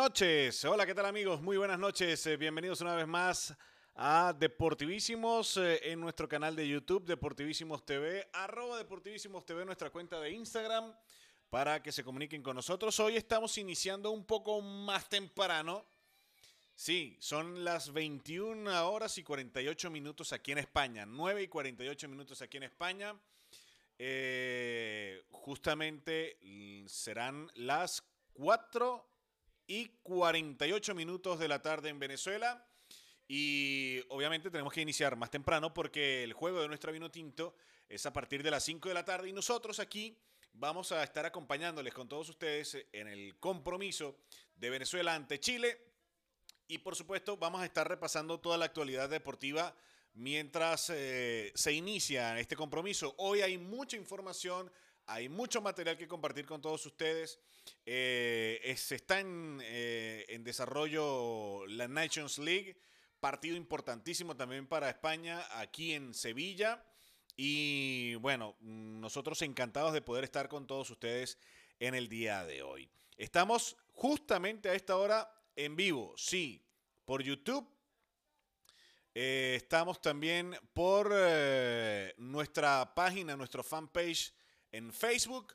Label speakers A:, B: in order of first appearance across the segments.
A: noches, hola, ¿qué tal amigos? Muy buenas noches, eh, bienvenidos una vez más a Deportivísimos eh, en nuestro canal de YouTube, Deportivísimos TV, arroba Deportivísimos TV, nuestra cuenta de Instagram, para que se comuniquen con nosotros. Hoy estamos iniciando un poco más temprano. Sí, son las 21 horas y 48 minutos aquí en España, 9 y 48 minutos aquí en España. Eh, justamente serán las 4 y 48 minutos de la tarde en Venezuela. Y obviamente tenemos que iniciar más temprano porque el juego de nuestra vino tinto es a partir de las 5 de la tarde y nosotros aquí vamos a estar acompañándoles con todos ustedes en el compromiso de Venezuela ante Chile. Y por supuesto vamos a estar repasando toda la actualidad deportiva mientras eh, se inicia este compromiso. Hoy hay mucha información, hay mucho material que compartir con todos ustedes. Eh, se está eh, en, desarrollo la Nations League, partido importantísimo también para España aquí en Sevilla. Y bueno, nosotros encantados de poder estar con todos ustedes en el día de hoy. Estamos justamente a esta hora en vivo, sí, por YouTube. Eh, estamos también por nuestra página, nuestro fanpage en Facebook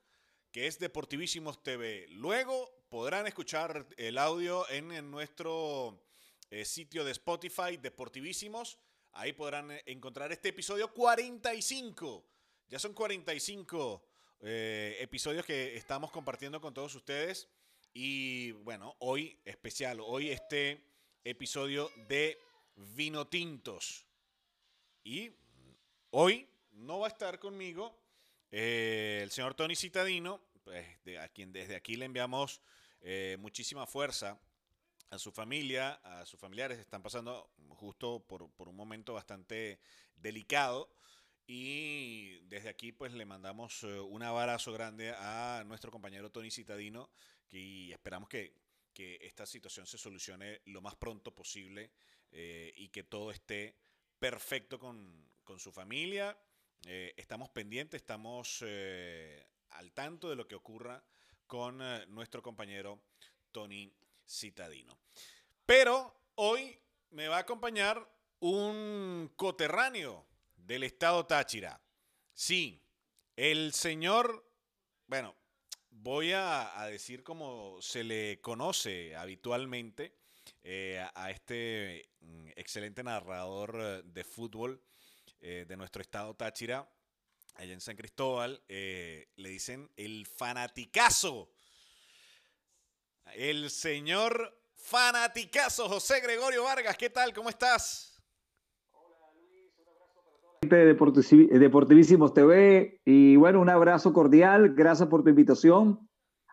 A: que es Deportivísimos TV. Luego podrán escuchar el audio en, nuestro eh, sitio de Spotify, Deportivísimos. Ahí podrán eh, encontrar este episodio 45. Ya son 45 eh, episodios que estamos compartiendo con todos ustedes. Y bueno, hoy especial, hoy este episodio de Vino Tintos. Y hoy no va a estar conmigo eh, el señor Tony Citadino, pues, a quien desde aquí le enviamos eh, muchísima fuerza a su familia, a sus familiares, están pasando justo por, un momento bastante delicado. Y desde aquí pues le mandamos eh, un abrazo grande a nuestro compañero Tony Citadino y esperamos que, esta situación se solucione lo más pronto posible y que todo esté perfecto con su familia eh, estamos pendientes, estamos eh, al tanto de lo que ocurra con eh, nuestro compañero Tony Citadino. Pero hoy me va a acompañar un coterráneo del estado Táchira. Sí, el señor, bueno, voy a, decir como se le conoce habitualmente a este mm, excelente narrador de fútbol eh, de nuestro estado Táchira, allá en San Cristóbal, eh, le dicen el fanaticazo. El señor fanaticazo José Gregorio Vargas, ¿qué tal? ¿Cómo estás?
B: Hola Luis, un abrazo para toda la de Deportivísimos TV y bueno, un abrazo cordial, gracias por tu invitación.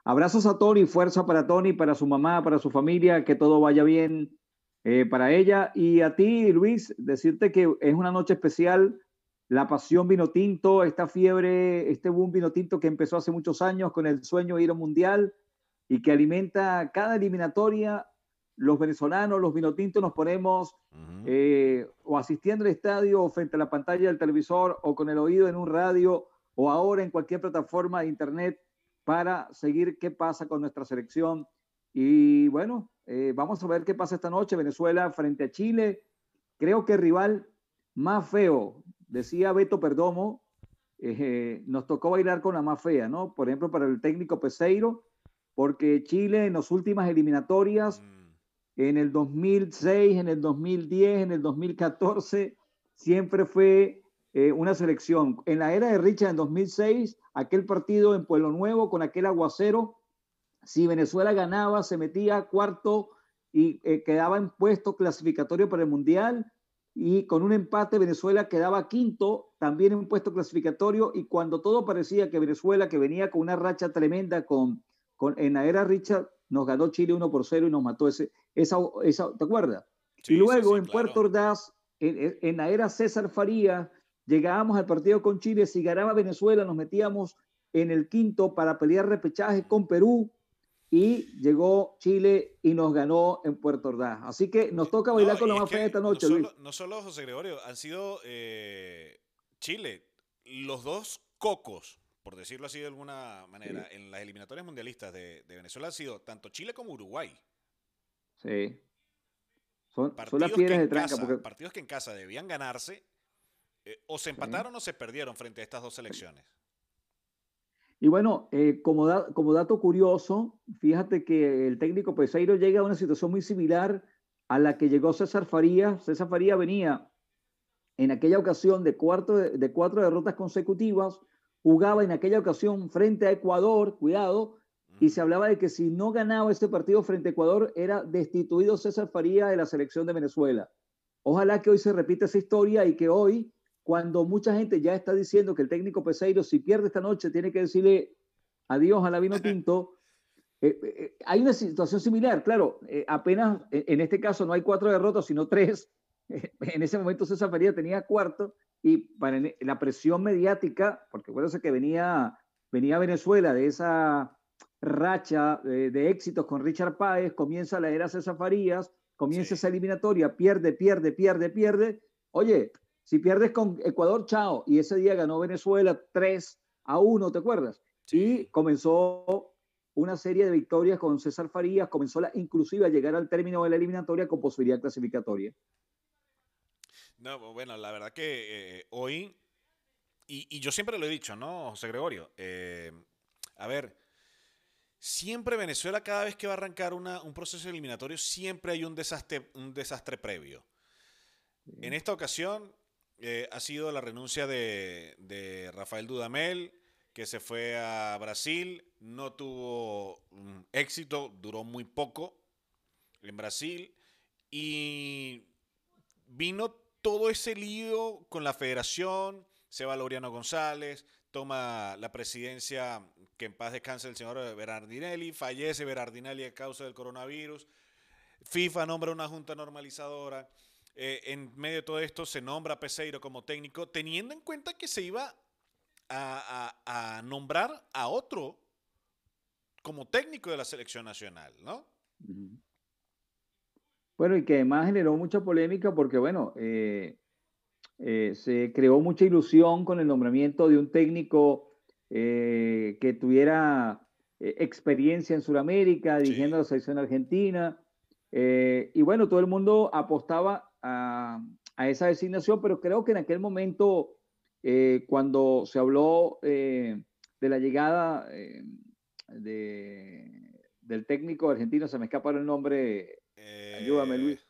B: Abrazos a Tony, fuerza para Tony, para su mamá, para su familia, que todo vaya bien eh, para ella. Y a ti, Luis, decirte que es una noche especial. La pasión vino tinto, esta fiebre, este boom vino tinto que empezó hace muchos años con el sueño de ir a mundial y que alimenta cada eliminatoria. Los venezolanos, los vino tintos, nos ponemos eh, o asistiendo al estadio o frente a la pantalla del televisor o con el oído en un radio o ahora en cualquier plataforma de internet para seguir qué pasa con nuestra selección. Y bueno, eh, vamos a ver qué pasa esta noche. Venezuela frente a Chile. Creo que el rival más feo, decía Beto Perdomo, eh, nos tocó bailar con la más fea, ¿no? Por ejemplo, para el técnico Peseiro, porque Chile en las últimas eliminatorias, mm. en el 2006, en el 2010, en el 2014, siempre fue eh, una selección. En la era de Richard en 2006, aquel partido en Pueblo Nuevo con aquel aguacero, si Venezuela ganaba, se metía cuarto y eh, quedaba en puesto clasificatorio para el Mundial. Y con un empate, Venezuela quedaba quinto, también en puesto clasificatorio. Y cuando todo parecía que Venezuela, que venía con una racha tremenda con, con, en la era Richard, nos ganó Chile 1 por 0 y nos mató ese, esa, esa ¿te acuerdas? y luego en Puerto Ordaz, en, en, la era César Faría, llegábamos al partido con Chile. Si ganaba Venezuela, nos metíamos en el quinto para pelear repechaje con Perú y llegó Chile y nos ganó en Puerto Ordaz. Así que nos toca bailar con la más fea esta noche,
A: no solo, No solo José Gregorio, han sido eh, Chile, los dos cocos, por decirlo así de alguna manera, en las eliminatorias mundialistas de, Venezuela han sido tanto Chile como Uruguay.
B: Sí. Son, las piedras de tranca. porque...
A: Partidos que en casa debían ganarse, eh, o se empataron o se perdieron frente a estas dos selecciones.
B: Y bueno, eh, como, como dato curioso, fíjate que el técnico Peseiro llega a una situación muy similar a la que llegó César Farías. César Farías venía en aquella ocasión de, cuarto de, cuatro derrotas consecutivas, jugaba en aquella ocasión frente a Ecuador, cuidado, y se hablaba de que si no ganaba este partido frente a Ecuador era destituido César Faría de la selección de Venezuela. Ojalá que hoy se repita esa historia y que hoy cuando mucha gente ya está diciendo que el técnico Peseiro, si pierde esta noche, tiene que decirle adiós a la vino tinto. Eh, eh, eh, hay una situación similar, claro, apenas en este caso no hay cuatro derrotas, sino tres. en ese momento César Faría tenía cuarto y para la presión mediática, porque acuérdense que venía, venía Venezuela de esa racha de, éxitos con Richard Páez, comienza la era César Farías, comienza esa eliminatoria, pierde, pierde, pierde, pierde. Oye, si pierdes con Ecuador, chao. Y ese día ganó Venezuela 3 a 1, ¿te acuerdas? Y comenzó una serie de victorias con César Farías, comenzó la, inclusive a llegar al término de la eliminatoria con posibilidad clasificatoria.
A: No, bueno, la verdad que eh, hoy, y, yo siempre lo he dicho, ¿no, José Gregorio? Eh, a ver, siempre Venezuela, cada vez que va a arrancar un proceso eliminatorio, siempre hay un desastre, un desastre previo. En esta ocasión, eh, ha sido la renuncia de, Rafael Dudamel, que se fue a Brasil, no tuvo mm, éxito, duró muy poco en Brasil y vino todo ese lío con la federación, se va Laureano González, toma la presidencia, que en paz descanse el señor Berardinelli, fallece Berardinelli a causa del coronavirus, FIFA nombra una junta normalizadora, eh, en medio de todo esto se nombra a Peseiro como técnico, teniendo en cuenta que se iba a, nombrar a otro como técnico de la selección nacional, ¿no?
B: Bueno, y que además generó mucha polémica porque, bueno, eh, eh, se creó mucha ilusión con el nombramiento de un técnico que tuviera experiencia en Sudamérica, dirigiendo la selección argentina. y bueno, todo el mundo apostaba a, esa designación, pero creo que en aquel momento, eh, cuando se habló eh, de la llegada eh, del técnico argentino, se me escapa el nombre, ayúdame Luis.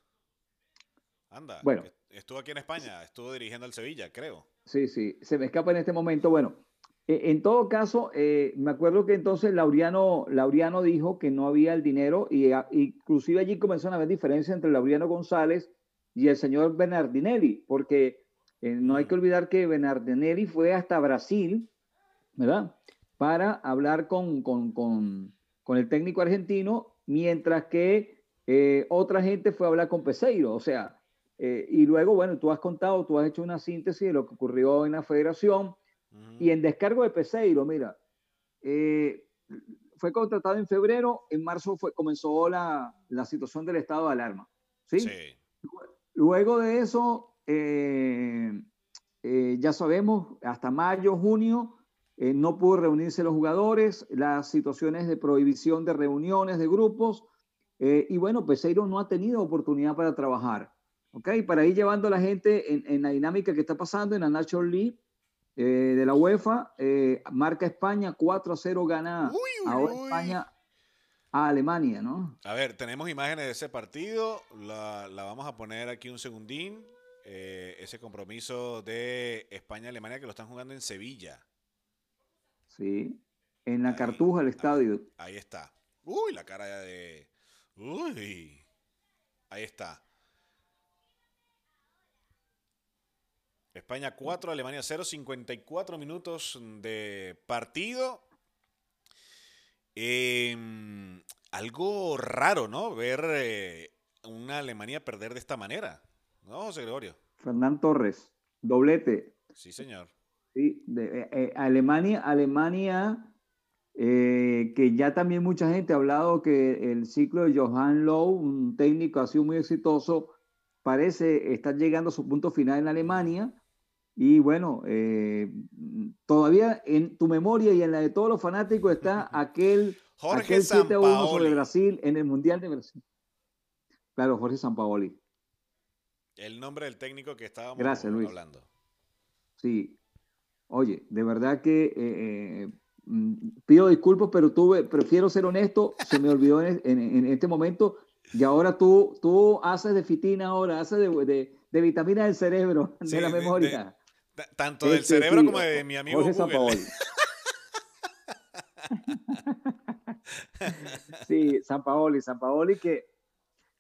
A: Anda, bueno, estuvo aquí en España, estuvo dirigiendo al Sevilla, creo.
B: Sí, sí, se me escapa en este momento. Bueno, en todo caso, me acuerdo que entonces Laureano, Laureano dijo que no había el dinero y inclusive allí comenzaron a haber diferencias entre Laureano González y el señor Bernardinelli, porque eh, no hay que olvidar que Bernardinelli fue hasta Brasil, ¿verdad? Para hablar con, con, el técnico argentino, mientras que eh, otra gente fue a hablar con Peseiro, o sea, eh, y luego, bueno, tú has contado, tú has hecho una síntesis de lo que ocurrió en la federación, y en descargo de Peseiro, mira, fue contratado en febrero, en marzo fue, comenzó la, la situación del estado de alarma, ¿sí? sí. Luego de eso, eh, eh, ya sabemos, hasta mayo, junio, eh, no pudo reunirse los jugadores, las situaciones de prohibición de reuniones, de grupos, y bueno, Peseiro no ha tenido oportunidad para trabajar. ¿ok? Para ir llevando a la gente en, la dinámica que está pasando en la National League de la UEFA, marca España 4 a 0 gana ahora España a Alemania, ¿no?
A: A ver, tenemos imágenes de ese partido, la, vamos a poner aquí un segundín. Eh, ese compromiso de España-Alemania que lo están jugando en Sevilla.
B: Sí, en la Cartuja del estadio.
A: Ahí, está. Uy, la cara de... Uy, ahí está. España 4, Alemania 0, 54 minutos de partido. Em, algo raro, ¿no? Ver eh, una Alemania perder de esta manera, ¿no, José Gregorio?
B: Fernán Torres, doblete.
A: Sí, señor.
B: Sí, de, eh, eh, Alemania, Alemania, que ya también mucha gente ha hablado que el ciclo de Johan Low, un técnico ha sido muy exitoso, parece estar llegando a su punto final en Alemania y bueno, eh, todavía en tu memoria y en la de todos los fanáticos está aquel, Jorge aquel 7 1 sobre Brasil en el Mundial de Brasil. Claro, Jorge Sampaoli.
A: El nombre del técnico que estábamos
B: Gracias, Luis.
A: hablando.
B: Sí. Oye, de verdad que eh, eh, mm, pido disculpas, pero tuve, prefiero ser honesto. Se me olvidó en, este momento. Y ahora tú, tú haces de fitina ahora, haces de, de, vitamina del cerebro, de la memoria.
A: Tanto del cerebro como de mi amigo Jorge Google.
B: sí, San Paoli, San Paoli que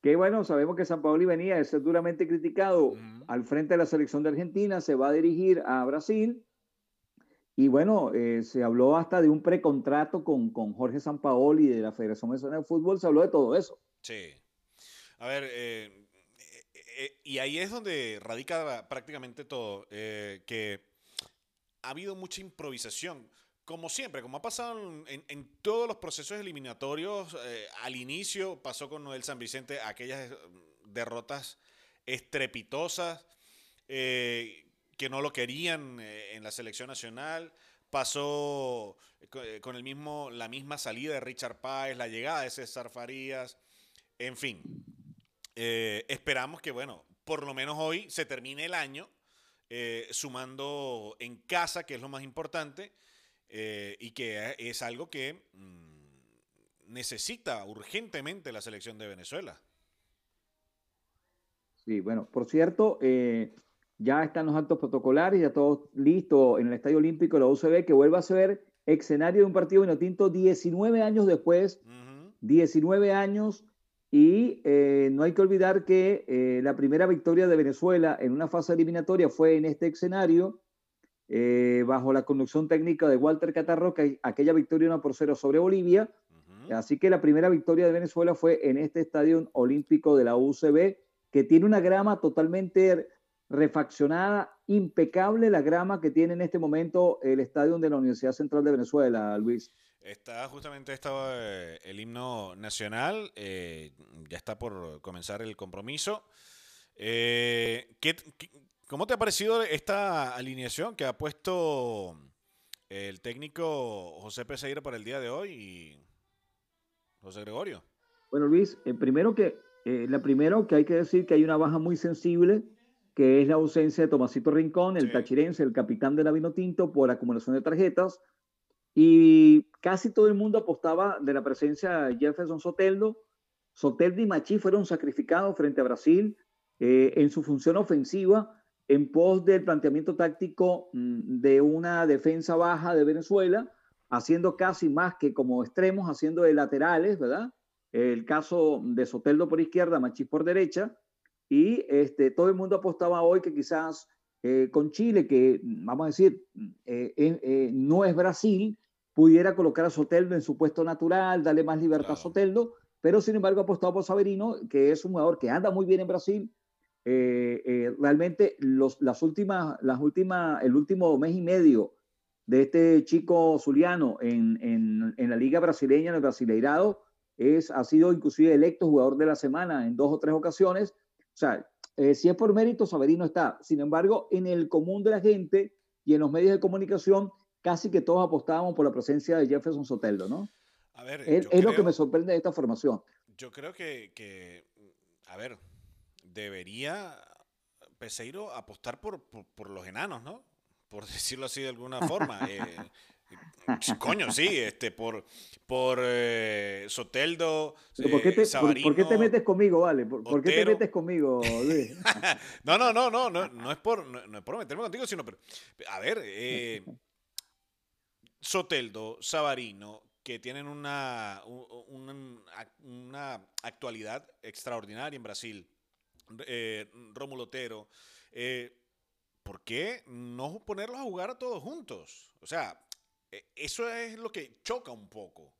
B: que bueno, sabemos que San Paoli venía de ser duramente criticado al frente de la selección de Argentina, se va a dirigir a Brasil. Y bueno, eh, se habló hasta de un precontrato con, con Jorge Sampaoli de la Federación Mexicana de Fútbol, se habló de todo eso.
A: Sí. A ver, eh, eh, y ahí es donde radica prácticamente todo, que ha habido mucha improvisación como siempre, como ha pasado en, todos los procesos eliminatorios, eh, al inicio pasó con Noel San Vicente aquellas derrotas estrepitosas eh, que no lo querían eh, en la selección nacional. Pasó con el mismo, la misma salida de Richard Páez, la llegada de César Farías, en fin. Esperamos que, bueno, por lo menos hoy se termine el año sumando en casa, que es lo más importante eh, y que es algo que mm, necesita urgentemente la selección de Venezuela.
B: Sí, bueno, por cierto, eh, ya están los actos protocolares, ya todo listo en el Estadio Olímpico de la UCB, que vuelva a ser escenario de un partido vinotinto 19 años después, 19 años, y eh, no hay que olvidar que la primera victoria de Venezuela en una fase eliminatoria fue en este escenario, eh, bajo la conducción técnica de Walter Catarro, aquella victoria 1 por 0 sobre Bolivia. Así que la primera victoria de Venezuela fue en este estadio olímpico de la UCB, que tiene una grama totalmente refaccionada, impecable la grama que tiene en este momento el estadio de la Universidad Central de Venezuela, Luis.
A: Está justamente estaba eh, el himno nacional, eh, ya está por comenzar el compromiso. ¿qué, ¿Cómo te ha parecido esta alineación que ha puesto el técnico José Peseiro para el día de hoy y José Gregorio?
B: Bueno, Luis, eh, primero que, eh, la primero que hay que decir que hay una baja muy sensible, que es la ausencia de Tomasito Rincón, el tachirense, el capitán de la Vino Tinto, por acumulación de tarjetas. Y casi todo el mundo apostaba de la presencia de Jefferson Soteldo. Soteldo y Machi fueron sacrificados frente a Brasil eh, en su función ofensiva en pos del planteamiento táctico mm, de una defensa baja de Venezuela, haciendo casi más que como extremos, haciendo de laterales, ¿verdad? El caso de Soteldo por izquierda, Machís por derecha, y este, todo el mundo apostaba hoy que quizás eh, con Chile, que vamos a decir, eh, eh, no es Brasil, pudiera colocar a Soteldo en su puesto natural, darle más libertad a Soteldo, pero sin embargo apostado por Saberino, que es un jugador que anda muy bien en Brasil, eh, eh, realmente los, las últimas, las últimas, el último mes y medio de este chico zuliano en, en, en la liga brasileña, en el Brasileirado, es, ha sido inclusive electo jugador de la semana en dos o tres ocasiones. O sea, eh, si es por mérito, Saberino está. Sin embargo, en el común de la gente y en los medios de comunicación, casi que todos apostábamos por la presencia de Jefferson Soteldo, ¿no?
A: A ver,
B: es, lo que me sorprende de esta formación.
A: Yo creo que, que a ver, debería Peseiro apostar por, por, los enanos, ¿no? Por decirlo así de alguna forma. Eh, coño, sí, este, por, por eh, Soteldo,
B: ¿por, qué te, por, qué te metes conmigo, vale? ¿Por, qué te metes conmigo, Luis?
A: no, no, no, no, no, no es por, no, es por meterme contigo, sino, pero, a ver, eh, Soteldo, Sabarino, que tienen una, una actualidad extraordinaria en Brasil eh, Rómulo Otero. Eh, ¿Por qué no ponerlos a jugar a todos juntos? O sea, eso es lo que choca un poco.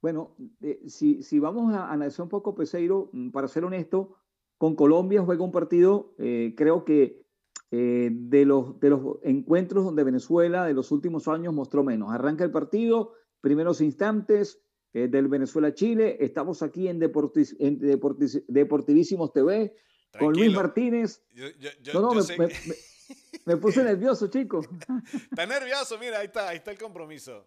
B: Bueno, eh, si, si, vamos a analizar un poco Peseiro, mm, para ser honesto, con Colombia juega un partido, eh, creo que de, los, de los encuentros donde Venezuela de los últimos años mostró menos. Arranca el partido, primeros instantes, eh, del Venezuela-Chile. Estamos aquí en, Deportivísimos TV con Luis Martínez. no, no, me, puse nervioso, chico.
A: Está nervioso, mira, ahí está, ahí está el compromiso.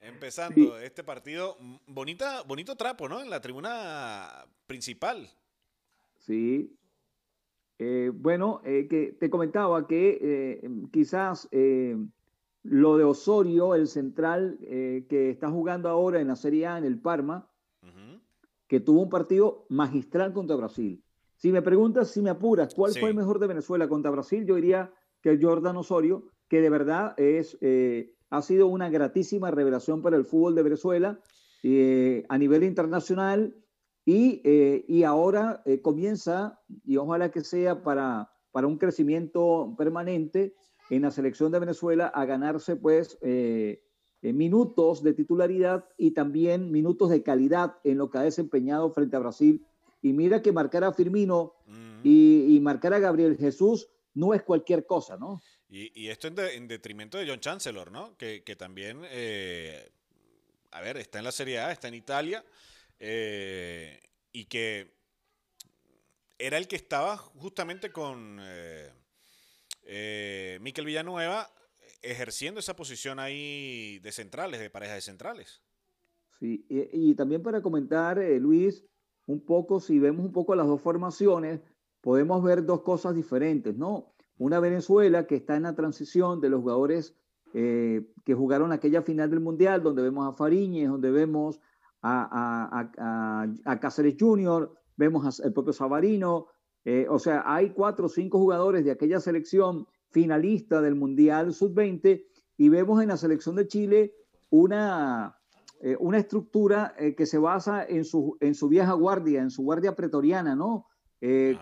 A: Empezando este partido, bonita, bonito trapo, ¿no? En la tribuna principal.
B: Sí. Eh, bueno, eh, que te comentaba que eh, quizás lo de Osorio, el central que está jugando ahora en la Serie A en el Parma, que tuvo un partido magistral contra Brasil. Si me preguntas, si me apuras, ¿cuál fue el mejor de Venezuela contra Brasil? Yo diría que Jordan Osorio, que de verdad es ha sido una gratísima revelación para el fútbol de Venezuela eh, a nivel internacional y, eh, y ahora eh, comienza, y ojalá que sea para, para un crecimiento permanente en la selección de Venezuela, a ganarse pues minutos de titularidad y también minutos de calidad en lo que ha desempeñado frente a Brasil. Y mira que marcar a Firmino y, y marcar a Gabriel Jesús no es cualquier cosa, ¿no?
A: Y, esto en, detrimento de John Chancellor, ¿no? Que, también, eh, a ver, está en la Serie A, está en Italia, eh, y que era el que estaba justamente con eh, Miquel Villanueva ejerciendo esa posición ahí de centrales, de pareja de centrales.
B: Sí, y, y también para comentar, Luis, un poco, si vemos un poco las dos formaciones, podemos ver dos cosas diferentes, ¿no? Una Venezuela que está en la transición de los jugadores eh, que jugaron aquella final del Mundial, donde vemos a Fariñez, donde vemos a, a, Cáceres Junior, vemos al propio Savarino. Eh, o sea, hay cuatro o cinco jugadores de aquella selección finalista del Mundial Sub-20 y vemos en la selección de Chile una, eh, una estructura que se basa en su, en su vieja guardia, en su guardia pretoriana, ¿no?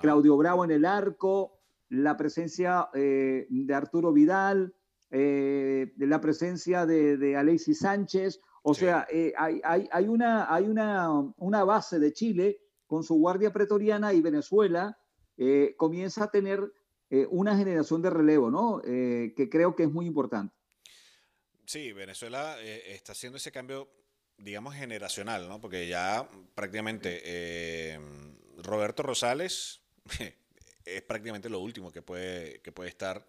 B: Claudio Bravo en el arco, la presencia eh, de Arturo Vidal, eh, de la presencia de, Alexis Sánchez. O sea, eh, hay, una, hay una, una, base de Chile con su guardia pretoriana y Venezuela comienza a tener una generación de relevo, ¿no? que creo que es muy importante.
A: Sí, Venezuela está haciendo ese cambio, digamos, generacional, ¿no? Porque ya prácticamente Roberto Rosales es prácticamente lo último que puede, que puede estar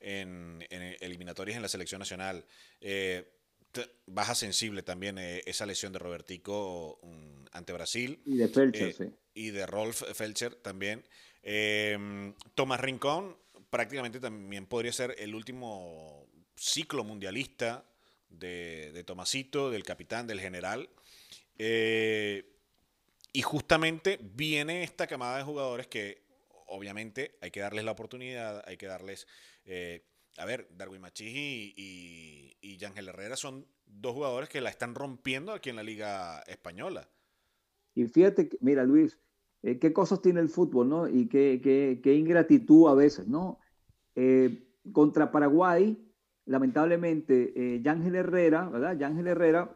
A: en, eliminatorias en la selección nacional. Eh, baja sensible también eh, esa lesión de Robertico mm, ante Brasil.
B: Y de Felcher, eh, sí.
A: Y de Rolf Felcher también. Tomás Rincón prácticamente también podría ser el último ciclo mundialista de, de Tomasito, del capitán, del general. y justamente viene esta camada de jugadores que obviamente hay que darles la oportunidad, hay que darles... Eh, a ver, Darwin Machis y, y, Yangel Herrera son dos jugadores que la están rompiendo aquí en la Liga Española.
B: Y fíjate, mira Luis, eh, qué cosas tiene el fútbol, ¿no? Y qué, qué, ingratitud a veces, ¿no? Eh, contra Paraguay, lamentablemente, eh, Yangel Herrera, ¿verdad? Yangel Herrera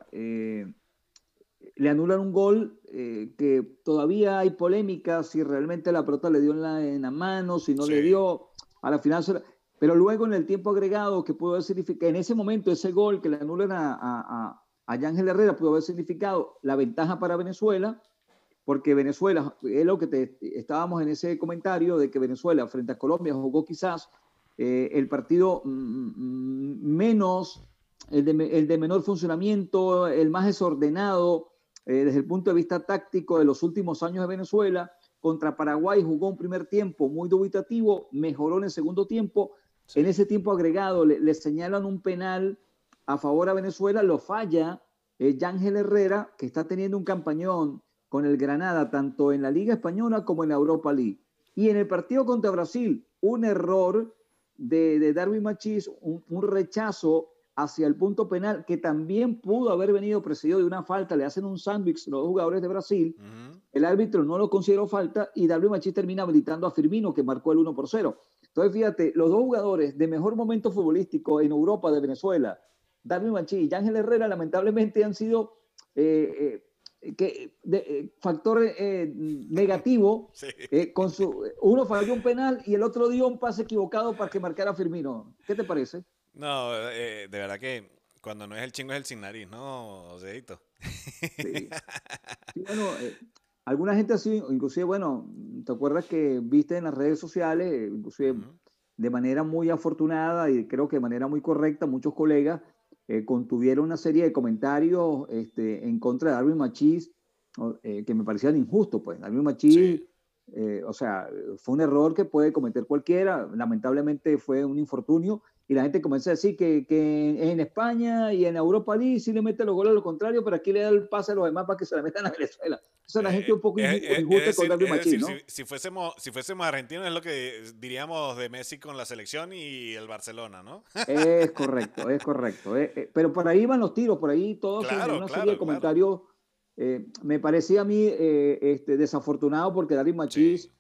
B: le anulan un gol eh, que todavía hay polémica si realmente la pelota le dio en la, en la mano, si no le dio, a la final. Pero luego en el tiempo agregado que pudo haber significado, en ese momento ese gol que le anulan a, a, a Ángel Herrera pudo haber significado la ventaja para Venezuela, porque Venezuela, es lo que te, estábamos en ese comentario de que Venezuela frente a Colombia jugó quizás eh, el partido mm, mm, menos, el de, el de menor funcionamiento, el más desordenado, eh, desde el punto de vista táctico de los últimos años de Venezuela. Contra Paraguay jugó un primer tiempo muy dubitativo, mejoró en el segundo tiempo. En ese tiempo agregado le, señalan un penal a favor a Venezuela, lo falla eh, Yángel Herrera, que está teniendo un campañón con el Granada, tanto en la Liga Española como en la Europa League. Y en el partido contra Brasil, un error de, Darwin Machís, un, un rechazo hacia el punto penal, que también pudo haber venido precedido de una falta, le hacen un sándwich los jugadores de Brasil, el árbitro no lo consideró falta y David Machís termina habilitando a Firmino, que marcó el 1 por 0. Entonces, fíjate, los dos jugadores de mejor momento futbolístico en Europa de Venezuela, David Machís y Ángel Herrera, lamentablemente han sido eh, eh, que, eh, factor negativo. con su, uno falló un penal y el otro dio un pase equivocado para que marcara Firmino. ¿Qué te parece?
A: No, eh, de verdad que cuando no es el chingo es el sin nariz, ¿no, Oseito?
B: Sí. bueno, eh, alguna gente así, inclusive, bueno, ¿te acuerdas que viste en las redes sociales, inclusive de manera muy afortunada y creo que de manera muy correcta, muchos colegas eh, contuvieron una serie de comentarios este, en contra de Darwin Machís eh, que me parecían injustos, pues. Darwin Machís, eh, o sea, fue un error que puede cometer cualquiera, lamentablemente fue un infortunio, y la gente comenzó a decir que, que, en España y en Europa League sí le mete los goles a lo contrario, pero aquí le da el pase a los demás para que se la metan a Venezuela. Eso es la gente un poco injusta con Darwin Machís, ¿no?
A: Si, si, fuésemos, si fuésemos argentinos es lo que diríamos de Messi con la selección y el Barcelona, ¿no?
B: Es correcto, es correcto. pero por ahí van los tiros, por ahí todos claro, una serie de comentarios eh, me parecía a mí eh, este, desafortunado porque Darío Machís,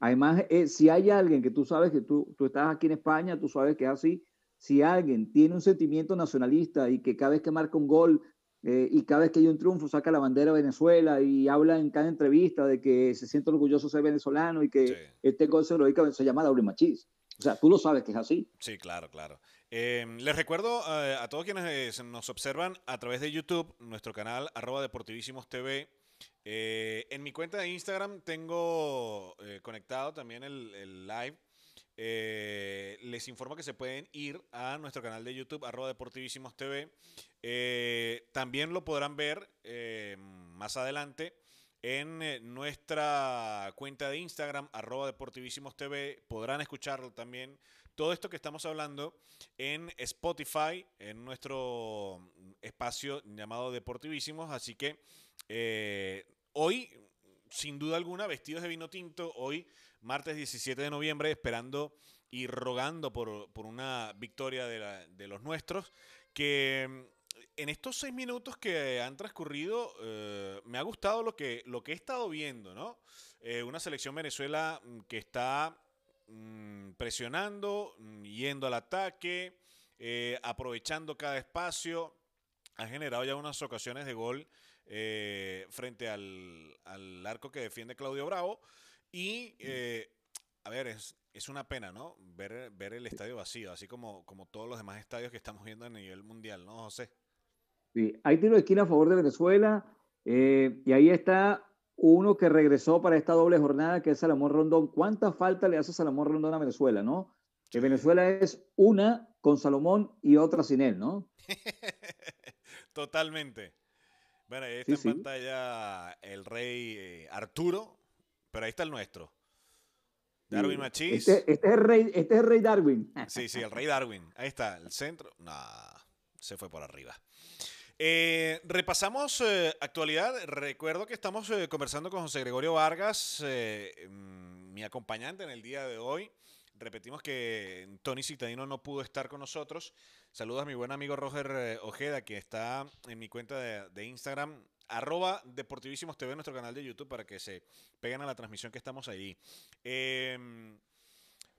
B: además, eh, si hay alguien que tú sabes que tú, tú estás aquí en España, tú sabes que es así, si alguien tiene un sentimiento nacionalista y que cada vez que marca un gol y cada vez que hay un triunfo saca la bandera de Venezuela y habla en cada entrevista de que se siente orgulloso de ser venezolano y que este gol se lo dedica, se llama Darío Machís. O sea, tú lo sabes que es así.
A: Sí, claro, claro. Em, les recuerdo eh, a todos quienes eh, nos observan a través de YouTube, nuestro canal arroba deportivísimos TV. Eh, en mi cuenta de Instagram tengo conectado también el, live. les informo que se pueden ir a nuestro canal de YouTube, arroba deportivísimos TV. también lo podrán ver más adelante en nuestra cuenta de Instagram, arroba deportivísimos TV. Podrán escucharlo también todo esto que estamos hablando en Spotify, en nuestro espacio llamado Deportivísimos. Así que eh, hoy, sin duda alguna, vestidos de vino tinto, hoy, martes 17 de noviembre, esperando y rogando por, una victoria de, los nuestros, que en estos seis minutos que han transcurrido, eh, me ha gustado lo que, lo que he estado viendo, ¿no? Eh, una selección Venezuela que está Mm, presionando, mm, yendo al ataque, eh, aprovechando cada espacio. Ha generado ya unas ocasiones de gol eh, frente al, arco que defiende Claudio Bravo. Y, a ver, es, es una pena, ¿no? Ver, ver el estadio vacío, así como, como todos los demás estadios que estamos viendo a nivel mundial, ¿no, José?
B: Sí, hay tiro de esquina a favor de Venezuela. y ahí está uno que regresó para esta doble jornada, que es Salomón Rondón. ¿Cuánta falta le hace Salomón Rondón a Venezuela, no? Que Venezuela es una con Salomón y otra sin él, ¿no?
A: Totalmente. Bueno, ahí está en pantalla el rey eh, Arturo, pero ahí está el nuestro. Darwin Machís.
B: Este, este, es el rey, este es el rey Darwin.
A: Sí, sí, el rey Darwin. Ahí está, el centro. No, se fue por arriba. Eh, repasamos eh, actualidad. Recuerdo que estamos eh, conversando con José Gregorio Vargas, mm, mi acompañante en el día de hoy. Repetimos que Tony Citadino no pudo estar con nosotros. Saludos a mi buen amigo Roger Ojeda, que está en mi cuenta de, Instagram, arroba Deportivísimos TV, nuestro canal de YouTube, para que se peguen a la transmisión que estamos ahí.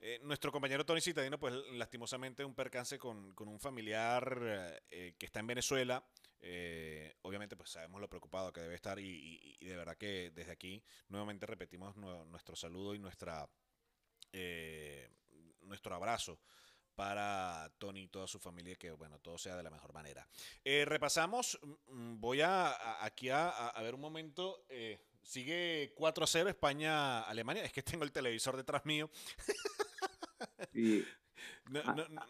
A: Em, nuestro compañero Tony Citadino, pues lastimosamente un percance con, con un familiar que está en Venezuela. Eh, obviamente, pues sabemos lo preocupado que debe estar y, de verdad que desde aquí nuevamente repetimos nuestro saludo y nuestra eh, nuestro abrazo para Tony y toda su familia, que bueno, todo sea de la mejor manera. Eh, repasamos, mm, voy a, aquí a, ver un momento, sigue 4 a 0 España-Alemania, es que tengo el televisor detrás mío.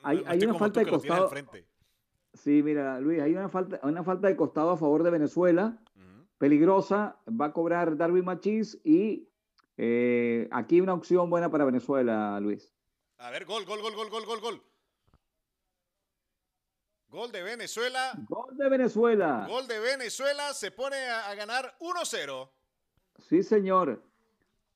B: hay, una falta de costado. Sí, mira, Luis, hay una falta, una falta de costado a favor de Venezuela, peligrosa, va a cobrar Darwin Machís y eh, aquí una opción buena para Venezuela, Luis.
A: A ver, gol, gol, gol, gol, gol, gol, gol. Gol de Venezuela.
B: Gol de Venezuela.
A: Gol de Venezuela, se pone a, ganar 1-0.
B: Sí, señor.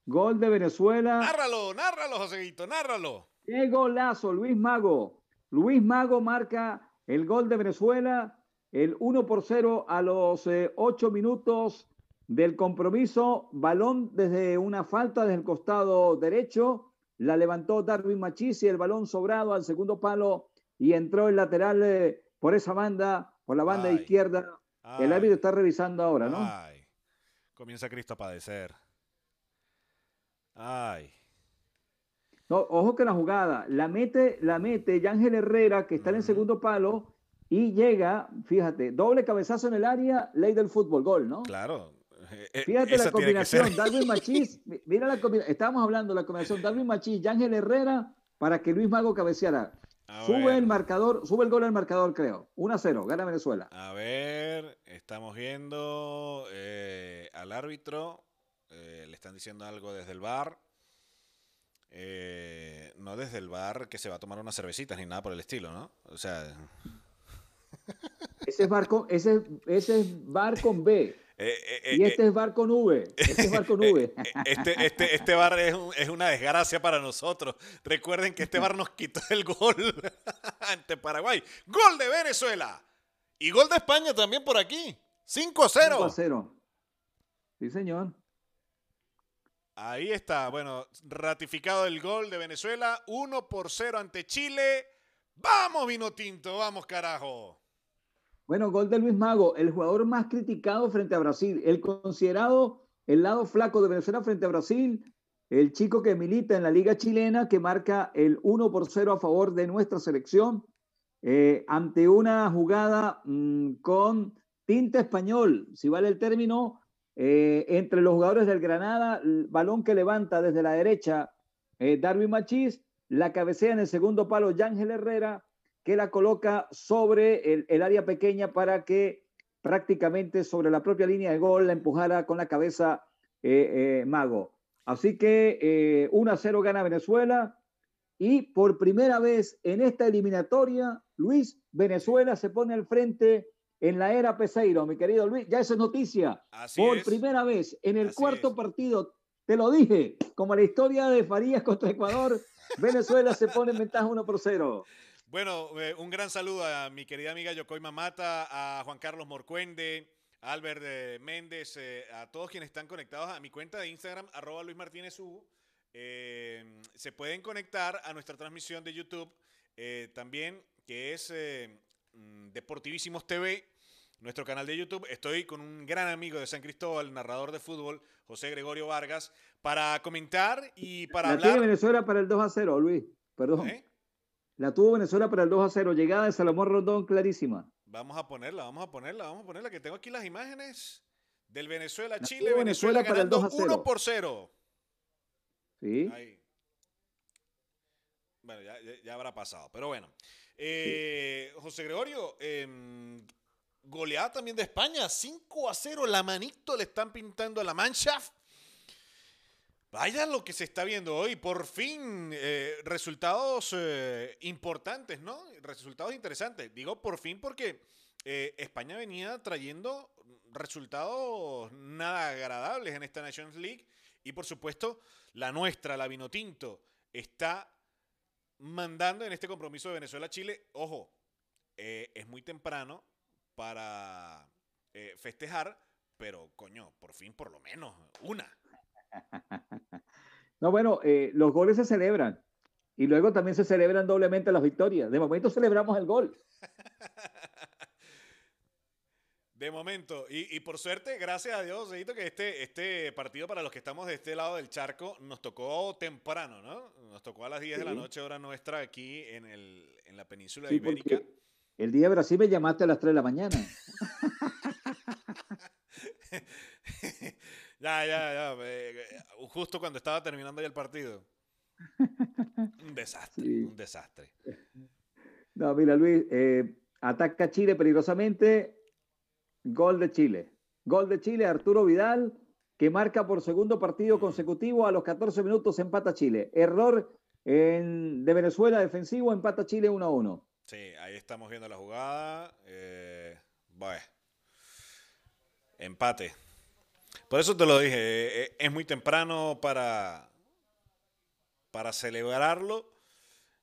B: Gol de Venezuela.
A: Nárralo, nárralo, Joséito, nárralo.
B: Qué golazo, Luis Mago. Luis Mago marca el gol de Venezuela, el 1 por 0 a los 8 eh, minutos del compromiso. Balón desde una falta desde el costado derecho. La levantó Darwin Machisi, el balón sobrado al segundo palo y entró el lateral eh, por esa banda, por la banda izquierda. el árbitro está revisando ahora, ¿no?
A: Comienza Cristo a padecer. Ay.
B: No, ojo que la jugada la mete, la mete Yángel Herrera, que está en el segundo palo, y llega, fíjate, doble cabezazo en el área, ley del fútbol, gol, ¿no?
A: Claro.
B: Eh, eh, fíjate la combinación, Darwin Machís, mira la combinación, estábamos hablando de la combinación Darwin Machís, Yángel Herrera, para que Luis Mago cabeceara. sube el marcador, sube el gol al marcador, creo. 1 a 0, gana Venezuela.
A: A ver, estamos viendo eh, al árbitro. Eh, le están diciendo algo desde el bar. Eh, no desde el bar que se va a tomar unas cervecitas ni nada por el estilo, ¿no? O sea.
B: Ese es bar con, ese, ese es bar con B. Eh, eh, y este es bar con V. Este es bar con V.
A: Este, este, este bar es, es, una desgracia para nosotros. Recuerden que este bar nos quitó el gol ante Paraguay. Gol de Venezuela. Y gol de España también por aquí. 5 a 0. 5
B: a 0. Sí, señor.
A: Ahí está, bueno, ratificado el gol de Venezuela, 1 por 0 ante Chile. Vamos, vino tinto, vamos, carajo.
B: Bueno, gol de Luis Mago, el jugador más criticado frente a Brasil, el considerado el lado flaco de Venezuela frente a Brasil, el chico que milita en la liga chilena, que marca el 1 por 0 a favor de nuestra selección, eh, ante una jugada mm, con tinte español, si vale el término, eh, entre los jugadores del Granada, el balón que levanta desde la derecha eh, Darwin Machís, la cabecea en el segundo palo Yángel Herrera, que la coloca sobre el, área pequeña para que prácticamente sobre la propia línea de gol la empujara con la cabeza eh, Mago. Así que 1 a 0 gana Venezuela y por primera vez en esta eliminatoria, Luis, Venezuela se pone al frente en la era Peseiro, mi querido Luis. Ya eso es noticia. Por primera vez en el cuarto partido, te lo dije, como la historia de Farías contra Ecuador, Venezuela se pone en ventaja 1 por 0.
A: Bueno, eh, un gran saludo a mi querida amiga Yokoi Mamata, a Juan Carlos Morcuende, a Albert eh, Méndez, eh, a todos quienes están conectados a mi cuenta de Instagram, arroba Luis Martínez U. se pueden conectar a nuestra transmisión de YouTube también, que es Deportivísimos TV, nuestro canal de YouTube. Estoy con un gran amigo de San Cristóbal, narrador de fútbol, José Gregorio Vargas, para comentar y para
B: la
A: hablar.
B: Tuvo Venezuela para el 2 a 0, Luis. Perdón. ¿Eh? La tuvo Venezuela para el 2 a 0. Llegada de Salomón Rondón clarísima.
A: Vamos a ponerla, vamos a ponerla, vamos a ponerla, que tengo aquí las imágenes del Venezuela-Chile. Venezuela, para el 2 a 0. 1 por 0.
B: Sí.
A: Bueno, ya, ya habrá pasado, pero bueno. Eh, José Gregorio, eh, goleada también de España, 5 a 0, la manito le están pintando a la mancha. Vaya lo que se está viendo hoy, por fin eh, resultados eh, importantes, ¿no? Resultados interesantes. Digo por fin porque España venía trayendo resultados nada agradables en esta Nations League y por supuesto la nuestra, la Vinotinto, está mandando en este compromiso de Venezuela-Chile. Ojo, eh, es muy temprano para eh, festejar, pero coño, por fin por lo menos una.
B: No, bueno, eh, los goles se celebran y luego también se celebran doblemente las victorias. De momento celebramos el gol.
A: De momento, y, por suerte, gracias a Dios, que este, este partido para los que estamos de este lado del charco nos tocó temprano, ¿no? Nos tocó a las 10 de la noche, hora nuestra, aquí en, el, en la península ibérica.
B: El día de Brasil me llamaste a las 3 de la mañana.
A: ya, ya, ya. Eh, justo cuando estaba terminando ya el partido. Un desastre, un desastre.
B: No, mira, Luis, eh, ataca Chile peligrosamente Gol de Chile. Gol de Chile, Arturo Vidal, que marca por segundo partido consecutivo a los 14 minutos, empata Chile. Error de Venezuela defensivo, empata Chile 1 a 1.
A: Sí, ahí estamos viendo la jugada. Eh, bueno, empate. Por eso te lo dije, eh, eh, es muy temprano para, para celebrarlo,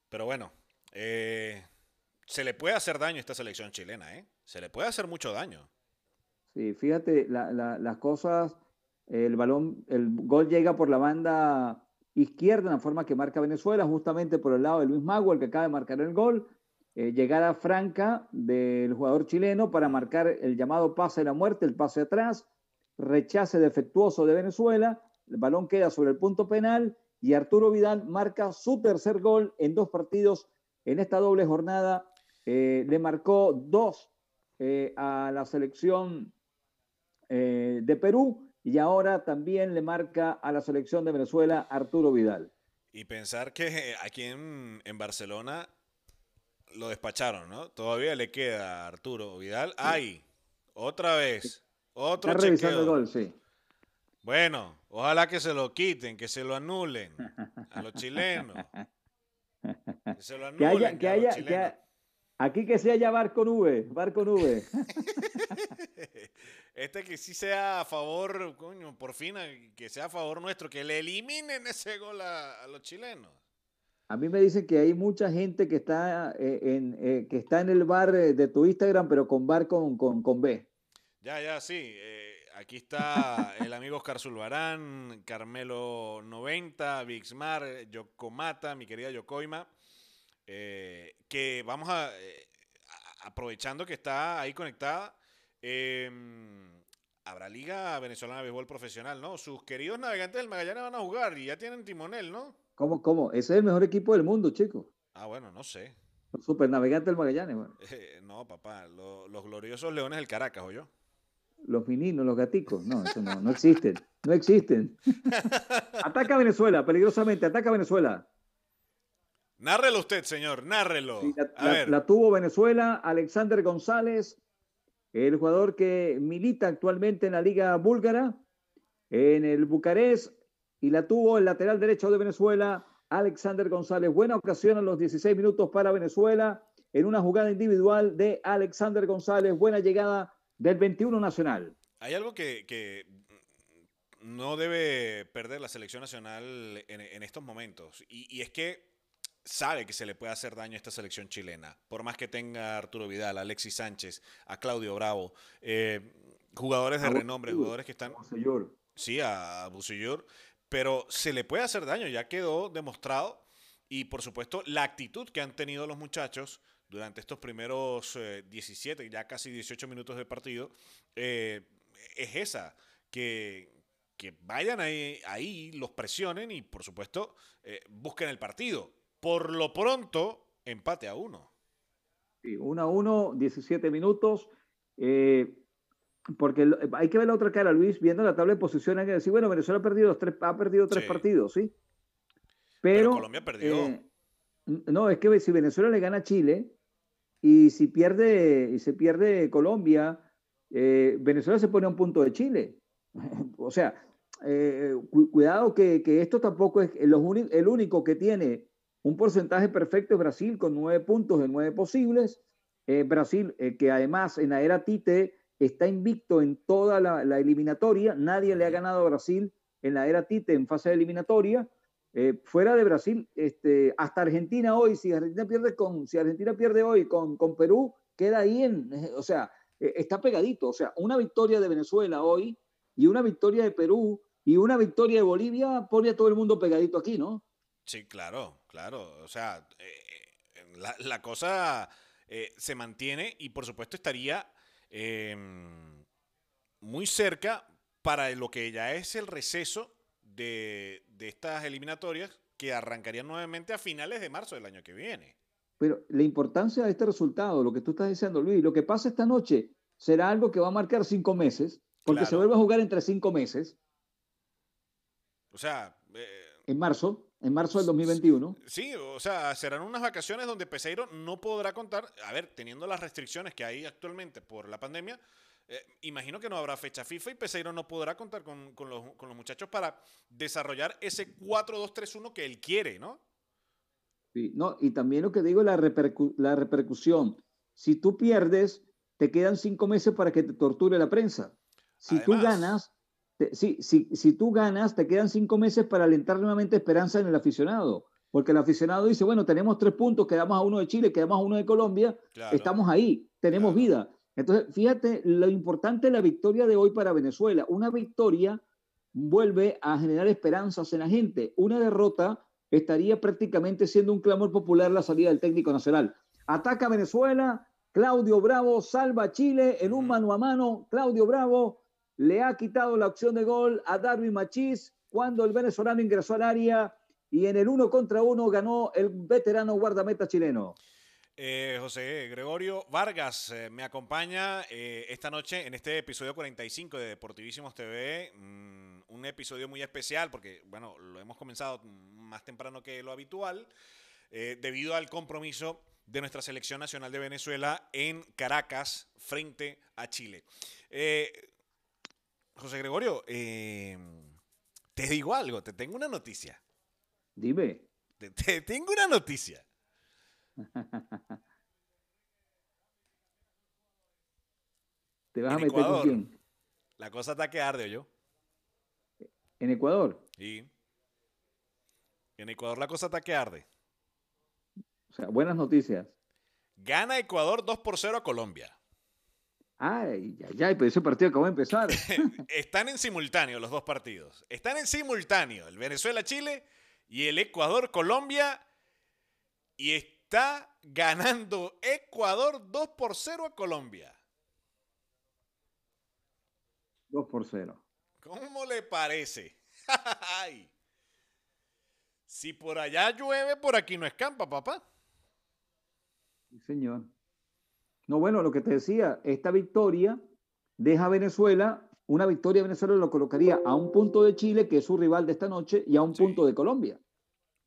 A: pero bueno, se le puede hacer daño a esta selección chilena, ¿eh? Se le puede hacer mucho daño.
B: Sí, fíjate, las cosas, el balón, el gol llega por la banda izquierda, en la forma que marca Venezuela, justamente por el lado de Luis Mago, el que acaba de marcar el gol. Eh, llegada franca del jugador chileno para marcar el llamado pase de la muerte, el pase atrás, rechace defectuoso de Venezuela, el balón queda sobre el punto penal y Arturo Vidal marca su tercer gol en dos partidos en esta doble jornada. Eh, le marcó dos eh, a la selección eh, de Perú y ahora también le marca a la selección de Venezuela Arturo Vidal.
A: Y pensar que aquí en, Barcelona lo despacharon, ¿no? Todavía le queda a Arturo Vidal. ¡Ay! Otra vez. Otro
B: Está revisando el gol, sí.
A: Bueno, ojalá que se lo quiten, que se lo anulen a los chilenos.
B: Que se lo anulen que haya, que haya, que aquí que sea ya bar con V, bar con V.
A: este que sí sea a favor, coño, por fin, que sea a favor nuestro, que le eliminen ese gol a, los chilenos.
B: A mí me dicen que hay mucha gente que está eh, en, eh, que está en el bar de tu Instagram, pero con bar con, con, con B.
A: Ya, ya, sí. Eh, Aquí está el amigo Oscar Zulbarán, Carmelo 90, Vixmar, Yocomata, mi querida Yocoima, eh, que vamos a, eh, aprovechando que está ahí conectada, em, habrá Liga Venezolana de Béisbol Profesional, ¿no? Sus queridos navegantes del Magallanes van a jugar y ya tienen timonel, ¿no?
B: ¿Cómo, cómo? Ese es el mejor equipo del mundo, chicos.
A: Ah, bueno, no sé.
B: Super navegantes del Magallanes, bueno.
A: no, papá, los gloriosos Leones del Caracas, ¿o yo?
B: los meninos, los gaticos. No, eso no, no existen. No existen. ataca Venezuela, peligrosamente, ataca Venezuela.
A: Nárrelo usted, señor, nárrelo.
B: la, tuvo Venezuela, Alexander González, el jugador que milita actualmente en la Liga Búlgara, en el Bucarest, y la tuvo el lateral derecho de Venezuela, Alexander González. Buena ocasión a los 16 minutos para Venezuela, en una jugada individual de Alexander González. Buena llegada del 21 Nacional.
A: Hay algo que, no debe perder la selección nacional en, estos momentos, y, es que sabe que se le puede hacer daño a esta selección chilena, por más que tenga a Arturo Vidal, a Alexis Sánchez, a Claudio Bravo, eh, jugadores de renombre, jugadores que están... Sí, a Busillur, pero se le puede hacer daño, ya quedó demostrado, y por supuesto la actitud que han tenido los muchachos durante estos primeros 17, eh, ya casi 18 minutos de partido, eh, es esa, que, vayan ahí, ahí, los presionen y por supuesto eh, busquen el partido. Por lo pronto, empate a uno.
B: Sí, 1 a 1, 17 minutos. porque hay que ver la otra cara, Luis, viendo la tabla de posiciones, hay que decir, bueno, Venezuela ha perdido tres, ha perdido tres partidos, ¿sí? Pero,
A: Colombia perdió.
B: no, es que si Venezuela le gana a Chile, y si pierde, y se pierde Colombia, eh, Venezuela se pone a un punto de Chile. o sea, eh, cuidado que, esto tampoco es el único que tiene un porcentaje perfecto es Brasil con nueve puntos de nueve posibles. Eh, Brasil, que además en la era Tite está invicto en toda la, la, eliminatoria. Nadie le ha ganado a Brasil en la era Tite en fase eliminatoria. Eh, fuera de Brasil, este, hasta Argentina hoy, si Argentina pierde con, si Argentina pierde hoy con, con Perú, queda ahí en, o sea, eh, está pegadito. O sea, una victoria de Venezuela hoy y una victoria de Perú y una victoria de Bolivia pone a todo el mundo pegadito aquí, ¿no?
A: Sí, claro, claro. O sea, eh, la, la, cosa se mantiene y por supuesto estaría em, muy cerca para lo que ya es el receso de, estas eliminatorias que arrancarían nuevamente a finales de marzo del año que viene.
B: Pero la importancia de este resultado, lo que tú estás diciendo, Luis, lo que pasa esta noche será algo que va a marcar cinco meses, porque se vuelve a jugar entre cinco meses.
A: O sea...
B: Eh, en marzo, en marzo del 2021.
A: Sí, o sea, serán unas vacaciones donde Peseiro no podrá contar, a ver, teniendo las restricciones que hay actualmente por la pandemia, eh, imagino que no habrá fecha FIFA y Peseiro no podrá contar con, los, muchachos para desarrollar ese 4-2-3-1 que él quiere, ¿no?
B: Sí, no, y también lo que digo, la, la repercusión. Si tú pierdes, te quedan cinco meses para que te torture la prensa. Si tú ganas, si, si tú ganas, te quedan cinco meses para alentar nuevamente esperanza en el aficionado. Porque el aficionado dice, bueno, tenemos tres puntos, quedamos a uno de Chile, quedamos a uno de Colombia, estamos ahí, tenemos vida. Entonces, fíjate lo importante de la victoria de hoy para Venezuela. Una victoria vuelve a generar esperanzas en la gente. Una derrota estaría prácticamente siendo un clamor popular la salida del técnico nacional. Ataca Venezuela, Claudio Bravo salva a Chile en un mano a mano. Claudio Bravo le ha quitado la opción de gol a Darwin Machís cuando el venezolano ingresó al área y en el uno contra uno ganó el veterano guardameta chileno.
A: Eh, José Gregorio Vargas eh, me acompaña eh, esta noche en este episodio 45 de Deportivísimos TV. Mm, un episodio muy especial porque, bueno, lo hemos comenzado más temprano que lo habitual, debido al compromiso de nuestra selección nacional de Venezuela en Caracas frente a Chile. José Gregorio, eh, te digo algo, te tengo una noticia.
B: Dime.
A: Te, tengo una noticia.
B: ¿Te vas a meter con quién?
A: La cosa está que arde, yo.
B: ¿En Ecuador?
A: Sí. En Ecuador la cosa está que arde.
B: O sea, buenas noticias.
A: Gana Ecuador 2 por 0 a Colombia.
B: Ay, ay, ay, pero ese partido acabó de empezar.
A: Están en simultáneo los dos partidos. Están en simultáneo el Venezuela-Chile y el Ecuador-Colombia. Y está ganando Ecuador 2 por 0 a Colombia.
B: 2 por 0.
A: ¿Cómo le parece? si por allá llueve, por aquí no escampa, papá.
B: Sí, señor. No, bueno, lo que te decía, esta victoria deja a Venezuela, una victoria de Venezuela lo colocaría a un punto de Chile, que es su rival de esta noche, y a un punto de Colombia.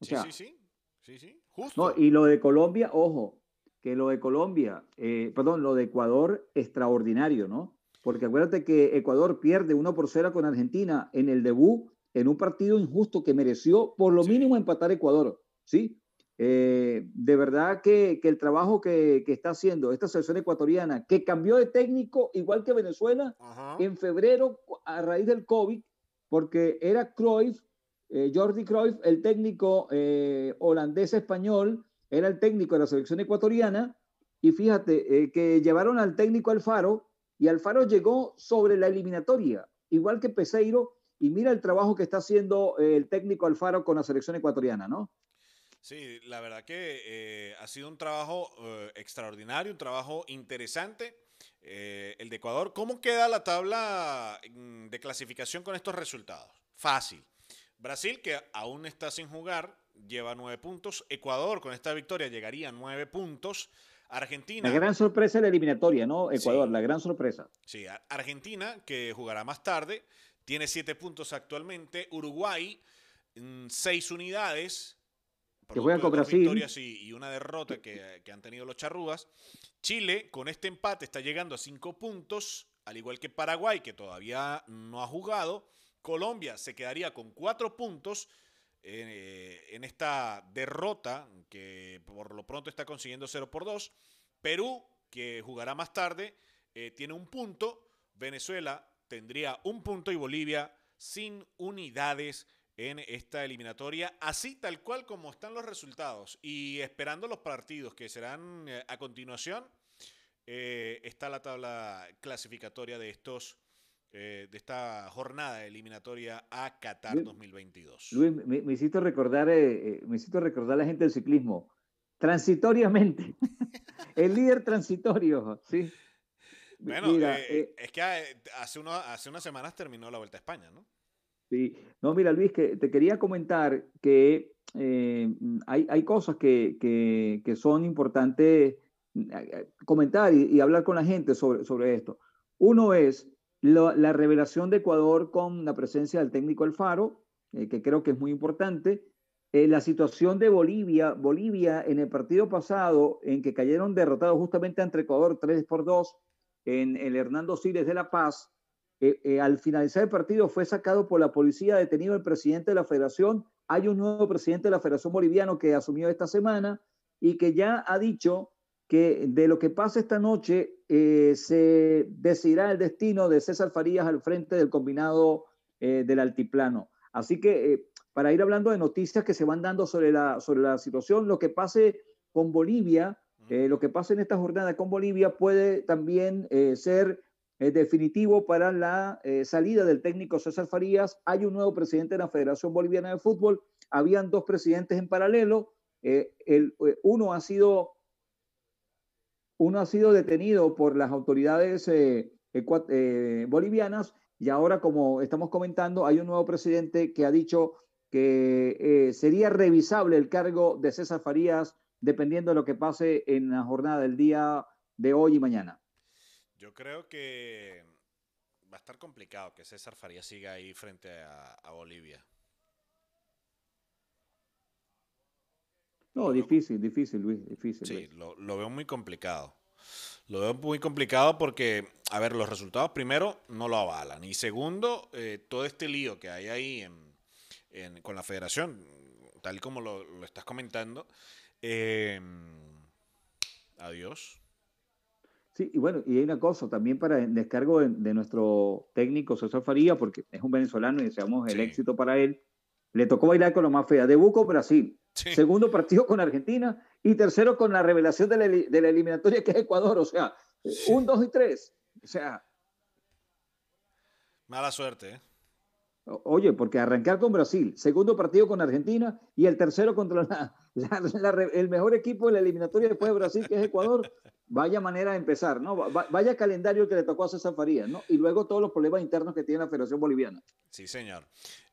A: sí, sí, sí, sí, sí, justo.
B: No, y lo de Colombia, ojo, que lo de Colombia, eh, perdón, lo de Ecuador, extraordinario, ¿no? Porque acuérdate que Ecuador pierde 1 por 0 con Argentina en el debut, en un partido injusto que mereció por lo mínimo empatar Ecuador, ¿sí? Eh, de verdad que, el trabajo que, está haciendo esta selección ecuatoriana, que cambió de técnico igual que Venezuela en febrero a raíz del COVID, porque era Cruyff, eh, Jordi Cruyff, el técnico eh, holandés-español, era el técnico de la selección ecuatoriana, y fíjate que llevaron al técnico Alfaro, y Alfaro llegó sobre la eliminatoria, igual que Peseiro, y mira el trabajo que está haciendo el técnico Alfaro con la selección ecuatoriana, ¿no?
A: Sí, la verdad que eh, ha sido un trabajo eh, extraordinario, un trabajo interesante. Eh, el de Ecuador, ¿cómo queda la tabla mm, de clasificación con estos resultados? Fácil. Brasil, que aún está sin jugar, lleva nueve puntos. Ecuador, con esta victoria, llegaría a nueve puntos. Argentina.
B: La gran sorpresa de la eliminatoria, ¿no? Ecuador, la gran sorpresa.
A: Sí, Argentina, que jugará más tarde, tiene siete puntos actualmente. Uruguay, mm, seis unidades
B: que juegan con Brasil.
A: victorias y, una derrota que, han tenido los charrúas. Chile, con este empate, está llegando a cinco puntos, al igual que Paraguay, que todavía no ha jugado. Colombia se quedaría con cuatro puntos eh, en esta derrota, que por lo pronto está consiguiendo 0 por 2. Perú, que jugará más tarde, eh, tiene un punto. Venezuela tendría un punto y Bolivia sin unidades en esta eliminatoria, así tal cual como están los resultados y esperando los partidos que serán eh, a continuación, eh, está la tabla clasificatoria de estos eh, de esta jornada eliminatoria a Qatar 2022.
B: Luis, me, hiciste recordar, me hiciste recordar a la gente del ciclismo, transitoriamente, el líder transitorio, sí.
A: Bueno, es que hace, uno, hace unas semanas terminó la Vuelta a España, ¿no?
B: Sí, no, mira Luis, que te quería comentar que eh, hay, hay, cosas que, que, que, son importantes mm, comentar y, hablar con la gente sobre, sobre esto. Uno es la revelación de Ecuador con la presencia del técnico Alfaro, eh, que creo que es muy importante. Eh, la situación de Bolivia, Bolivia en el partido pasado, en que cayeron derrotados justamente ante Ecuador 3 por 2 en el Hernando Siles de La Paz, eh, eh, al finalizar el partido fue sacado por la policía, detenido el presidente de la federación. Hay un nuevo presidente de la Federación Boliviano que asumió esta semana y que ya ha dicho que de lo que pasa esta noche eh, se decidirá el destino de César Farías al frente del combinado del altiplano. Así que para ir hablando de noticias que se van dando sobre la, sobre la situación, lo que pase con Bolivia, lo que pase en esta jornada con Bolivia puede también ser es definitivo para la eh, salida del técnico César Farías. Hay un nuevo presidente de la Federación Boliviana de Fútbol. Habían dos presidentes en paralelo. Eh, el, eh, uno, ha sido, uno ha sido detenido por las autoridades bolivianas y ahora, como estamos comentando, hay un nuevo presidente que ha dicho que sería revisable el cargo de César Farías dependiendo de lo que pase en la jornada del día de hoy y mañana.
A: Yo creo que va a estar complicado que César Faría siga ahí frente a, Bolivia.
B: No, difícil, difícil, Luis, difícil.
A: Sí, lo, veo muy complicado. Lo veo muy complicado porque, a ver, los resultados primero no lo avalan. Y segundo, eh, todo este lío que hay ahí con la federación, tal como lo, estás comentando, eh, adiós.
B: Sí, y bueno, y hay una cosa también para descargo de, nuestro técnico César Faría, porque es un venezolano y deseamos el éxito para él. Le tocó bailar con lo más fea. Debut con Brasil, segundo partido con Argentina y tercero con la revelación de la, de la eliminatoria que es Ecuador. O sea, un, dos y tres. O sea.
A: Mala suerte, ¿eh?
B: Oye, porque arrancar con Brasil, segundo partido con Argentina y el tercero contra el mejor equipo de la eliminatoria después de Brasil, que es Ecuador, vaya manera de empezar, ¿no? Vaya calendario que le tocó a César Farías, ¿no? Y luego todos los problemas internos que tiene la Federación Boliviana.
A: Sí, señor.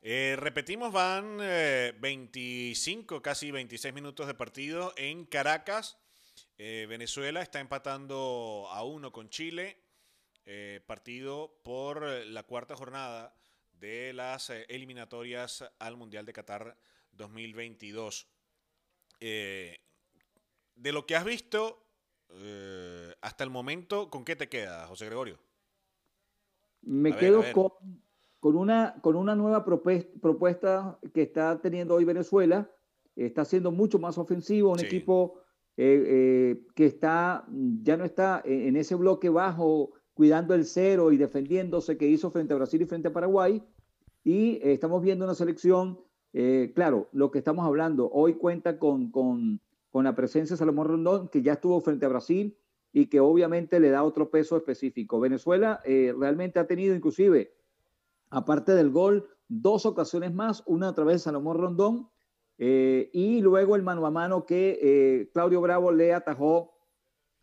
A: Eh, repetimos, van 25, eh, casi 26 minutos de partido en Caracas. Eh, Venezuela está empatando a uno con Chile, partido por la cuarta jornada de las eh, eliminatorias al Mundial de Qatar 2022. Eh, de lo que has visto eh, hasta el momento, ¿con qué te queda, José Gregorio?
B: Me quedo con, con, una, con una nueva propuesta que está teniendo hoy Venezuela. Está siendo mucho más ofensivo, un equipo que está, ya no está en ese bloque bajo cuidando el cero y defendiéndose que hizo frente a Brasil y frente a Paraguay. Y eh, estamos viendo una selección, eh, claro, lo que estamos hablando, hoy cuenta con, con, con, la presencia de Salomón Rondón, que ya estuvo frente a Brasil y que obviamente le da otro peso específico. Venezuela eh, realmente ha tenido inclusive, aparte del gol, dos ocasiones más, una a través de Salomón Rondón y luego el mano a mano que Claudio Bravo le atajó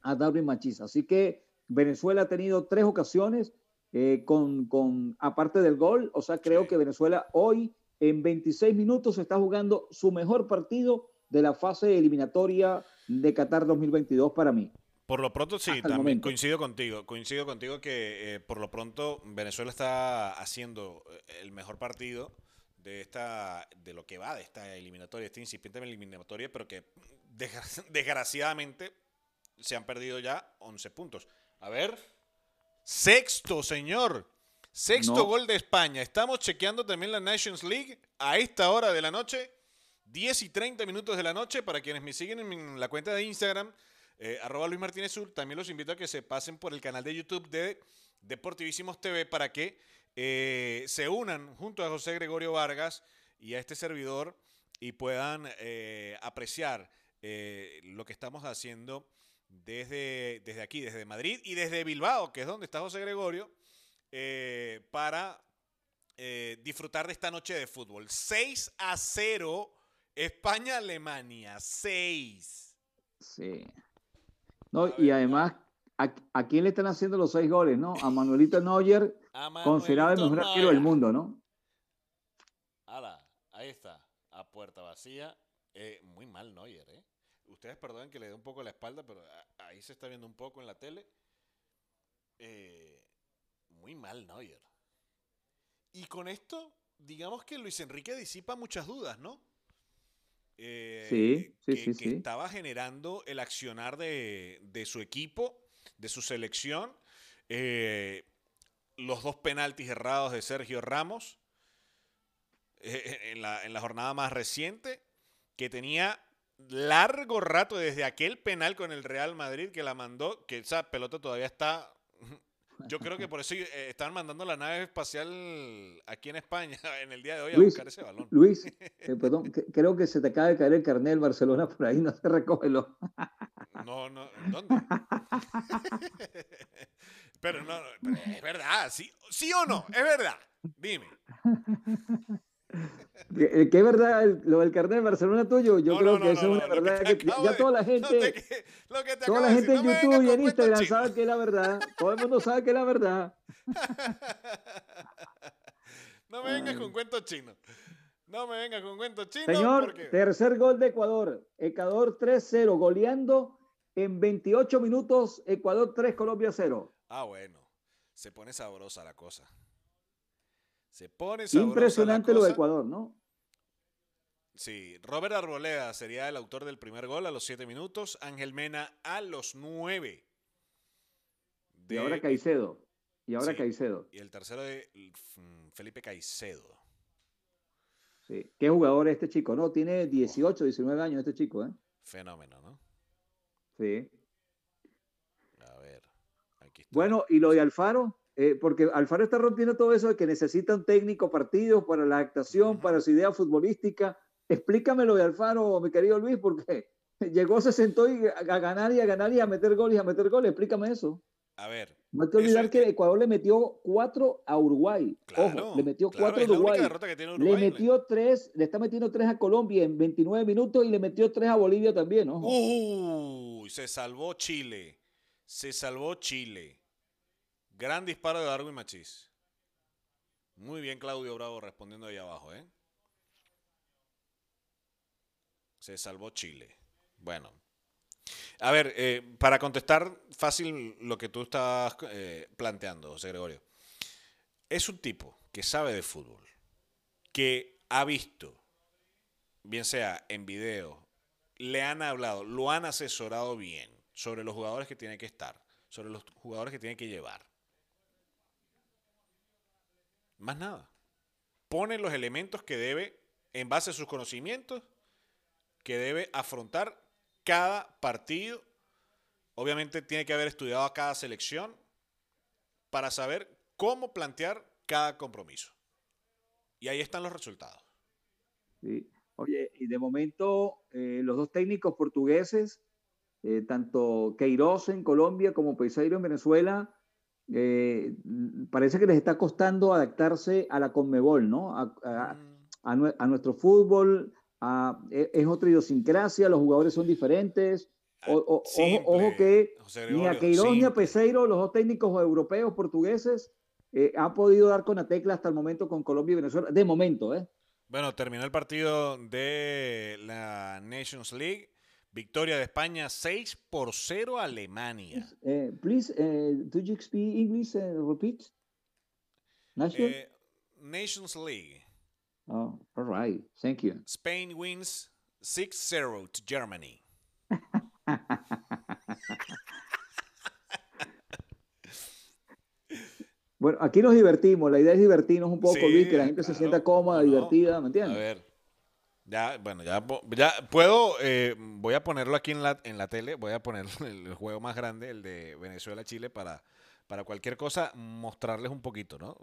B: a Darwin Machis. Así que Venezuela ha tenido tres ocasiones eh, con, con, aparte del gol. O sea, creo que Venezuela hoy en 26 minutos está jugando su mejor partido de la fase eliminatoria de Qatar 2022 para mí.
A: Por lo pronto sí, también coincido contigo. Coincido contigo que eh, por lo pronto Venezuela está haciendo eh, el mejor partido de esta de lo que va de esta eliminatoria, esta incipiente eliminatoria, pero que desgraciadamente se han perdido ya 11 puntos. A ver. Sexto, señor. Sexto gol de España. Estamos chequeando también la Nations League a esta hora de la noche. 10 y 30 minutos de la noche. Para quienes me siguen en la cuenta de Instagram, eh, arroba Luis Martínez Sur, también los invito a que se pasen por el canal de YouTube de Deportivísimos TV para que eh, se unan junto a José Gregorio Vargas y a este servidor y puedan eh, apreciar lo que estamos haciendo desde, desde aquí, desde Madrid y desde Bilbao, que es donde está José Gregorio, para disfrutar de esta noche de fútbol. 6 a 0, España-Alemania, 6.
B: Sí. No, y además, ¿a, quién le están haciendo los seis goles, no? A Manuelito Neuer, considerado el mejor arquero del mundo, ¿no?
A: ahí está, a puerta vacía. Eh, muy mal Neuer, ¿eh? ustedes perdonen que le dé un poco la espalda, pero ahí se está viendo un poco en la tele. Eh, muy mal Neuer. Y con esto, digamos que Luis Enrique disipa muchas dudas, ¿no?
B: Eh, sí, sí,
A: que,
B: sí,
A: estaba generando el accionar de, su equipo, de su selección. Eh, los dos penaltis errados de Sergio Ramos en la, en la jornada más reciente, que tenía largo rato desde aquel penal con el Real Madrid que la mandó, que esa pelota todavía está... Yo creo que por eso eh, están mandando la nave espacial aquí en España en el día de hoy a buscar ese balón.
B: Luis, eh, perdón, creo que se te acaba de caer el carnet del Barcelona por ahí, no se recógelo.
A: No, no, ¿dónde? pero no, es verdad, ¿sí, ¿sí o no? Es verdad, dime.
B: ¿Qué es verdad lo del carnet de Barcelona tuyo? Yo creo que eso es una verdad. Que ya toda la gente, toda la gente en YouTube y en Instagram sabe que es la verdad. Todo el mundo sabe que es la verdad.
A: no me vengas con cuentos chinos. No me vengas con cuentos chinos.
B: Señor, tercer gol de Ecuador. Ecuador 3-0, goleando en 28 minutos. Ecuador 3, Colombia 0.
A: Ah, bueno. Se pone sabrosa la cosa. Se pone
B: Impresionante lo de Ecuador, ¿no?
A: Sí, Robert Arboleda sería el autor del primer gol a los 7 minutos, Ángel Mena a los 9.
B: Y ahora Caicedo. Y ahora Caicedo.
A: Y el tercero de Felipe Caicedo.
B: Sí. ¿Qué jugador es este chico? No, tiene 18, 19 años este chico, ¿eh?
A: Fenómeno, ¿no?
B: Sí.
A: A ver, aquí está.
B: Bueno, ¿y lo de Alfaro? Eh, porque Alfaro está rompiendo todo eso de que necesita un técnico partido para la actuación, para su idea futbolística. Explícame lo de Alfaro, mi querido Luis, porque llegó, se sentó y a ganar y a ganar y a meter goles y a meter goles. Explícame eso.
A: A ver.
B: No hay que olvidar que Ecuador le metió cuatro a Uruguay. Ojo, le metió cuatro a Uruguay. Le metió tres, le está metiendo tres a Colombia en 29 minutos y le metió tres a Bolivia también. Ojo.
A: Uy, se salvó Chile. Se salvó Chile. Gran disparo de Darwin Machís. Muy bien, Claudio Bravo respondiendo ahí abajo, ¿eh? Se salvó Chile. Bueno. A ver, eh, para contestar fácil lo que tú estabas eh, planteando, José Gregorio. Es un tipo que sabe de fútbol, que ha visto, bien sea en video, le han hablado, lo han asesorado bien sobre los jugadores que tiene que estar, sobre los jugadores que tiene que llevar. Más nada. Pone los elementos que debe, en base a sus conocimientos, que debe afrontar cada partido. Obviamente tiene que haber estudiado a cada selección para saber cómo plantear cada compromiso. Y ahí están los resultados.
B: Sí. Oye, y de momento eh, los dos técnicos portugueses, eh, tanto Queiroz en Colombia como Peiseiro en Venezuela, eh, parece que les está costando adaptarse a la Conmebol, ¿no? A, mm. nuestro fútbol, e, es otra idiosincrasia, los jugadores son diferentes. Ah, ojo, que ni a Queiroz ni a Peseiro, los dos técnicos europeos, portugueses, eh, han podido dar con la tecla hasta el momento con Colombia y Venezuela. De momento, ¿eh?
A: Bueno, terminó el partido de la Nations League. Victoria de España 6 por 0 a Alemania.
B: Eh, please, uh, do you speak English? Uh, repeat.
A: Nations League.
B: Oh, all right. Thank you.
A: Spain wins 6-0 to Germany.
B: bueno, aquí nos divertimos. La idea es divertirnos un poco, Luis, que la gente se sienta cómoda, divertida, ¿me entiendes?
A: A ver. Ya, bueno, ya, ya puedo, eh, voy a ponerlo aquí en la, en la tele, voy a poner el, juego más grande, el de Venezuela-Chile, para, para cualquier cosa mostrarles un poquito, ¿no?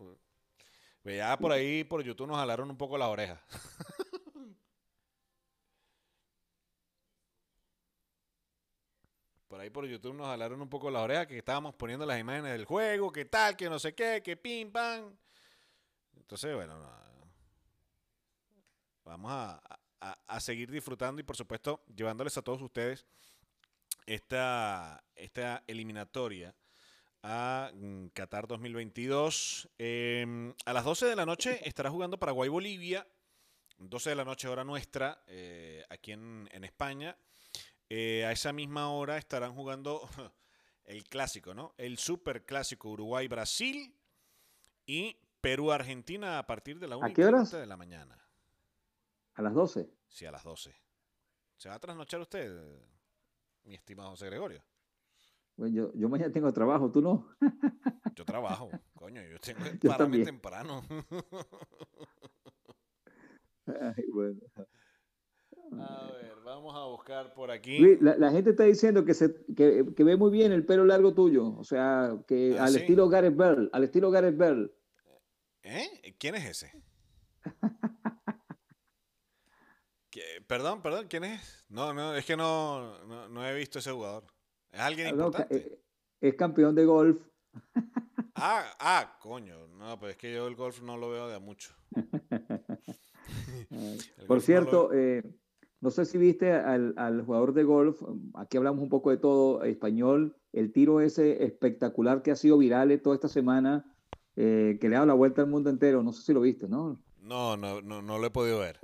A: Ya por ahí, por YouTube, nos jalaron un poco las orejas. por ahí por YouTube nos jalaron un poco las orejas que estábamos poniendo las imágenes del juego, que tal, que no sé qué, que pim, pam. Entonces, bueno, vamos a, a, seguir disfrutando y por supuesto llevándoles a todos ustedes esta, esta eliminatoria a mm, Qatar 2022. Em, a las 12 de la noche estará jugando Paraguay-Bolivia. 12 de la noche hora nuestra, eh, aquí en, España. Eh, a esa misma hora estarán jugando el clásico, ¿no? El super clásico Uruguay-Brasil y Perú-Argentina a partir de la 1 de la mañana.
B: ¿A las 12?
A: Sí, a las 12. ¿Se va a trasnochar usted, mi estimado José Gregorio?
B: Bueno, yo, mañana tengo trabajo, ¿tú no?
A: Yo trabajo, coño, yo tengo que pararme temprano.
B: Ay, bueno.
A: A ver, vamos a buscar por aquí.
B: la, gente está diciendo que, se, que, ve muy bien el pelo largo tuyo, o sea, que ¿Ah, al estilo Gareth Bell, al estilo Gareth Bell.
A: ¿Eh? ¿Quién es ese? Perdón, perdón, ¿quién es? No, no, es que no, no he visto ese jugador. Es alguien importante.
B: Eh, es campeón de golf.
A: Ah, ah, coño. No, pues es que yo el golf no lo veo de mucho.
B: Por cierto, eh, no, sé si viste al, jugador de golf, aquí hablamos un poco de todo, español, el tiro ese espectacular que ha sido viral toda esta semana, eh, que le ha dado la vuelta al mundo entero, no sé si lo viste, ¿no?
A: No, no, no, no lo he podido ver.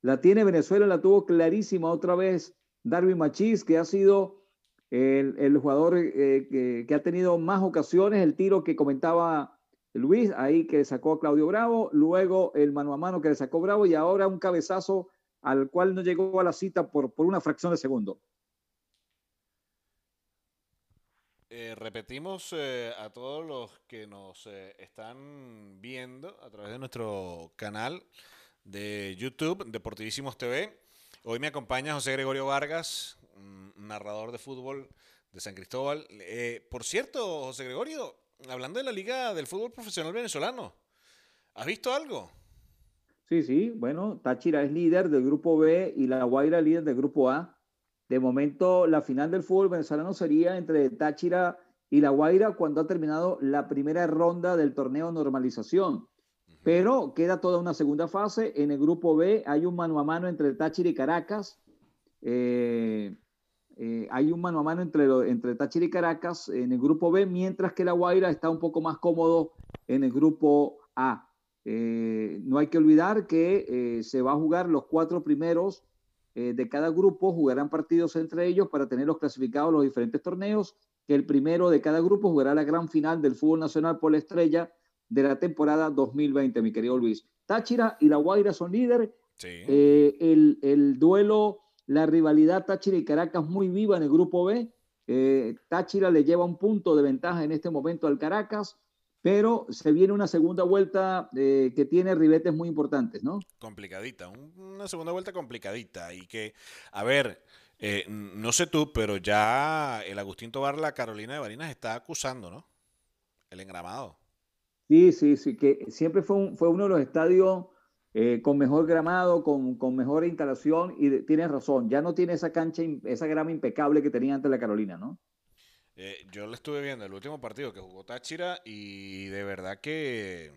B: La tiene Venezuela, la tuvo clarísima otra vez Darwin Machís, que ha sido el, jugador eh, que, ha tenido más ocasiones, el tiro que comentaba Luis, ahí que sacó a Claudio Bravo, luego el mano a mano que le sacó Bravo y ahora un cabezazo al cual no llegó a la cita por, por una fracción de segundo.
A: Eh, repetimos eh, a todos los que nos están viendo a través de nuestro canal de YouTube, Deportivísimos TV. Hoy me acompaña José Gregorio Vargas, narrador de fútbol de San Cristóbal. por cierto, José Gregorio, hablando de la Liga del Fútbol Profesional Venezolano, ¿has visto algo?
B: Sí, sí, bueno, Táchira es líder del grupo B y La Guaira líder del grupo A. De momento, la final del fútbol venezolano sería entre Táchira y La Guaira cuando ha terminado la primera ronda del torneo normalización. Pero queda toda una segunda fase. En el grupo B hay un mano a mano entre Táchira y Caracas. Eh, eh, hay un mano a mano entre, entre Táchira y Caracas en el grupo B, mientras que La Guaira está un poco más cómodo en el grupo A. Eh, no hay que olvidar que se va a jugar los cuatro primeros de cada grupo jugarán partidos entre ellos para tenerlos clasificados los diferentes torneos, que el primero de cada grupo jugará la gran final del fútbol nacional por la estrella de la temporada 2020, mi querido Luis. Táchira y La Guaira son líderes. Eh, el, duelo, la rivalidad Táchira y Caracas muy viva en el grupo B. Eh, Táchira le lleva un punto de ventaja en este momento al Caracas pero se viene una segunda vuelta eh, que tiene ribetes muy importantes, ¿no?
A: Complicadita, una segunda vuelta complicadita y que, a ver, eh, no sé tú, pero ya el Agustín Tobar, la Carolina de Barinas está acusando, ¿no? El engramado.
B: Sí, sí, sí, que siempre fue, fue uno de los estadios eh, con mejor gramado, con, con, mejor instalación y tienes razón, ya no tiene esa cancha, esa grama impecable que tenía antes la Carolina, ¿no?
A: Eh, yo le estuve viendo el último partido que jugó Táchira y de verdad que.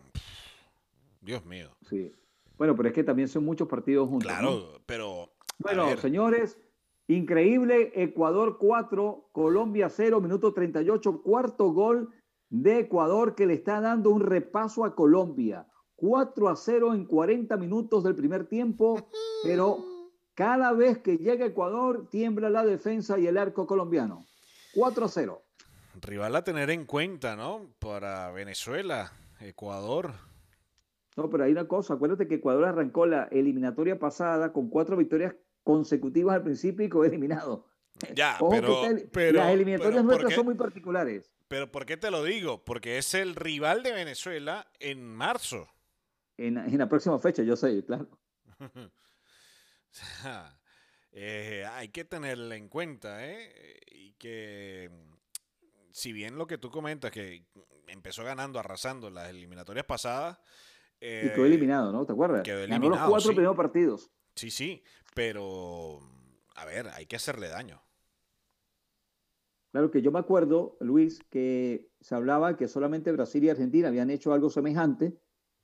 A: Dios mío.
B: Sí. Bueno, pero es que también son muchos partidos juntos.
A: Claro, pero.
B: Bueno, señores, increíble. Ecuador 4, Colombia 0, minuto 38, cuarto gol de Ecuador que le está dando un repaso a Colombia. 4 a 0 en 40 minutos del primer tiempo, pero cada vez que llega Ecuador tiembla la defensa y el arco colombiano. 4-0.
A: Rival a tener en cuenta, ¿no? Para Venezuela, Ecuador.
B: No, pero hay una cosa, acuérdate que Ecuador arrancó la eliminatoria pasada con cuatro victorias consecutivas al principio y quedó eliminado.
A: Ya, pero,
B: las eliminatorias nuestras son muy particulares.
A: Pero ¿por qué te lo digo? Porque es el rival de Venezuela en marzo.
B: En, en la próxima fecha, yo sé, claro.
A: Eh, hay que tenerla en cuenta, ¿eh? Y que si bien lo que tú comentas, que empezó ganando, arrasando las eliminatorias pasadas.
B: y quedó eh, eliminado, ¿no? ¿Te acuerdas?
A: Quedó eliminado.
B: Ganó los cuatro primeros partidos.
A: Sí, sí, pero a ver, hay que hacerle daño.
B: Claro que yo me acuerdo, Luis, que se hablaba que solamente Brasil y Argentina habían hecho algo semejante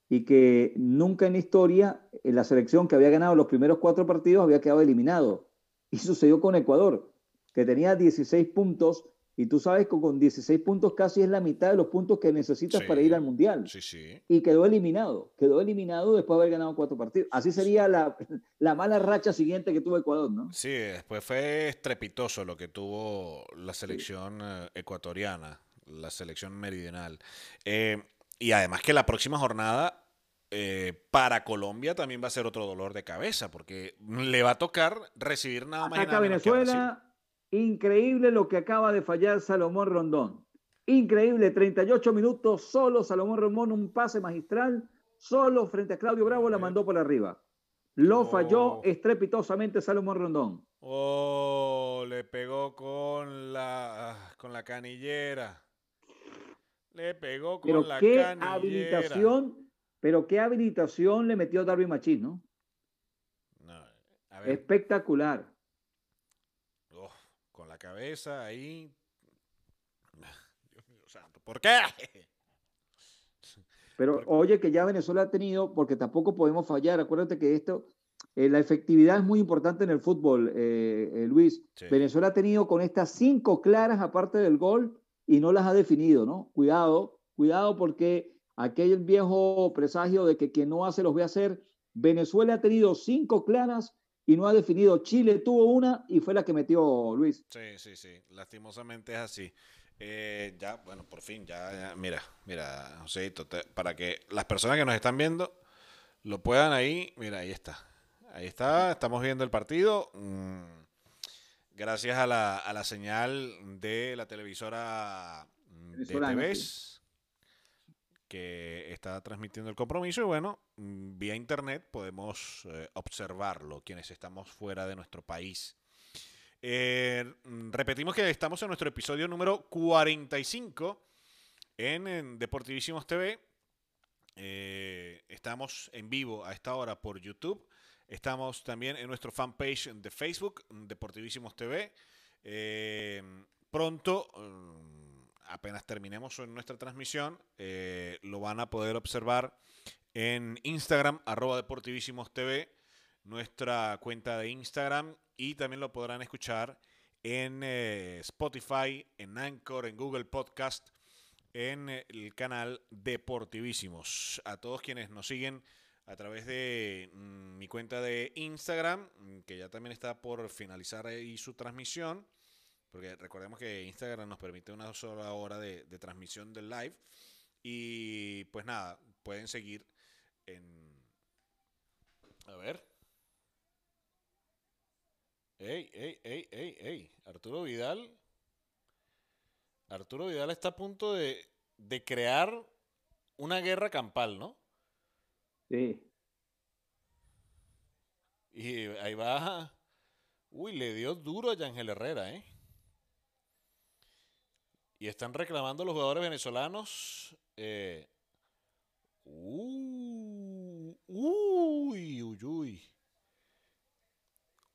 B: y que nunca en historia en la selección que había ganado los primeros cuatro partidos había quedado eliminado. Y sucedió con Ecuador, que tenía 16 puntos y tú sabes que con 16 puntos casi es la mitad de los puntos que necesitas para ir al Mundial.
A: Sí, sí.
B: Y quedó eliminado, quedó eliminado después de haber ganado cuatro partidos. Así sería la, la, mala racha siguiente que tuvo Ecuador, ¿no?
A: Sí, después fue estrepitoso lo que tuvo la selección eh, ecuatoriana, la selección meridional. Eh, y además que la próxima jornada eh, para Colombia también va a ser otro dolor de cabeza, porque le va a tocar recibir nada más.
B: Acá Venezuela, increíble lo que acaba de fallar Salomón Rondón. Increíble, 38 minutos, solo Salomón Rondón, un pase magistral, solo frente a Claudio Bravo la mandó por arriba. Lo falló estrepitosamente Salomón Rondón.
A: Oh, le pegó con la, con la canillera. Le pegó con
B: pero
A: la
B: qué habilitación, pero qué habilitación le metió Darwin Machín, ¿no? Espectacular.
A: Con la cabeza ahí. Dios mío santo, ¿por qué?
B: Pero oye que ya Venezuela ha tenido, porque tampoco podemos fallar, acuérdate que esto, eh, la efectividad es muy importante en el fútbol, eh, eh, Luis. Venezuela ha tenido con estas cinco claras, aparte del gol, y no las ha definido, ¿no? Cuidado, cuidado porque aquel viejo presagio de que quien no hace los ve hacer. Venezuela ha tenido cinco claras y no ha definido. Chile tuvo una y fue la que metió Luis.
A: Sí, sí, sí. Lastimosamente es así. Eh, ya, bueno, por fin, ya, mira, mira, Joséito, para que las personas que nos están viendo lo puedan ahí, mira, ahí está. ahí está, estamos viendo el partido. Mm, gracias a la, a la señal de la televisora de TVs que está transmitiendo el compromiso y bueno, mm, vía internet podemos eh, observarlo quienes estamos fuera de nuestro país. Eh, mm, repetimos que estamos en nuestro episodio número 45 en, en Deportivísimos TV. Eh, estamos en vivo a esta hora por YouTube. Estamos también en nuestro fanpage de Facebook, Deportivísimos TV. Pronto, mm, apenas terminemos nuestra transmisión, eh, lo van a poder observar en Instagram, arroba Deportivísimos TV, nuestra cuenta de Instagram, y también lo podrán escuchar en eh, Spotify, en Anchor, en Google Podcast, en el canal Deportivísimos. A todos quienes nos siguen a través de mm, mi cuenta de Instagram, que ya también está por finalizar ahí su transmisión, porque recordemos que Instagram nos permite una sola hora de, de transmisión del live. Y pues nada, pueden seguir en... A ver. Ey, ey, ey, ey, ey. Arturo Vidal. Arturo Vidal está a punto de, de crear una guerra campal, ¿no?
B: Sí.
A: Y ahí va. Uy, le dio duro a Yangel Herrera, ¿eh? Y están reclamando los jugadores venezolanos. eh, uh, uy, uy, uy.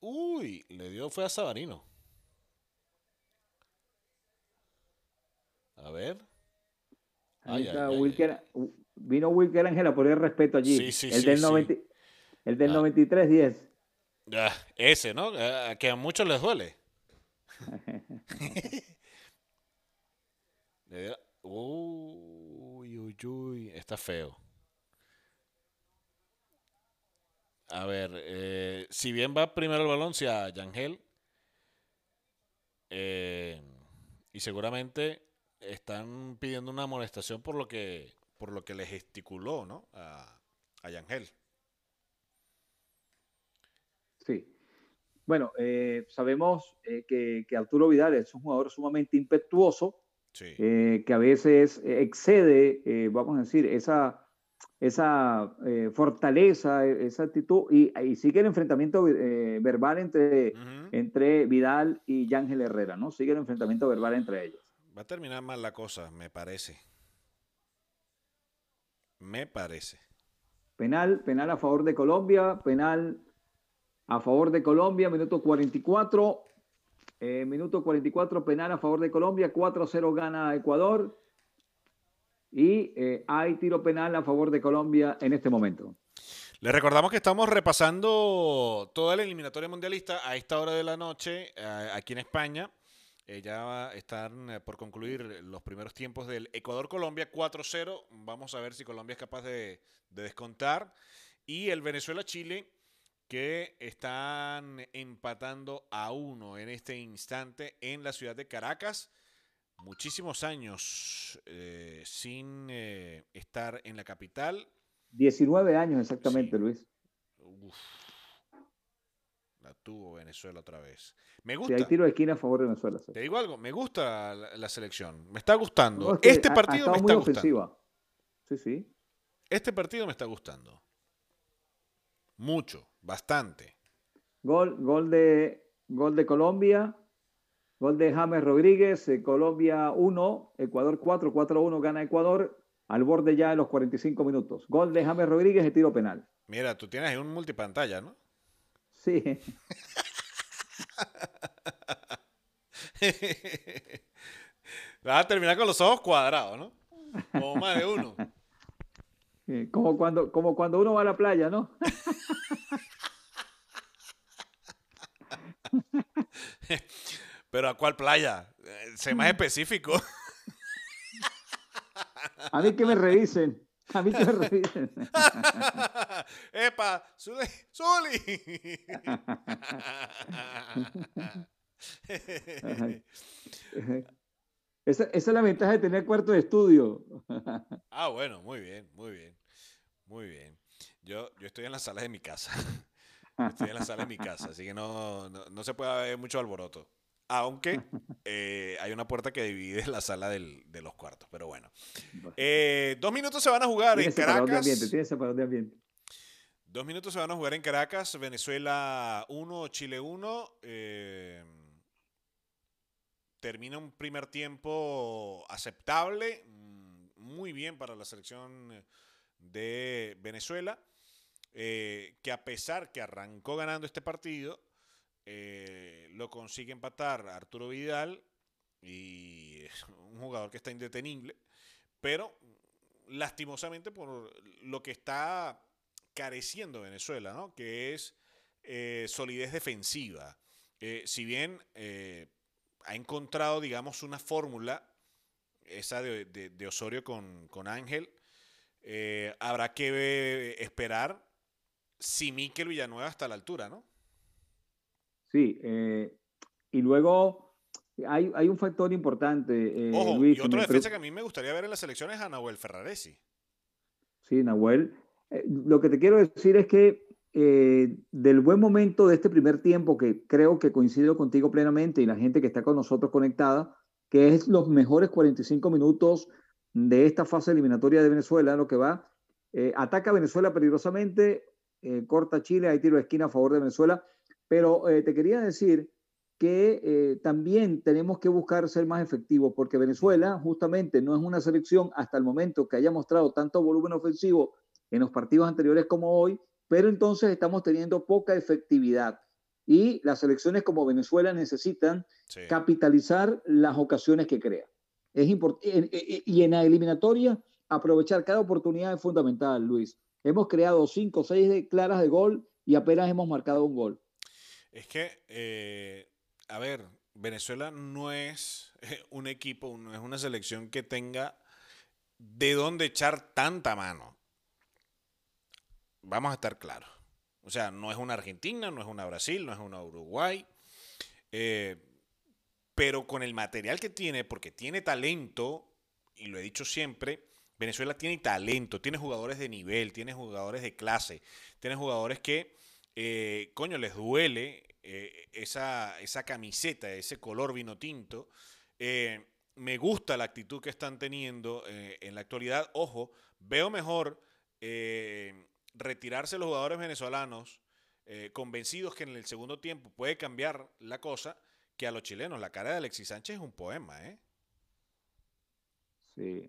A: Uy, le dio fue a Sabarino. A ver.
B: Ahí
A: Ay,
B: está
A: ay, ay,
B: Wilker- vino Wilker Ángel a poner respeto allí.
A: Sí, sí,
B: el,
A: sí,
B: del
A: sí.
B: 90 el del
A: Ah.
B: 93-10.
A: Ah, ese, ¿no? Ah, que a muchos les duele. Uy, uy, uy. Está feo. A ver, eh, si bien va primero el balón, si a Yangel. eh, y seguramente están pidiendo una amonestación por lo que por lo que le gesticuló, ¿no? A, a Yangel.
B: Sí. Bueno, eh, sabemos eh, que Arturo Vidal es un jugador sumamente impetuoso,
A: Sí.
B: eh, que a veces eh, excede, eh, vamos a decir, esa, esa eh, fortaleza, eh, esa actitud, y, y sigue el enfrentamiento verbal entre, entre Vidal y Yángel Herrera, ¿no? Sigue el enfrentamiento verbal entre ellos.
A: Va a terminar mal la cosa, me parece. Me parece.
B: Penal, penal a favor de Colombia, penal a favor de Colombia, minuto 44. Eh, minuto 44, penal a favor de Colombia, 4-0 gana Ecuador. Y eh, hay tiro penal a favor de Colombia en este momento.
A: Les recordamos que estamos repasando toda la eliminatoria mundialista a esta hora de la noche eh, aquí en España. Eh, ya están por concluir los primeros tiempos del Ecuador-Colombia 4-0. Vamos a ver si Colombia es capaz de, de descontar. Y el Venezuela-Chile que están empatando a uno en este instante en la ciudad de Caracas. Muchísimos años eh, sin eh, estar en la capital.
B: 19 años exactamente,
A: Sí.
B: Luis.
A: Uf. La tuvo Venezuela otra vez. Me gusta.
B: hay tiro de esquina a favor de Venezuela. sí.
A: Te digo algo, me gusta la, la selección. Me está gustando.
B: No, es que
A: este
B: ha- ha
A: partido me está
B: muy
A: gustando.
B: ofensiva. Sí, sí.
A: Este partido me está gustando. Mucho, bastante.
B: Gol, gol, de, gol de Colombia. Gol de James Rodríguez. eh, Colombia 1, Ecuador 4, 4-1 gana Ecuador. Al borde ya de los 45 minutos. Gol de James Rodríguez de tiro penal.
A: Mira, tú tienes un multipantalla, ¿no?
B: Sí.
A: Vas a terminar con los ojos cuadrados, ¿no? Como más de uno.
B: Eh, Como cuando, como cuando uno va a la playa, ¿no?
A: Pero ¿a cuál playa? Eh, Sé más específico.
B: A mí que me revisen. A mí que me revisen.
A: ¡Epa! ¡Zuli! ¡Zuli!
B: Esa, esa es la ventaja de tener cuarto de estudio.
A: ah, bueno, muy bien, muy bien. Muy bien. Yo, yo estoy en la sala de mi casa. Estoy en la sala de mi casa, así que no, no, se puede ver mucho alboroto. Aunque eh, hay una puerta que divide la sala del, de los cuartos, pero bueno. Eh, dos minutos se van a jugar en Caracas. De ambiente, Dos minutos se van a jugar en Caracas, Venezuela 1, Chile 1. Eh, termina un primer tiempo aceptable, mm, muy bien para la selección de Venezuela, eh, que a pesar que arrancó ganando este partido, eh, lo consigue empatar Arturo Vidal y es un jugador que está indetenible, pero lastimosamente por lo que está careciendo Venezuela, ¿no? que es eh, solidez defensiva. si bien ha encontrado, digamos, una fórmula, esa de, Osorio con, con Ángel, eh, habrá que esperar si Miquel Villanueva está a la altura, ¿no?
B: Sí, eh, y luego hay, hay, un factor importante.
A: Eh, Ojo, y otra defensa que a mí me gustaría ver en la selección es a Nahuel Ferraresi.
B: Sí, Nahuel. lo que te quiero decir es que del buen momento de este primer tiempo, que creo que coincido contigo plenamente y la gente que está con nosotros conectada, que es los mejores 45 minutos de esta fase eliminatoria de Venezuela, lo que va, eh, ataca Venezuela peligrosamente, eh, corta Chile, hay tiro de esquina a favor de Venezuela, pero eh, te quería decir que también tenemos que buscar ser más efectivos, porque Venezuela justamente no es una selección hasta el momento que haya mostrado tanto volumen ofensivo en los partidos anteriores como hoy, pero entonces estamos teniendo poca efectividad. Y las selecciones como Venezuela necesitan capitalizar las ocasiones que crea. Es importante. Y en la eliminatoria, aprovechar cada oportunidad es fundamental, Luis. Hemos creado cinco o seis claras de gol y apenas hemos marcado un gol.
A: Es que, eh, a ver, Venezuela no es un equipo, no es una selección que tenga de dónde echar tanta mano. Vamos a estar claros. O sea, no es una Argentina, no es una Brasil, no es una Uruguay. Eh, pero con el material que tiene, porque tiene talento, y lo he dicho siempre, Venezuela tiene talento, tiene jugadores de nivel, tiene jugadores de clase, tiene jugadores que, eh, coño, les duele eh, esa, esa, camiseta, ese color vino tinto. Eh, me gusta la actitud que están teniendo en la actualidad. Ojo, veo mejor retirarse los jugadores venezolanos convencidos que en el segundo tiempo puede cambiar la cosa que a los chilenos. La cara de Alexis Sánchez es un poema, ¿eh?
B: Sí.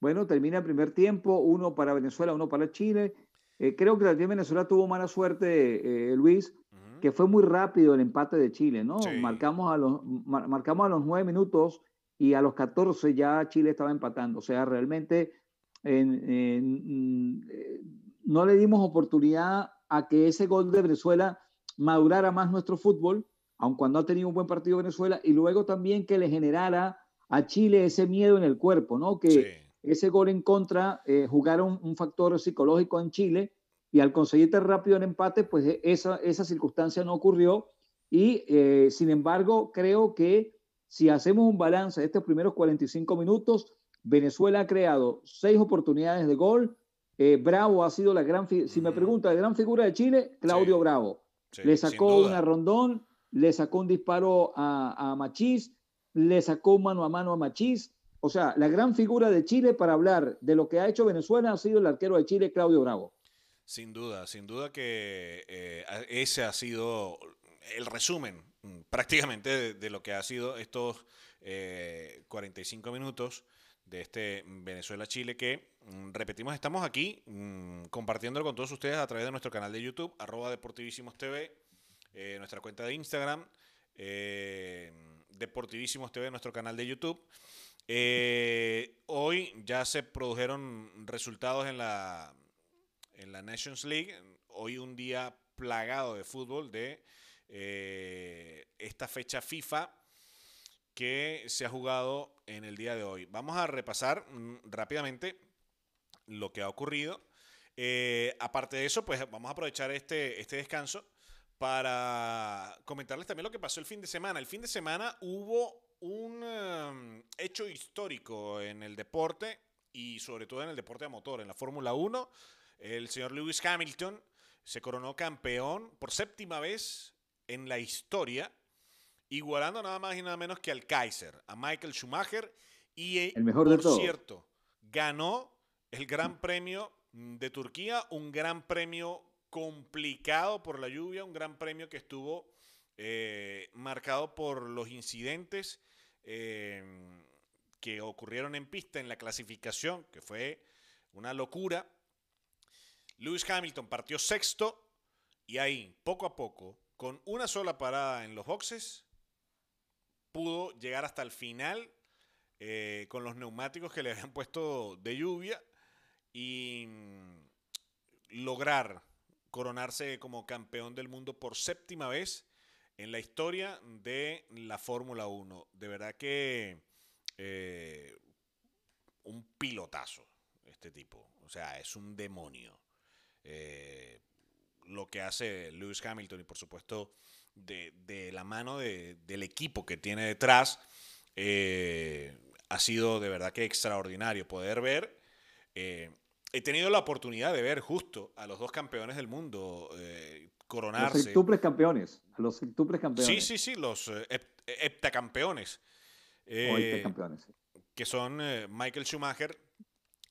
B: Bueno, termina el primer tiempo, uno para Venezuela, uno para Chile. Eh, creo que también Venezuela tuvo mala suerte, eh, Luis, que fue muy rápido el empate de Chile, ¿no? Marcamos, a los, marcamos a los nueve minutos y a los 14 ya Chile estaba empatando. O sea, realmente mm, no le dimos oportunidad a que ese gol de Venezuela madurara más nuestro fútbol aun cuando ha tenido un buen partido Venezuela, y luego también que le generara a Chile ese miedo en el cuerpo, ¿no? Que ese gol en contra eh, jugaron un factor psicológico en Chile y al conseguirte rápido el empate, pues e, esa, esa circunstancia no ocurrió y eh, sin embargo creo que si hacemos un balance de estos primeros 45 minutos, Venezuela ha creado seis oportunidades de gol, eh, Bravo ha sido la gran, si me pregunta, la gran figura de Chile, Claudio Bravo. Le sacó una rondón, le sacó un disparo a, Machís, le sacó mano a mano a Machís. O sea, la gran figura de Chile para hablar de lo que ha hecho Venezuela ha sido el arquero de Chile, Claudio Bravo.
A: Sin duda, sin duda que eh, ese ha sido el resumen mm, prácticamente de, lo que ha sido estos 45 eh, minutos de este Venezuela-Chile que, mm, repetimos, estamos aquí mm, compartiéndolo con todos ustedes a través de nuestro canal de YouTube, arroba Deportivísimos TV, eh, nuestra cuenta de Instagram, eh, Deportivísimos TV, nuestro canal de YouTube. Eh, hoy ya se produjeron resultados en la, en la Nations League. Hoy un día plagado de fútbol de esta fecha FIFA que se ha jugado en el día de hoy. Vamos a repasar mm, rápidamente lo que ha ocurrido. aparte de eso, pues vamos a aprovechar este, este descanso para comentarles también lo que pasó el fin de semana. El fin de semana hubo un um, hecho histórico en el deporte y sobre todo en el deporte a motor, en la Fórmula 1. El señor Lewis Hamilton se coronó campeón por séptima vez en la historia, igualando nada más y nada menos que al Kaiser, a Michael Schumacher. Y
B: eh, el mejor por
A: cierto, ganó el Gran Premio de Turquía, un gran premio complicado por la lluvia, un gran premio que estuvo eh, marcado por los incidentes eh, que ocurrieron en pista en la clasificación, que fue una locura. Lewis Hamilton partió sexto y ahí, poco a poco, con una sola parada en los boxes, pudo llegar hasta el final eh, con los neumáticos que le habían puesto de lluvia y mm, lograr coronarse como campeón del mundo por séptima vez en la historia de la Fórmula 1. De verdad que eh, un pilotazo este tipo. O sea, es un demonio. Eh, lo que hace Lewis Hamilton y por supuesto de, la mano del equipo que tiene detrás eh, ha sido de verdad que extraordinario poder ver he tenido la oportunidad de ver justo a los dos campeones del mundo eh, coronarse.
B: Los septuples campeones. Los septuples campeones.
A: Sí, sí, sí, los eh, heptacampeones.
B: Eh, heptacampeones.
A: Que son Michael Schumacher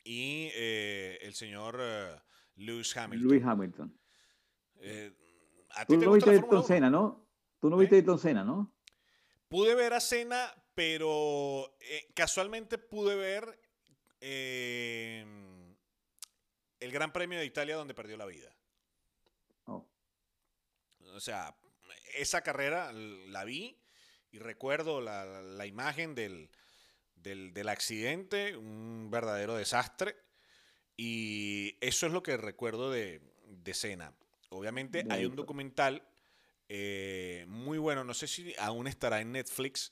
A: y el señor Lewis Hamilton.
B: Lewis Hamilton. Tú no viste Ayrton Senna, ¿no? Tú no viste Ayrton Senna, ¿no?
A: Pude ver a Senna, pero casualmente pude ver el Gran Premio de Italia donde perdió la vida. Oh. O sea, esa carrera la vi y recuerdo la, imagen del, del, accidente, un verdadero desastre. Y eso es lo que recuerdo de, de Cena. Obviamente hay un documental eh, muy bueno, no sé si aún estará en Netflix,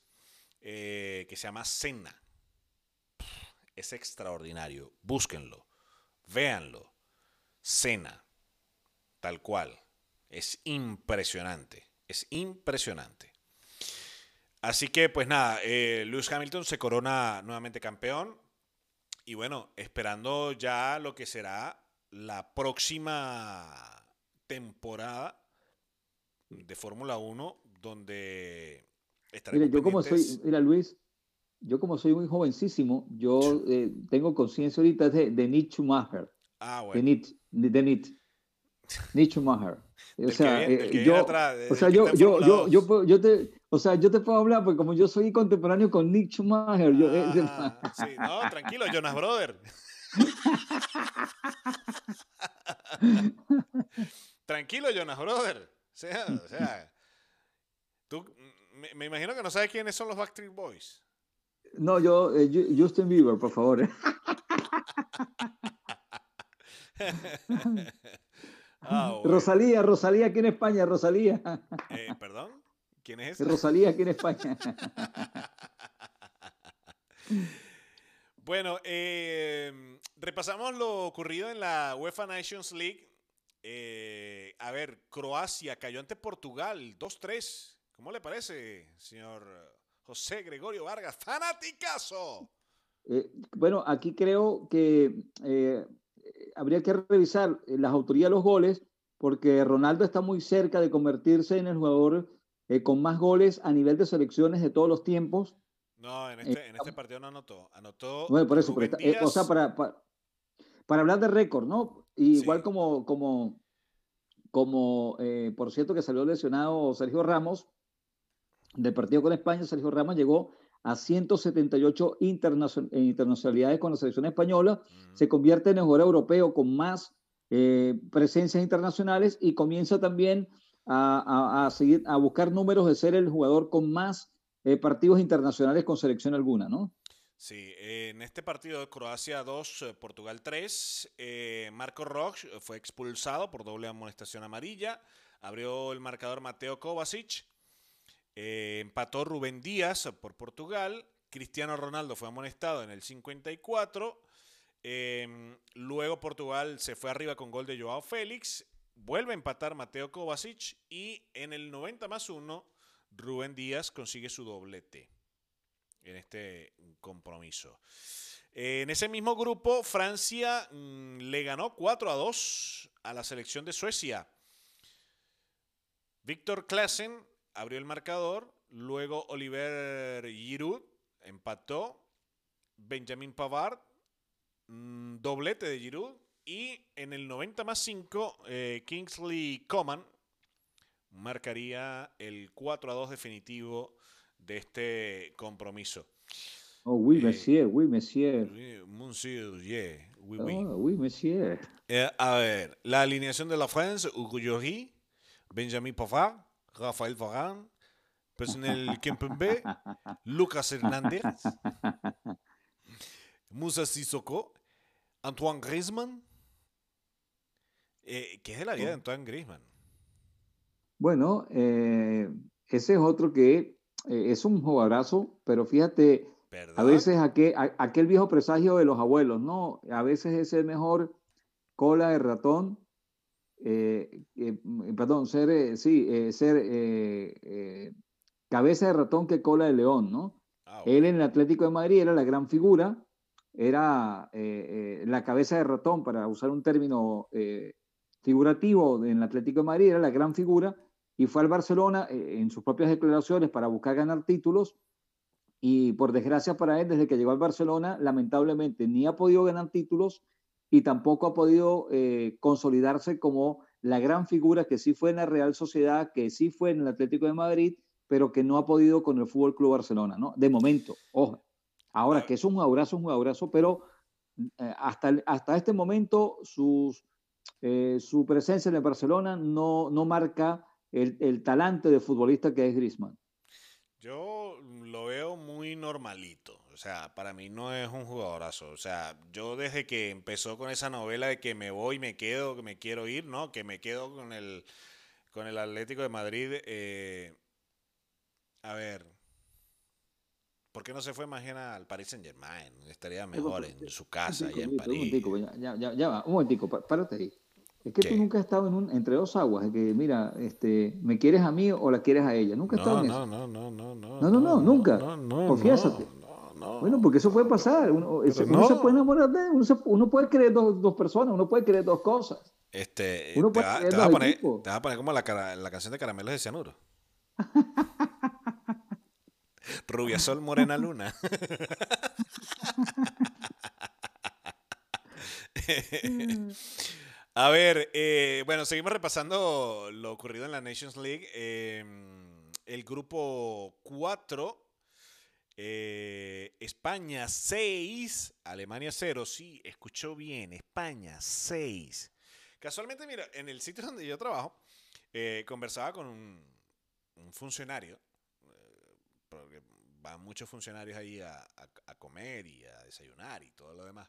A: eh, que se llama Cena. Es extraordinario, búsquenlo. Véanlo. Cena. Tal cual. Es impresionante. Es impresionante. Así que, pues nada, eh, Lewis Hamilton se corona nuevamente campeón. Y bueno, esperando ya lo que será la próxima temporada de Fórmula 1, donde
B: estaremos Mira, yo como soy, mira Luis, yo como soy muy jovencísimo, yo eh, tengo conciencia ahorita de, de Nick Schumacher.
A: Ah,
B: bueno. De Nick, de. Nick Schumacher. O sea, eh, yo, o sea, yo, yo, yo, yo, yo, te, o sea, yo te puedo hablar, porque como yo soy contemporáneo con Nick Schumacher. Yo,
A: ah, sí, no, tranquilo, Jonas Brother. tranquilo, Jonas Brother. O sea, o sea, tú, me, me imagino que no sabes quiénes son los Backstreet Boys.
B: No, yo, eh, Justin Bieber, por favor. Eh. Ah, Rosalía, Rosalía aquí en España, Rosalía.
A: Eh, ¿Perdón? ¿Quién es ese?
B: Rosalía aquí en España.
A: bueno, repasamos lo ocurrido en la UEFA Nations League. a ver, Croacia cayó ante Portugal 2-3. ¿Cómo le parece, señor José Gregorio Vargas, fanaticazo.
B: Eh, bueno, aquí creo que eh, habría que revisar las autorías de los goles, porque Ronaldo está muy cerca de convertirse en el jugador eh, con más goles a nivel de selecciones de todos los tiempos.
A: No, en este, este partido no anotó. Anotó.
B: Bueno, por eso, o sea, para, para, hablar de récord, ¿no? igual como, como, como por cierto, que salió lesionado Sergio Ramos, del partido con España, Sergio Ramos llegó a 178 internacionalidades con la selección española, se convierte en el jugador europeo con más eh, presencias internacionales y comienza también a, seguir, a buscar números de ser el jugador con más eh, partidos internacionales con selección alguna, ¿no?
A: Sí, en este partido de Croacia 2, eh, Portugal 3, Marco Roch fue expulsado por doble amonestación amarilla, abrió el marcador Mateo Kovacic, eh, empató Rubén Díaz por Portugal. Cristiano Ronaldo fue amonestado en el 54. Em, luego Portugal se fue arriba con gol de Joao Félix. Vuelve a empatar Mateo Kovacic. Y en el 90 más 1, Rubén Díaz consigue su doblete en este compromiso. en ese mismo grupo, Francia mm, le ganó 4 a 2 a la selección de Suecia. Víctor Klassen abrió el marcador, luego Oliver Giroud empató, Benjamin Pavard, mm, doblete de Giroud, y en el 90 más 5, eh, Kingsley Coman marcaría el 4 a 2 definitivo de este compromiso.
B: Oh, oui, monsieur, oui, monsieur.
A: Monsieur, yeah, oui, oui.
B: Oh, oui, monsieur.
A: Eh, a ver, la alineación de la France, Hugo Lloris, Benjamin Pavard, Rafael Varane, Personel Kempembe, Lucas Hernández, Moussa Sissoko, Antoine Griezmann. Eh, ¿Qué es la vida de Antoine Griezmann?
B: Bueno, eh, ese es otro que eh, es un jugadorazo, pero fíjate, a veces aquel, aquel viejo presagio de los abuelos, ¿no? A veces es el mejor cola de ratón, eh, mm, perdón, ser, sí, ser cabeza de ratón que cola de león, ¿no? Ah, Él en el Atlético de Madrid era la gran figura, era la cabeza de ratón, para usar un término figurativo en el Atlético de Madrid, era la gran figura, y fue al Barcelona eh, en sus propias declaraciones para buscar ganar títulos y por desgracia para él, desde que llegó al Barcelona, lamentablemente ni ha podido ganar títulos y tampoco ha podido eh, consolidarse como la gran figura que sí fue en la Real Sociedad, que sí fue en el Atlético de Madrid, pero que no ha podido con el Fútbol Club Barcelona, ¿no? De momento, ojo. Ahora que es un abrazo, un abrazo, pero eh, hasta, hasta este momento sus, su presencia en el Barcelona no, no marca el, talante de futbolista que es Grisman?
A: Yo lo veo muy normalito. O sea, para mí no es un jugadorazo. O sea, yo desde que empezó con esa novela de que me voy, me quedo, que me quiero ir, ¿no? Que me quedo con el, con el Atlético de Madrid. Eh, a ver, ¿por qué no se fue más bien al Paris Saint Germain? Estaría mejor en su casa, allá en París.
B: Un ya, ya, ya va, un momentico, párate ahí. Es que tú nunca has estado en un, entre dos aguas, de que mira, este, ¿me quieres a mí o la quieres a ella? Nunca has estado en eso.
A: No, no, no, no.
B: No, no, no, nunca. No, no, Confiésate. Bueno, porque eso puede pasar. Uno, se puede enamorar de uno, uno puede creer dos, dos, personas, uno puede creer dos cosas.
A: Este, uno te, va, te, vas a poner, te, vas a poner, como la, la canción de Caramelos de Cianuro. Rubia Sol, Morena Luna. A ver, eh, bueno, seguimos repasando lo ocurrido en la Nations League. Em, el grupo 4, eh, España 6, Alemania 0. Sí, escuchó bien, España 6. Casualmente, mira, en el sitio donde yo trabajo, eh, conversaba con un, funcionario, porque van muchos funcionarios ahí a, comer y a desayunar y todo lo demás,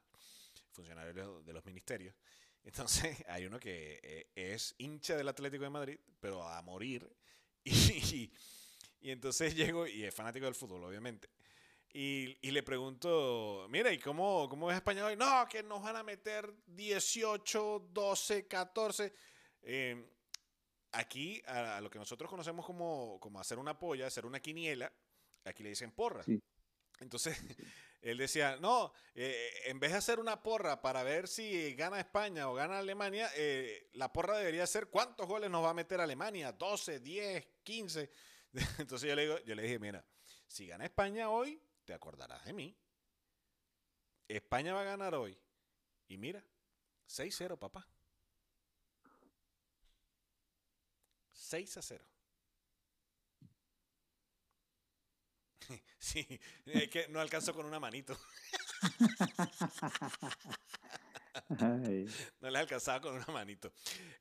A: funcionarios de los ministerios. Entonces hay uno que eh, es hincha del Atlético de Madrid, pero a morir. Y, y, entonces llego y es fanático del fútbol, obviamente. Y, y, le pregunto, mira, ¿y cómo, cómo es España hoy? No, que nos van a meter 18, 12, 14. aquí, a, lo que nosotros conocemos como, como hacer una polla, hacer una quiniela, aquí le dicen porra. Entonces, él decía, no, eh, en vez de hacer una porra para ver si gana España o gana Alemania, eh, la porra debería ser cuántos goles nos va a meter Alemania, 12, 10, 15. Entonces yo le, digo, yo le dije, mira, si gana España hoy, te acordarás de mí. España va a ganar hoy. Y mira, 6-0, papá. 6 a 0. Sí, es que no alcanzó con una manito. No le alcanzaba con una manito.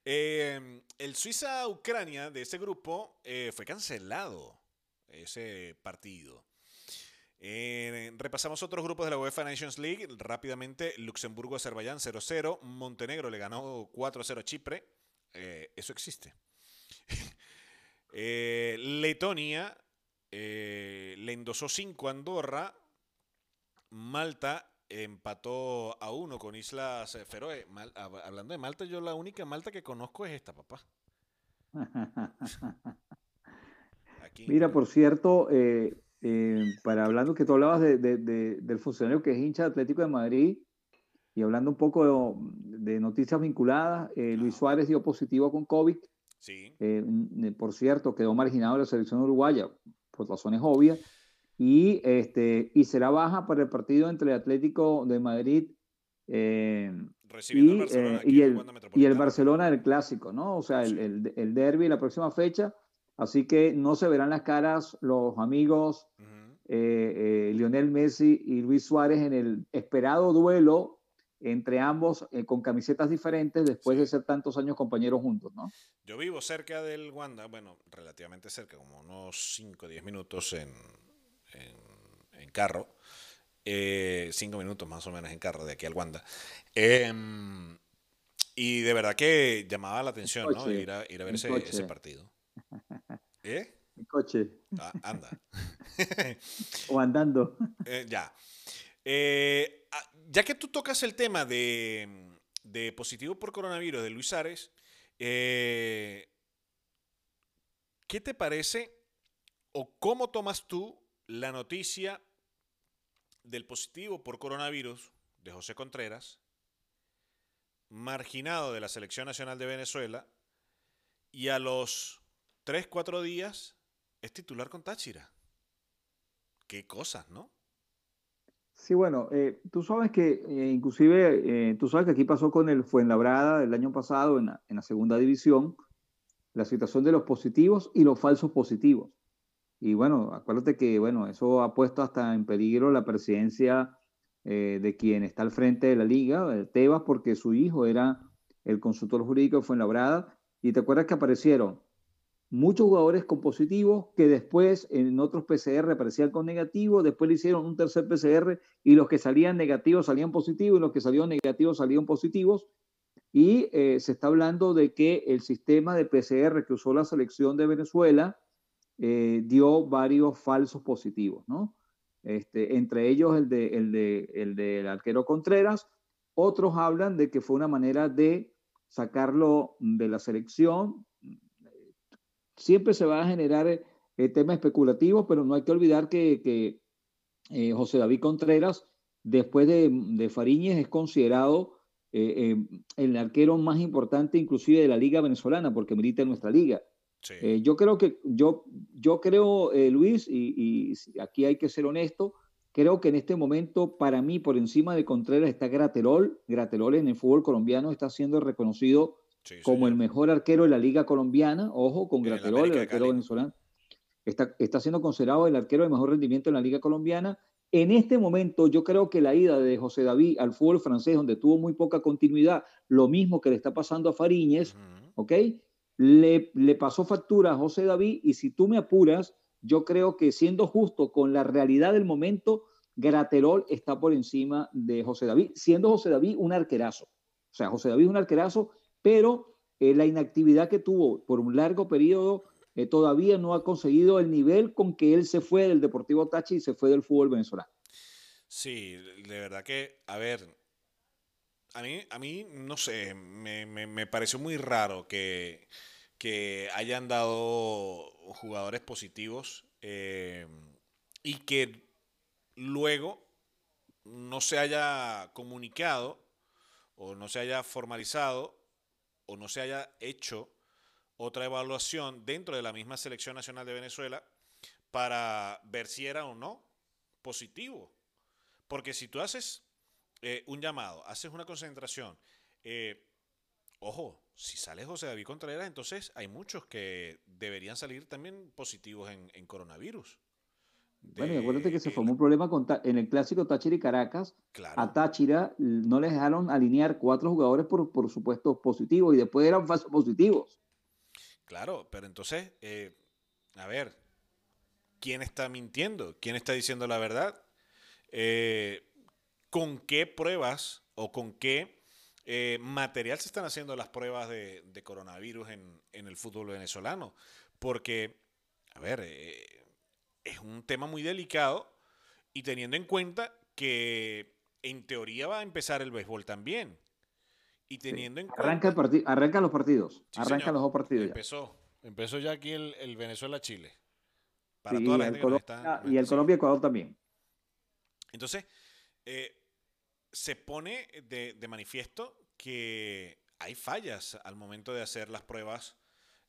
A: Em, el Suiza-Ucrania de ese grupo eh, fue cancelado, ese partido. Eh, repasamos otros grupos de la UEFA Nations League. Rápidamente, Luxemburgo-Azerbaiyán 0-0. Montenegro le ganó 4-0 a Chipre. Eh, eso existe. Letonia eh, le endosó 5 a Andorra. Malta empató a 1 con Islas Feroe. hablando de Malta, yo la única Malta que conozco es esta, papá.
B: Mira, por cierto, eh, eh, para hablando que tú hablabas de, del funcionario que es hincha de Atlético de Madrid y hablando un poco de, noticias vinculadas, Luis Suárez dio positivo con COVID
A: Sí.
B: Eh, por cierto, quedó marginado de la selección uruguaya por razones obvias. Y, este, y será baja para el partido entre el Atlético de Madrid eh, y, el y, el, y, el, Barcelona del clásico, ¿no? O sea, el, el, el derby la próxima fecha. Así que no se verán las caras los amigos eh, Lionel Messi y Luis Suárez en el esperado duelo entre ambos eh, con camisetas diferentes después de ser tantos años compañeros juntos, ¿no?
A: Yo vivo cerca del Wanda, bueno, relativamente cerca, como unos 5 o 10 minutos en, en, carro. 5 eh, minutos más o menos en carro de aquí al Wanda. Em, y de verdad que llamaba la atención, ¿no? Ir a, ir a ver ese, ese, partido.
B: ¿Eh? En coche.
A: Ah, anda.
B: o andando.
A: Eh, ya. Eh, ah, ya que tú tocas el tema de, positivo por coronavirus de Luis Ares, eh, ¿qué te parece o cómo tomas tú la noticia del positivo por coronavirus de José Contreras, marginado de la Selección Nacional de Venezuela, y a los 3, 4 días es titular con Táchira? Qué cosas, ¿no?
B: Sí, bueno, eh, tú sabes que eh, inclusive, eh, tú sabes que aquí pasó con el Fuenlabrada del año pasado en la, segunda división, la situación de los positivos y los falsos positivos. Y bueno, acuérdate que, bueno, eso ha puesto hasta en peligro la presidencia de quien está al frente de la liga, Tebas, porque su hijo era el consultor jurídico de Fuenlabrada. Y te acuerdas que aparecieron muchos jugadores con positivos que después en otros PCR aparecían con negativo, después le hicieron un tercer PCR y los que salían negativos salían positivos y los que salían negativos salían positivos. Y eh, se está hablando de que el sistema de PCR que usó la selección de Venezuela eh, dio varios falsos positivos, ¿no? Este, entre ellos el, de, el, de, el del arquero Contreras. Otros hablan de que fue una manera de sacarlo de la selección siempre se va a generar eh, temas especulativos, pero no hay que olvidar que, eh, José David Contreras, después de, de Fariñez, es considerado eh, el arquero más importante inclusive de la liga venezolana, porque milita en nuestra liga. yo creo que, yo, yo creo, Luis, y, aquí hay que ser honesto, creo que en este momento, para mí, por encima de Contreras está Graterol. Graterol en el fútbol colombiano está siendo reconocido como el mejor arquero de la liga colombiana, ojo, con Graterol, el arquero venezolano. Está, está siendo considerado el arquero de mejor rendimiento en la liga colombiana. En este momento, yo creo que la ida de José David al fútbol francés, donde tuvo muy poca continuidad, lo mismo que le está pasando a Fariñez, ¿ok? Le, le pasó factura a José David y si tú me apuras, yo creo que siendo justo con la realidad del momento, Graterol está por encima de José David, siendo José David un arquerazo. O sea, José David un arquerazo pero eh, la inactividad que tuvo por un largo periodo eh, todavía no ha conseguido el nivel con que él se fue del Deportivo Tachi y se fue del fútbol venezolano.
A: Sí, de verdad que, a ver, a mí, a mí no sé, me, me, pareció muy raro que, que, hayan dado jugadores positivos eh, y que luego no se haya comunicado o no se haya formalizado o no se haya hecho otra evaluación dentro de la misma Selección Nacional de Venezuela para ver si era o no positivo. Porque si tú haces eh, un llamado, haces una concentración, eh, ojo, si sale José David Contreras, entonces hay muchos que deberían salir también positivos en coronavirus
B: bueno, y acuérdate que se formó un problema con, en el clásico Táchira y Caracas. A Táchira no les dejaron alinear cuatro jugadores por, por supuesto positivos y después eran falsos positivos.
A: Claro, pero entonces, eh, a ver, ¿quién está mintiendo? ¿Quién está diciendo la verdad? Eh, ¿Con qué pruebas o con qué eh, material se están haciendo las pruebas de, coronavirus en, en, el fútbol venezolano? Porque, a ver, es un tema muy delicado y teniendo en cuenta que en teoría va a empezar el béisbol también. Y teniendo en
B: arranca, el arranca los partidos. arranca los dos partidos.
A: Empezó. Empezó ya aquí el, Venezuela-Chile.
B: Para toda la gente Colombia, Y el Colombia-Ecuador también.
A: Entonces, eh, se pone de, manifiesto que hay fallas al momento de hacer las pruebas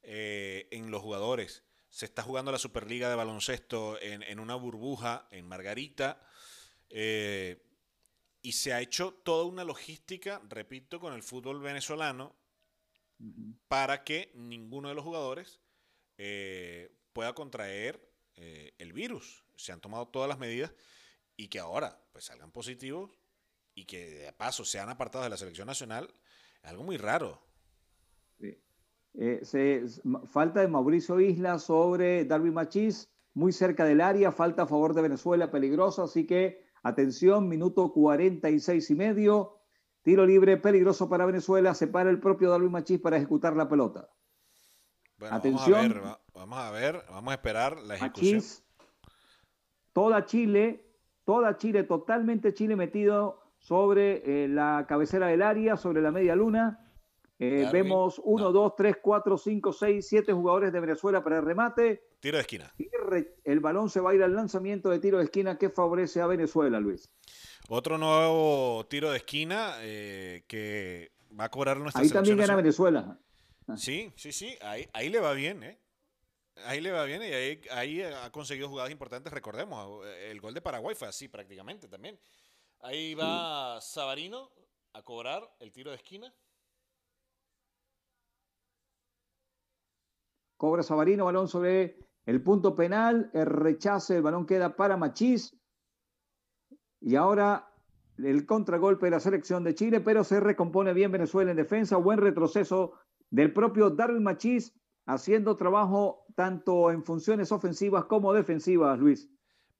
A: eh, en los jugadores. Se está jugando la Superliga de baloncesto en, una burbuja en Margarita. Eh, y se ha hecho toda una logística, repito, con el fútbol venezolano para que ninguno de los jugadores eh, pueda contraer el virus. Se han tomado todas las medidas y que ahora pues salgan positivos y que de paso sean apartados de la selección nacional, es algo muy raro.
B: Eh, se, falta de Mauricio Isla sobre Darwin Machís, muy cerca del área, falta a favor de Venezuela, peligroso, así que atención, minuto 46 y medio, tiro libre peligroso para Venezuela, se para el propio Darwin Machís para ejecutar la pelota.
A: atención. Vamos a ver, vamos a esperar la ejecución. Machís,
B: toda Chile, toda Chile, totalmente Chile metido sobre eh, la cabecera del área, sobre la media luna eh, vemos 1, 2, 3, 4, 5, 6, 7 jugadores de Venezuela para el remate.
A: Tiro de esquina.
B: el balón se va a ir al lanzamiento de tiro de esquina que favorece a Venezuela, Luis.
A: Otro nuevo tiro de esquina eh, que va a cobrar nuestra
B: Ahí también gana Venezuela.
A: Sí, sí, sí. Ahí, ahí le va bien, ¿eh? Ahí le va bien y ahí, ahí ha conseguido jugadas importantes. Recordemos, el gol de Paraguay fue así prácticamente también. Ahí va Sabarino a cobrar el tiro de esquina.
B: Cobra Sabarino, balón sobre el punto penal, el rechace, el balón queda para Machís. Y ahora el contragolpe de la selección de Chile, pero se recompone bien Venezuela en defensa. Buen retroceso del propio Darwin Machís, haciendo trabajo tanto en funciones ofensivas como defensivas, Luis.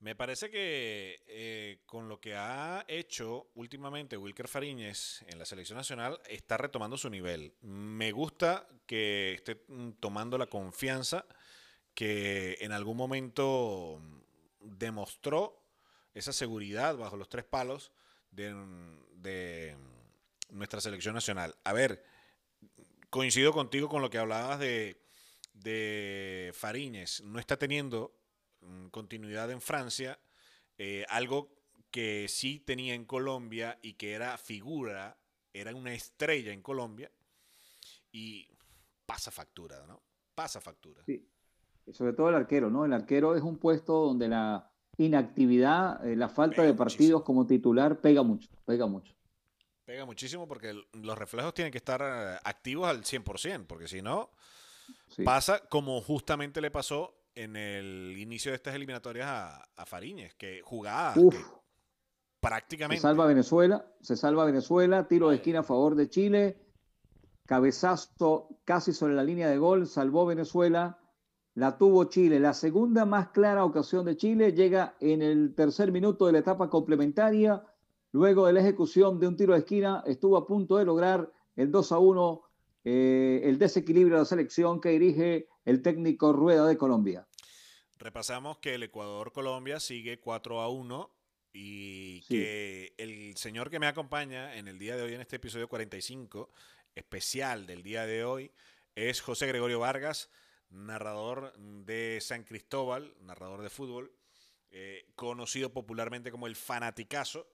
A: Me parece que eh, con lo que ha hecho últimamente Wilker Fariñez en la selección nacional está retomando su nivel. Me gusta que esté mm, tomando la confianza que en algún momento mm, demostró esa seguridad bajo los tres palos de, mm, nuestra selección nacional. A ver, coincido contigo con lo que hablabas de, de Fariñez. No está teniendo continuidad en Francia, eh, algo que sí tenía en Colombia y que era figura, era una estrella en Colombia y pasa factura, ¿no? Pasa factura.
B: Sí, sobre todo el arquero, ¿no? El arquero es un puesto donde la inactividad, eh, la falta de partidos como titular pega mucho, pega mucho.
A: Pega muchísimo porque los reflejos tienen que estar eh, activos al 100%, porque si no, pasa como justamente le pasó en el inicio de estas eliminatorias a, a Fariñez, que jugaba prácticamente.
B: Se salva Venezuela, se salva Venezuela, tiro de esquina a favor de Chile, cabezazo casi sobre la línea de gol, salvó Venezuela, la tuvo Chile. La segunda más clara ocasión de Chile llega en el tercer minuto de la etapa complementaria, luego de la ejecución de un tiro de esquina, estuvo a punto de lograr el 2 a 1, eh, el desequilibrio de la selección que dirige el técnico Rueda de Colombia.
A: Repasamos que el Ecuador-Colombia sigue 4 a 1 y que el señor que me acompaña en el día de hoy, en este episodio 45 especial del día de hoy, es José Gregorio Vargas, narrador de San Cristóbal, narrador de fútbol, eh, conocido popularmente como el Fanaticazo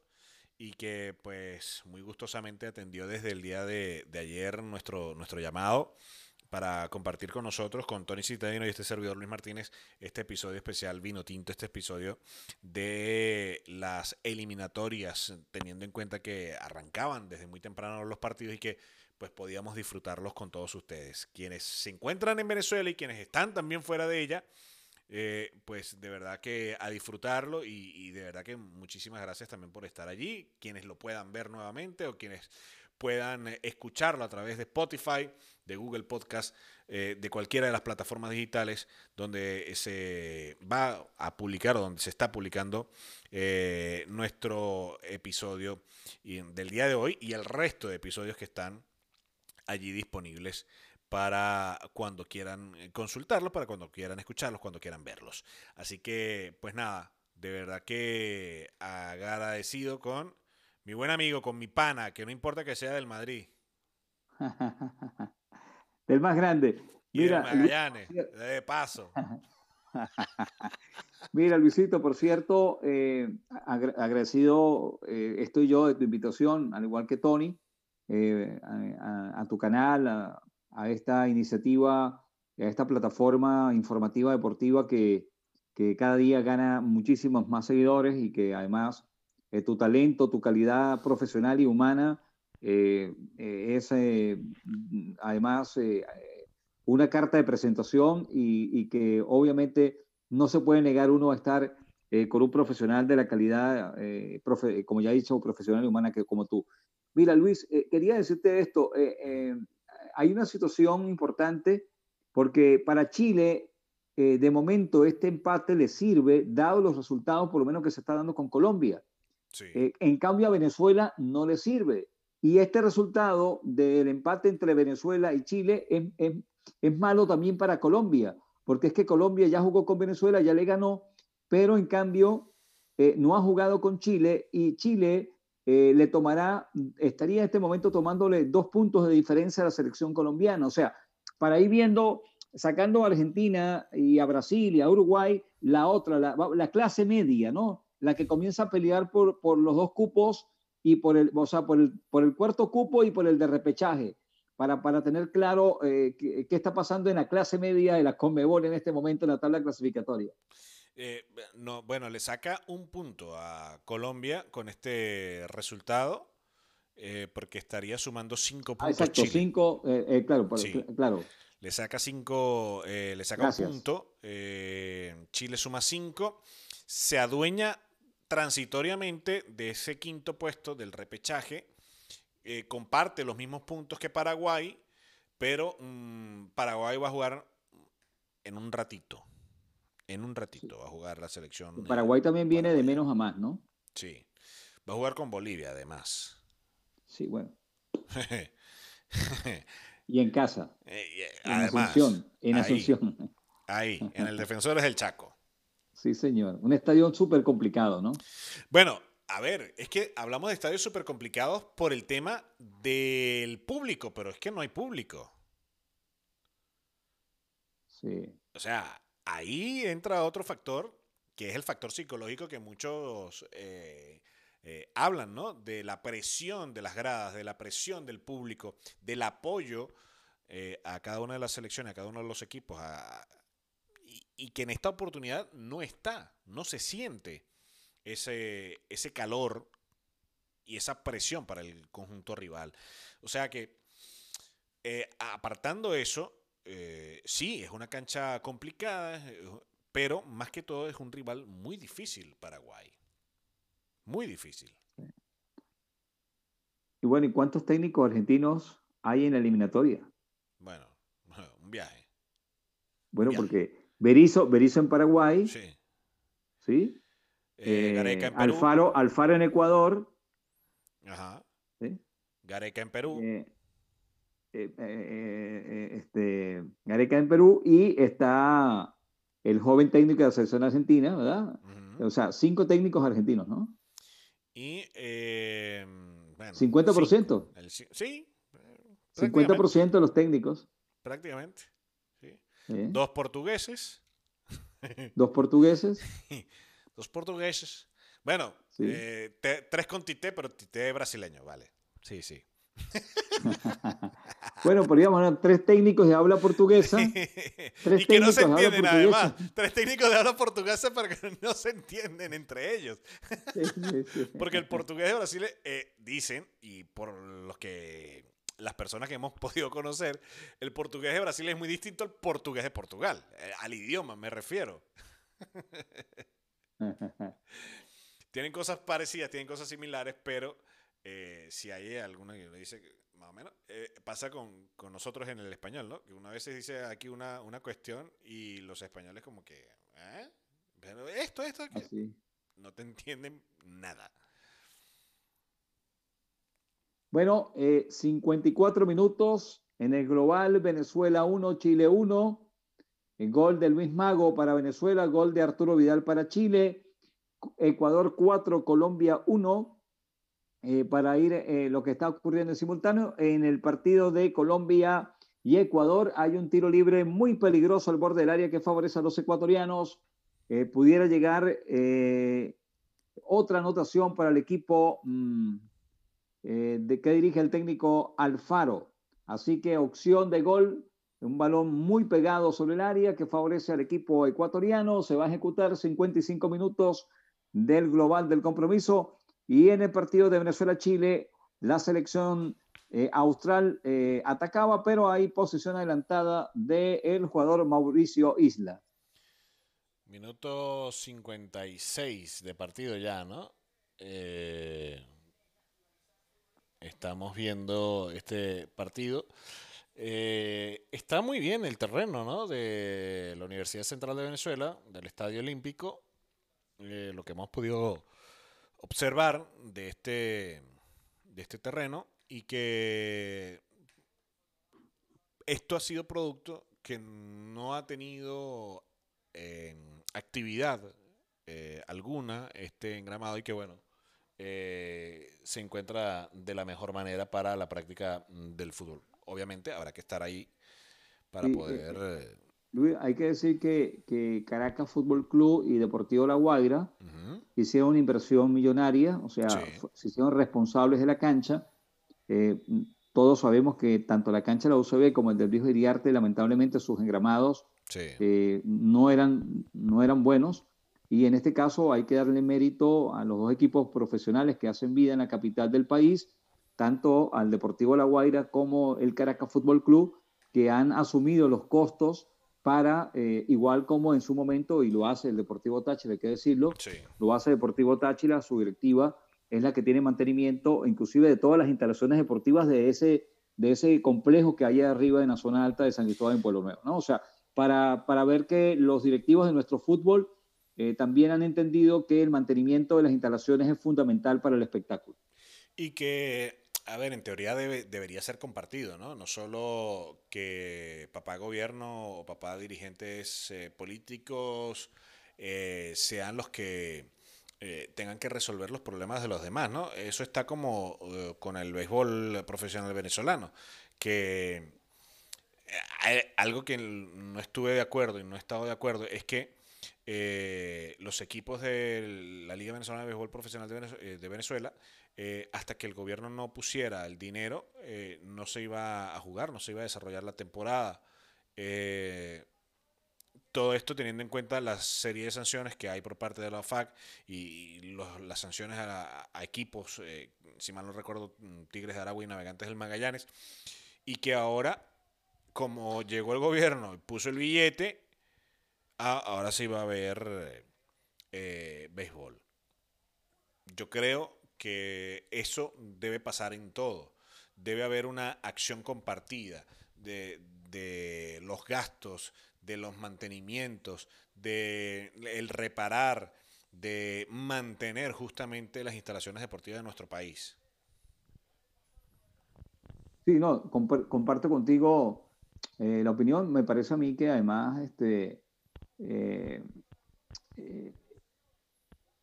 A: y que pues muy gustosamente atendió desde el día de, de ayer nuestro, nuestro llamado para compartir con nosotros, con Tony Citadino y este servidor Luis Martínez, este episodio especial Vino Tinto, este episodio de las eliminatorias, teniendo en cuenta que arrancaban desde muy temprano los partidos y que pues podíamos disfrutarlos con todos ustedes. Quienes se encuentran en Venezuela y quienes están también fuera de ella, eh, pues de verdad que a disfrutarlo y, y de verdad que muchísimas gracias también por estar allí. Quienes lo puedan ver nuevamente o quienes puedan eh, escucharlo a través de Spotify, de Google Podcast, eh, de cualquiera de las plataformas digitales donde se va a publicar o donde se está publicando eh, nuestro episodio del día de hoy y el resto de episodios que están allí disponibles para cuando quieran consultarlos, para cuando quieran escucharlos, cuando quieran verlos. Así que, pues nada, de verdad que agradecido con mi buen amigo, con mi pana, que no importa que sea del Madrid.
B: del más grande.
A: Mira, Magallanes, de paso.
B: Mira, Luisito, por cierto, eh, agradecido eh, estoy yo de tu invitación, al igual que Tony, eh, a, tu canal, a, esta iniciativa a esta plataforma informativa deportiva que, que cada día gana muchísimos más seguidores y que además eh, tu talento, tu calidad profesional y humana eh, eh, es además una carta de presentación y, que obviamente no se puede negar uno a estar con un profesional de la calidad, como ya he dicho, profesional y humana que como tú. Mira, Luis, quería decirte esto. hay una situación importante porque para Chile de momento este empate le sirve, dado los resultados por lo menos que se está dando con Colombia. Eh, en cambio, a Venezuela no le sirve. Y este resultado del empate entre Venezuela y Chile es, malo también para Colombia, porque es que Colombia ya jugó con Venezuela, ya le ganó, pero en cambio eh, no ha jugado con Chile y Chile eh, le tomará, estaría en este momento tomándole dos puntos de diferencia a la selección colombiana. O sea, para ir viendo, sacando a Argentina y a Brasil y a Uruguay, la otra, la clase media, ¿no? La que comienza a pelear por, por los dos cupos y por el, o sea, por el, por el cuarto cupo y por el de repechaje, para, para tener claro eh, qué, está pasando en la clase media de la Conmebol en este momento en la tabla clasificatoria.
A: Eh, no, bueno, le saca un punto a Colombia con este resultado, eh, porque estaría sumando cinco ah, puntos.
B: exacto, cinco, claro, claro.
A: Le saca cinco, le saca un punto. Chile suma cinco. Se adueña transitoriamente de ese quinto puesto del repechaje. Eh, comparte los mismos puntos que Paraguay, pero mm, Paraguay va a jugar en un ratito. En un ratito va a jugar la selección.
B: Paraguay también viene de menos a más, ¿no?
A: Sí. Va a jugar con Bolivia, además.
B: Sí, bueno. y en casa. Eh, en Asunción. En Asunción.
A: Ahí, en el Defensores del Chaco.
B: Sí, señor. Un estadio súper complicado, ¿no?
A: Bueno, a ver, es que hablamos de estadios súper complicados por el tema del público, pero es que no hay público.
B: Sí.
A: O sea, ahí entra otro factor, que es el factor psicológico que muchos eh, eh, hablan, ¿no? De la presión de las gradas, de la presión del público, del apoyo eh, a cada una de las selecciones, a cada uno de los equipos, a, y que en esta oportunidad no está, no se siente ese, ese calor y esa presión para el conjunto rival. O sea que, eh, apartando eso, eh, sí, es una cancha complicada, pero más que todo es un rival muy difícil, Paraguay. Muy difícil.
B: Y bueno, ¿y cuántos técnicos argentinos hay en la eliminatoria?
A: Bueno, un viaje.
B: Bueno, porque Berizo, en Paraguay. Sí. ¿Sí?
A: Eh, Gareca en
B: Perú. Alfaro, Alfaro en Ecuador.
A: Ajá. ¿Sí? Gareca en Perú.
B: Eh, eh, este, Gareca en Perú y está el joven técnico de la selección argentina, ¿verdad? O sea, cinco técnicos argentinos, ¿no?
A: Y, bueno,
B: 50%.
A: sí.
B: 50% de los técnicos.
A: Prácticamente. Dos portugueses.
B: Dos portugueses.
A: Dos portugueses. Bueno, eh, tres con Tite, pero Tite brasileño, vale. Sí, sí.
B: bueno, podríamos tres técnicos de habla portuguesa.
A: Tres y que no se entienden además. Tres técnicos de habla portuguesa pero que no se entienden entre ellos. Porque el portugués de Brasil eh, dicen, y por los que las personas que hemos podido conocer, el portugués de Brasil es muy distinto al portugués de Portugal, eh, al idioma me refiero. tienen cosas parecidas, tienen cosas similares, pero eh, si hay alguna que le dice más o menos, eh, pasa con, nosotros en el español, ¿no? Que una vez se dice aquí una, una cuestión y los españoles como que, ¿eh? Pero esto, esto, aquí. no te entienden nada.
B: Bueno, 54 eh, minutos en el global, Venezuela 1, Chile 1. El gol de Luis Mago para Venezuela, gol de Arturo Vidal para Chile. Ecuador 4, Colombia 1. Eh, para ir eh, lo que está ocurriendo en simultáneo. En el partido de Colombia y Ecuador hay un tiro libre muy peligroso al borde del área que favorece a los ecuatorianos. pudiera llegar otra anotación para el equipo. Mm, eh, de que dirige el técnico Alfaro. Así que opción de gol Un balón muy pegado sobre el área que favorece al equipo ecuatoriano. Se va a ejecutar 55 minutos del global del compromiso. Y en el partido de Venezuela-Chile, la selección eh, austral eh, atacaba, pero hay posición adelantada del jugador Mauricio Isla.
A: Minuto 56 de partido ya, ¿no? Eh, estamos viendo este partido. está muy bien el terreno, ¿no? De la Universidad Central de Venezuela, del Estadio Olímpico. lo que hemos podido observar de este, de este terreno y que esto ha sido producto que no ha tenido eh, actividad eh, alguna este engramado y que bueno eh, se encuentra de la mejor manera para la práctica del fútbol. Obviamente habrá que estar ahí para poder
B: Luis, hay que decir que, Caracas Fútbol Club y Deportivo La Guaira hicieron una inversión millonaria, o sea, se hicieron responsables de la cancha. Eh, todos sabemos que tanto la cancha de la UCB como el del Viejo Iriarte, lamentablemente sus engramados eh, no, eran, no eran buenos. Y en este caso hay que darle mérito a los dos equipos profesionales que hacen vida en la capital del país, tanto al Deportivo La Guaira como el Caracas Fútbol Club, que han asumido los costos para, eh, igual como en su momento, y lo hace el Deportivo Táchira, hay que decirlo, lo hace Deportivo Táchira, su directiva es la que tiene mantenimiento, inclusive de todas las instalaciones deportivas de ese, de ese complejo que hay arriba en la zona alta de San Cristóbal en Pueblo Nuevo. ¿no? O sea, para, para ver que los directivos de nuestro fútbol eh, también han entendido que el mantenimiento de las instalaciones es fundamental para el espectáculo.
A: Y que a ver, en teoría debería ser compartido, ¿no? No solo que papá gobierno o papá dirigentes eh, políticos eh, sean los que eh, tengan que resolver los problemas de los demás, ¿no? Eso está como con el béisbol profesional venezolano, que algo que no estuve de acuerdo y no he estado de acuerdo es que los equipos de la Liga Venezolana de Béisbol Profesional de Venezuela eh, hasta que el gobierno no pusiera el dinero, eh, no se iba a jugar, no se iba a desarrollar la temporada. Eh, todo esto teniendo en cuenta la serie de sanciones que hay por parte de la OFAC y las sanciones a, equipos, si mal no recuerdo, Tigres de Aragua y Navegantes del Magallanes, y que ahora, como llegó el gobierno y puso el billete, ah, ahora se iba a ver béisbol. Yo creo que eso debe pasar en todo. Debe haber una acción compartida de, los gastos, de los mantenimientos, de el reparar, de mantener justamente las instalaciones deportivas de nuestro país.
B: Sí, no, comparto contigo eh, la opinión. Me parece a mí que además este, eh, eh,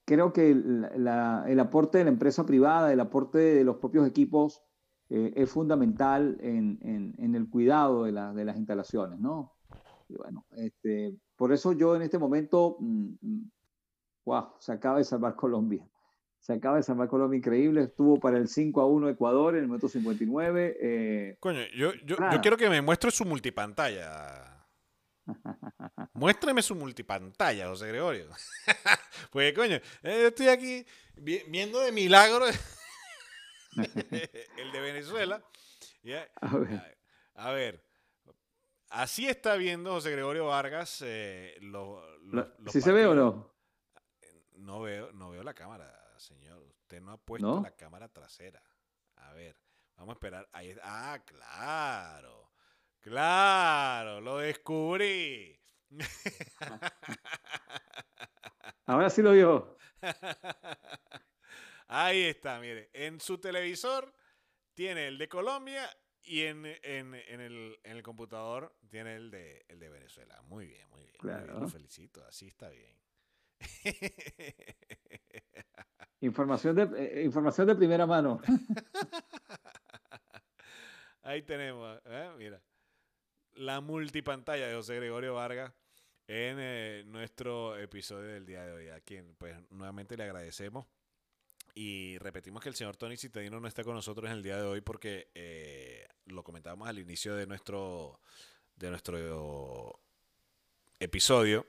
B: creo que el aporte de la empresa privada, el aporte de los propios equipos eh, es fundamental en, el cuidado de, las instalaciones, ¿no? Y bueno, este, por eso yo en este momento, wow, mm, mm, se acaba de salvar Colombia. Se acaba de salvar Colombia increíble. Estuvo para el 5 a 1 Ecuador en el minuto 59.
A: Eh, Coño, yo, yo, yo quiero que me muestre su multipantalla. Muéstrame su multipantalla, José Gregorio. pues coño, eh, estoy aquí viendo de milagro el de Venezuela. A, ver. así está viendo José Gregorio Vargas eh,
B: ¿Sí se ve o no?
A: No veo, no veo la cámara, señor. Usted no ha puesto la cámara trasera. A ver, vamos a esperar. Ahí, ah, claro. Claro, lo descubrí.
B: Ahora sí lo vio.
A: Ahí está, mire. En su televisor tiene el de Colombia y en, el, computador tiene el de, el de Venezuela. Muy bien, muy bien. Claro. Lo felicito, así está bien.
B: Información de, eh, información de primera mano.
A: Ahí tenemos, ¿eh? mira la multipantalla de José Gregorio Vargas en eh, nuestro episodio del día de hoy, a quien pues nuevamente le agradecemos. Y repetimos que el señor Tony Citadino no está con nosotros en el día de hoy porque eh, lo comentábamos al inicio de nuestro, de nuestro episodio,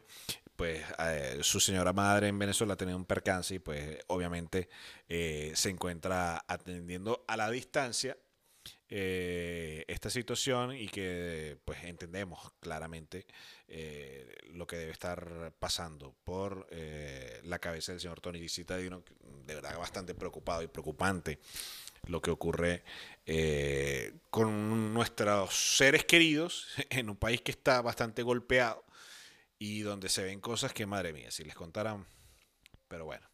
A: pues eh, su señora madre en Venezuela tenido un percance y pues obviamente se encuentra atendiendo a la distancia eh, esta situación y que pues entendemos claramente lo que debe estar pasando por la cabeza del señor Tony Citadino, de verdad bastante preocupado y preocupante lo que ocurre con nuestros seres queridos en un país que está bastante golpeado y donde se ven cosas que, madre mía, si les contaran, pero bueno.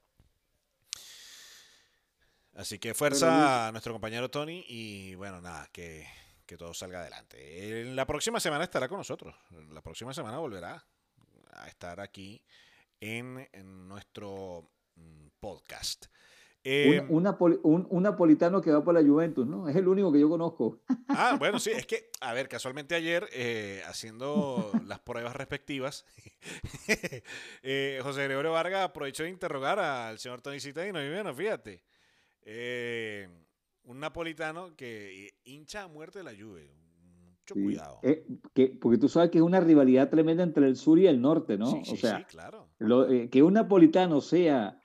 A: Así que fuerza a nuestro compañero Tony y bueno, nada, que, todo salga adelante. En la próxima semana estará con nosotros. La próxima semana volverá a estar aquí en, en nuestro mm, podcast.
B: Eh, un, napolitano que va para la Juventus, ¿no? Es el único que yo conozco.
A: Ah, bueno, sí, es que, a ver, casualmente ayer, eh, haciendo las pruebas respectivas, eh, José Gregorio Vargas aprovechó de interrogar al señor Tony Citadino y bueno, fíjate, un napolitano que hincha a muerte de la Juve. Mucho cuidado.
B: que, porque tú sabes que es una rivalidad tremenda entre el sur y el norte, ¿no?
A: Sí,
B: o sea,
A: sí, claro.
B: que un napolitano sea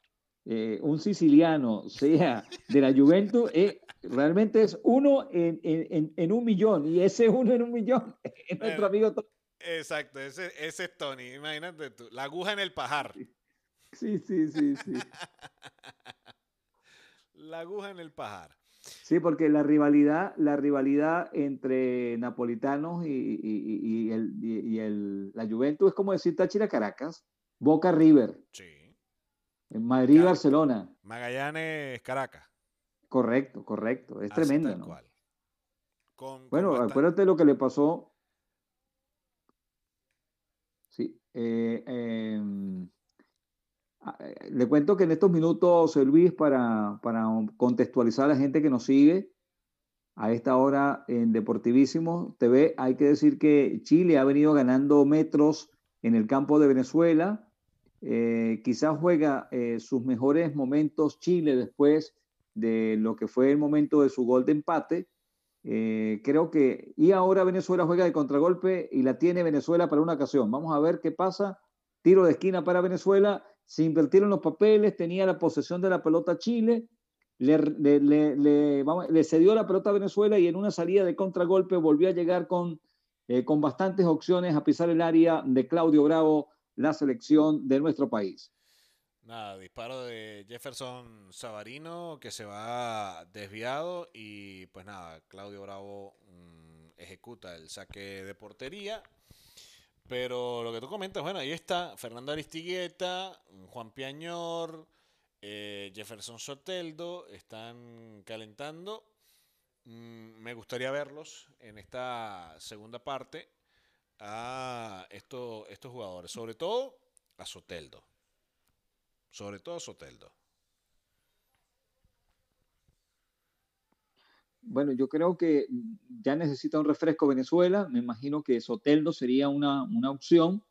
B: eh, un siciliano sea de la Juventus, eh, realmente es uno en, un millón, y ese uno en un millón es nuestro amigo Tony.
A: Exacto, ese, ese, es Tony, imagínate tú, la aguja en el pajar.
B: Sí, sí, sí, sí.
A: la aguja en el pajar.
B: Sí, porque la rivalidad, la rivalidad entre napolitanos y, el, la Juventus es como decir Táchira Caracas, Boca River.
A: Sí.
B: En Madrid y Barcelona.
A: Magallanes, Caracas.
B: Correcto, correcto. Es tremendo. bueno, acuérdate lo que le pasó. Sí. Eh, em, eh, le cuento que en estos minutos, Luis, para, para contextualizar a la gente que nos sigue, a esta hora en Deportivísimo TV, hay que decir que Chile ha venido ganando metros en el campo de Venezuela eh, quizás juega eh, sus mejores momentos Chile después de lo que fue el momento de su gol de empate. Eh, creo que, y ahora Venezuela juega de contragolpe y la tiene Venezuela para una ocasión. Vamos a ver qué pasa. Tiro de esquina para Venezuela. Se invirtieron los papeles, tenía la posesión de la pelota Chile, le, le, cedió la pelota a Venezuela y en una salida de contragolpe volvió a llegar con, con bastantes opciones a pisar el área de Claudio Bravo la selección de nuestro país.
A: Nada, disparo de Jefferson Savarino que se va desviado y pues nada, Claudio Bravo mm, ejecuta el saque de portería. Pero lo que tú comentas, bueno, ahí está Fernando Aristigueta, Juan Piañor, eh, Jefferson Soteldo, están calentando. Mm, me gustaría verlos en esta segunda parte a estos, estos jugadores, sobre todo a Soteldo. Sobre todo a Soteldo.
B: Bueno, yo creo que ya necesita un refresco Venezuela. Me imagino que Soteldo sería una, opción.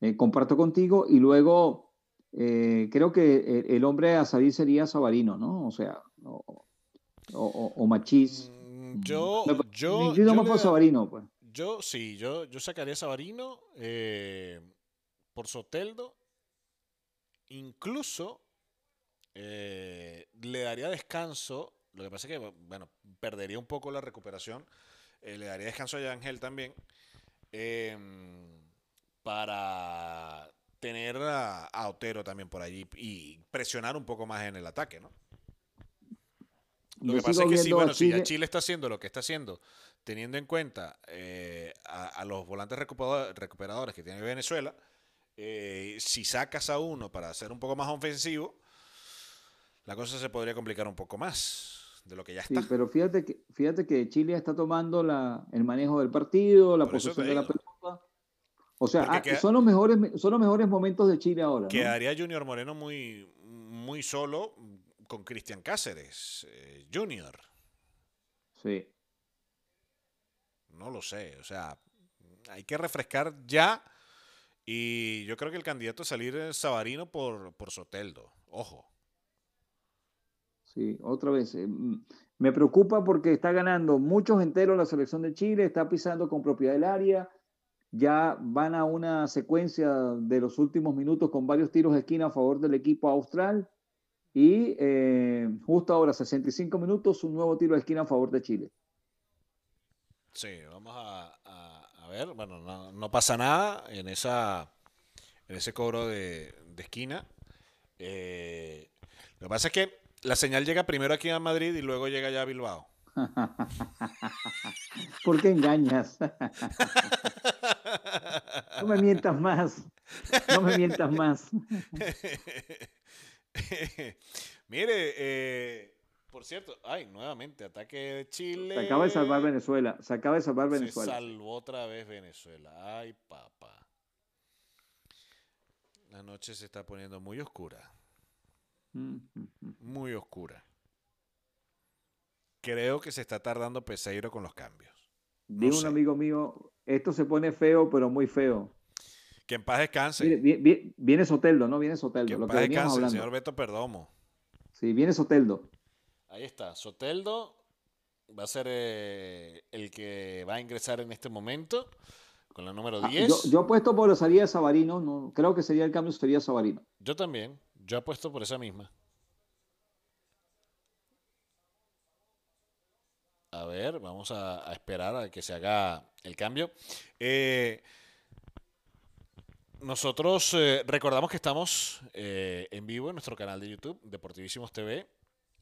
B: Eh, comparto contigo. Y luego eh, creo que el, hombre a salir sería Sabarino, ¿no? O sea, o, o, Machís.
A: Mm, yo, yo,
B: yo, Sabarino, pues.
A: Yo sí, yo, yo sacaría a Sabarino eh, por Soteldo. Incluso le daría descanso. Lo que pasa es que, bueno, perdería un poco la recuperación. Eh, le daría descanso a Ángel también. Em, para tener a, Otero también por allí y presionar un poco más en el ataque, ¿no? Lo que pasa es que sí, bueno, si ya Chile está haciendo lo que está haciendo teniendo en cuenta eh, a, los volantes recuperadores que tiene Venezuela, eh, si sacas a uno para ser un poco más ofensivo, la cosa se podría complicar un poco más de lo que ya está.
B: Sí, pero fíjate que, fíjate que Chile está tomando la, el manejo del partido, la posesión de la pelota. O sea, ah, son, los mejores, son los mejores momentos de Chile ahora.
A: Quedaría Junior Moreno muy, muy solo con Cristian Cáceres, eh, Junior.
B: Sí.
A: No lo sé. O sea, hay que refrescar ya. Y yo creo que el candidato a salir es Sabarino por, por Soteldo. Ojo.
B: Sí, otra vez. Eh, me preocupa porque está ganando muchos enteros la selección de Chile, está pisando con propiedad del área, ya van a una secuencia de los últimos minutos con varios tiros de esquina a favor del equipo austral. Y eh, justo ahora, 65 minutos, un nuevo tiro de esquina a favor de Chile.
A: Sí, vamos a, ver. Bueno, no, pasa nada en, esa, en ese cobro de, esquina. Eh, lo que pasa es que la señal llega primero aquí a Madrid y luego llega ya a Bilbao.
B: ¿Por qué engañas? No me mientas más. No me mientas más.
A: Mire, eh, por cierto, ay, nuevamente, ataque de Chile.
B: Se acaba de salvar Venezuela. Se acaba de salvar Venezuela.
A: Se salvó otra vez Venezuela. Ay, papá. La noche se está poniendo muy oscura. Mm, mm, mm. Muy oscura. Creo que se está tardando Peseiro con los cambios.
B: Digo un amigo mío, esto se pone feo, pero muy feo.
A: Que en paz descanse.
B: Viene, Soteldo, ¿no? Viene Soteldo. Que
A: en paz descanse, el señor Beto Perdomo.
B: Sí, viene Soteldo.
A: Ahí está, Soteldo va a ser eh, el que va a ingresar en este momento con la número 10.
B: Ah, yo, yo, apuesto por la salida de Sabarino, no, creo que sería el cambio, sería Sabarino.
A: Yo también, yo apuesto por esa misma. A ver, vamos a, esperar a que se haga el cambio. Eh, nosotros eh, recordamos que estamos eh, en vivo en nuestro canal de YouTube, Deportivísimos TV.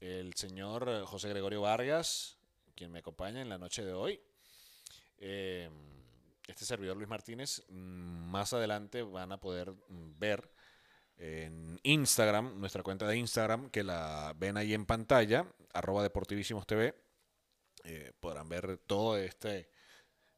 A: El señor José Gregorio Vargas, quien me acompaña en la noche de hoy. este servidor Luis Martínez, mm, más adelante van a poder mm, ver en Instagram, nuestra cuenta de Instagram, que la ven ahí en pantalla, arroba Deportivísimos TV eh, podrán ver toda esta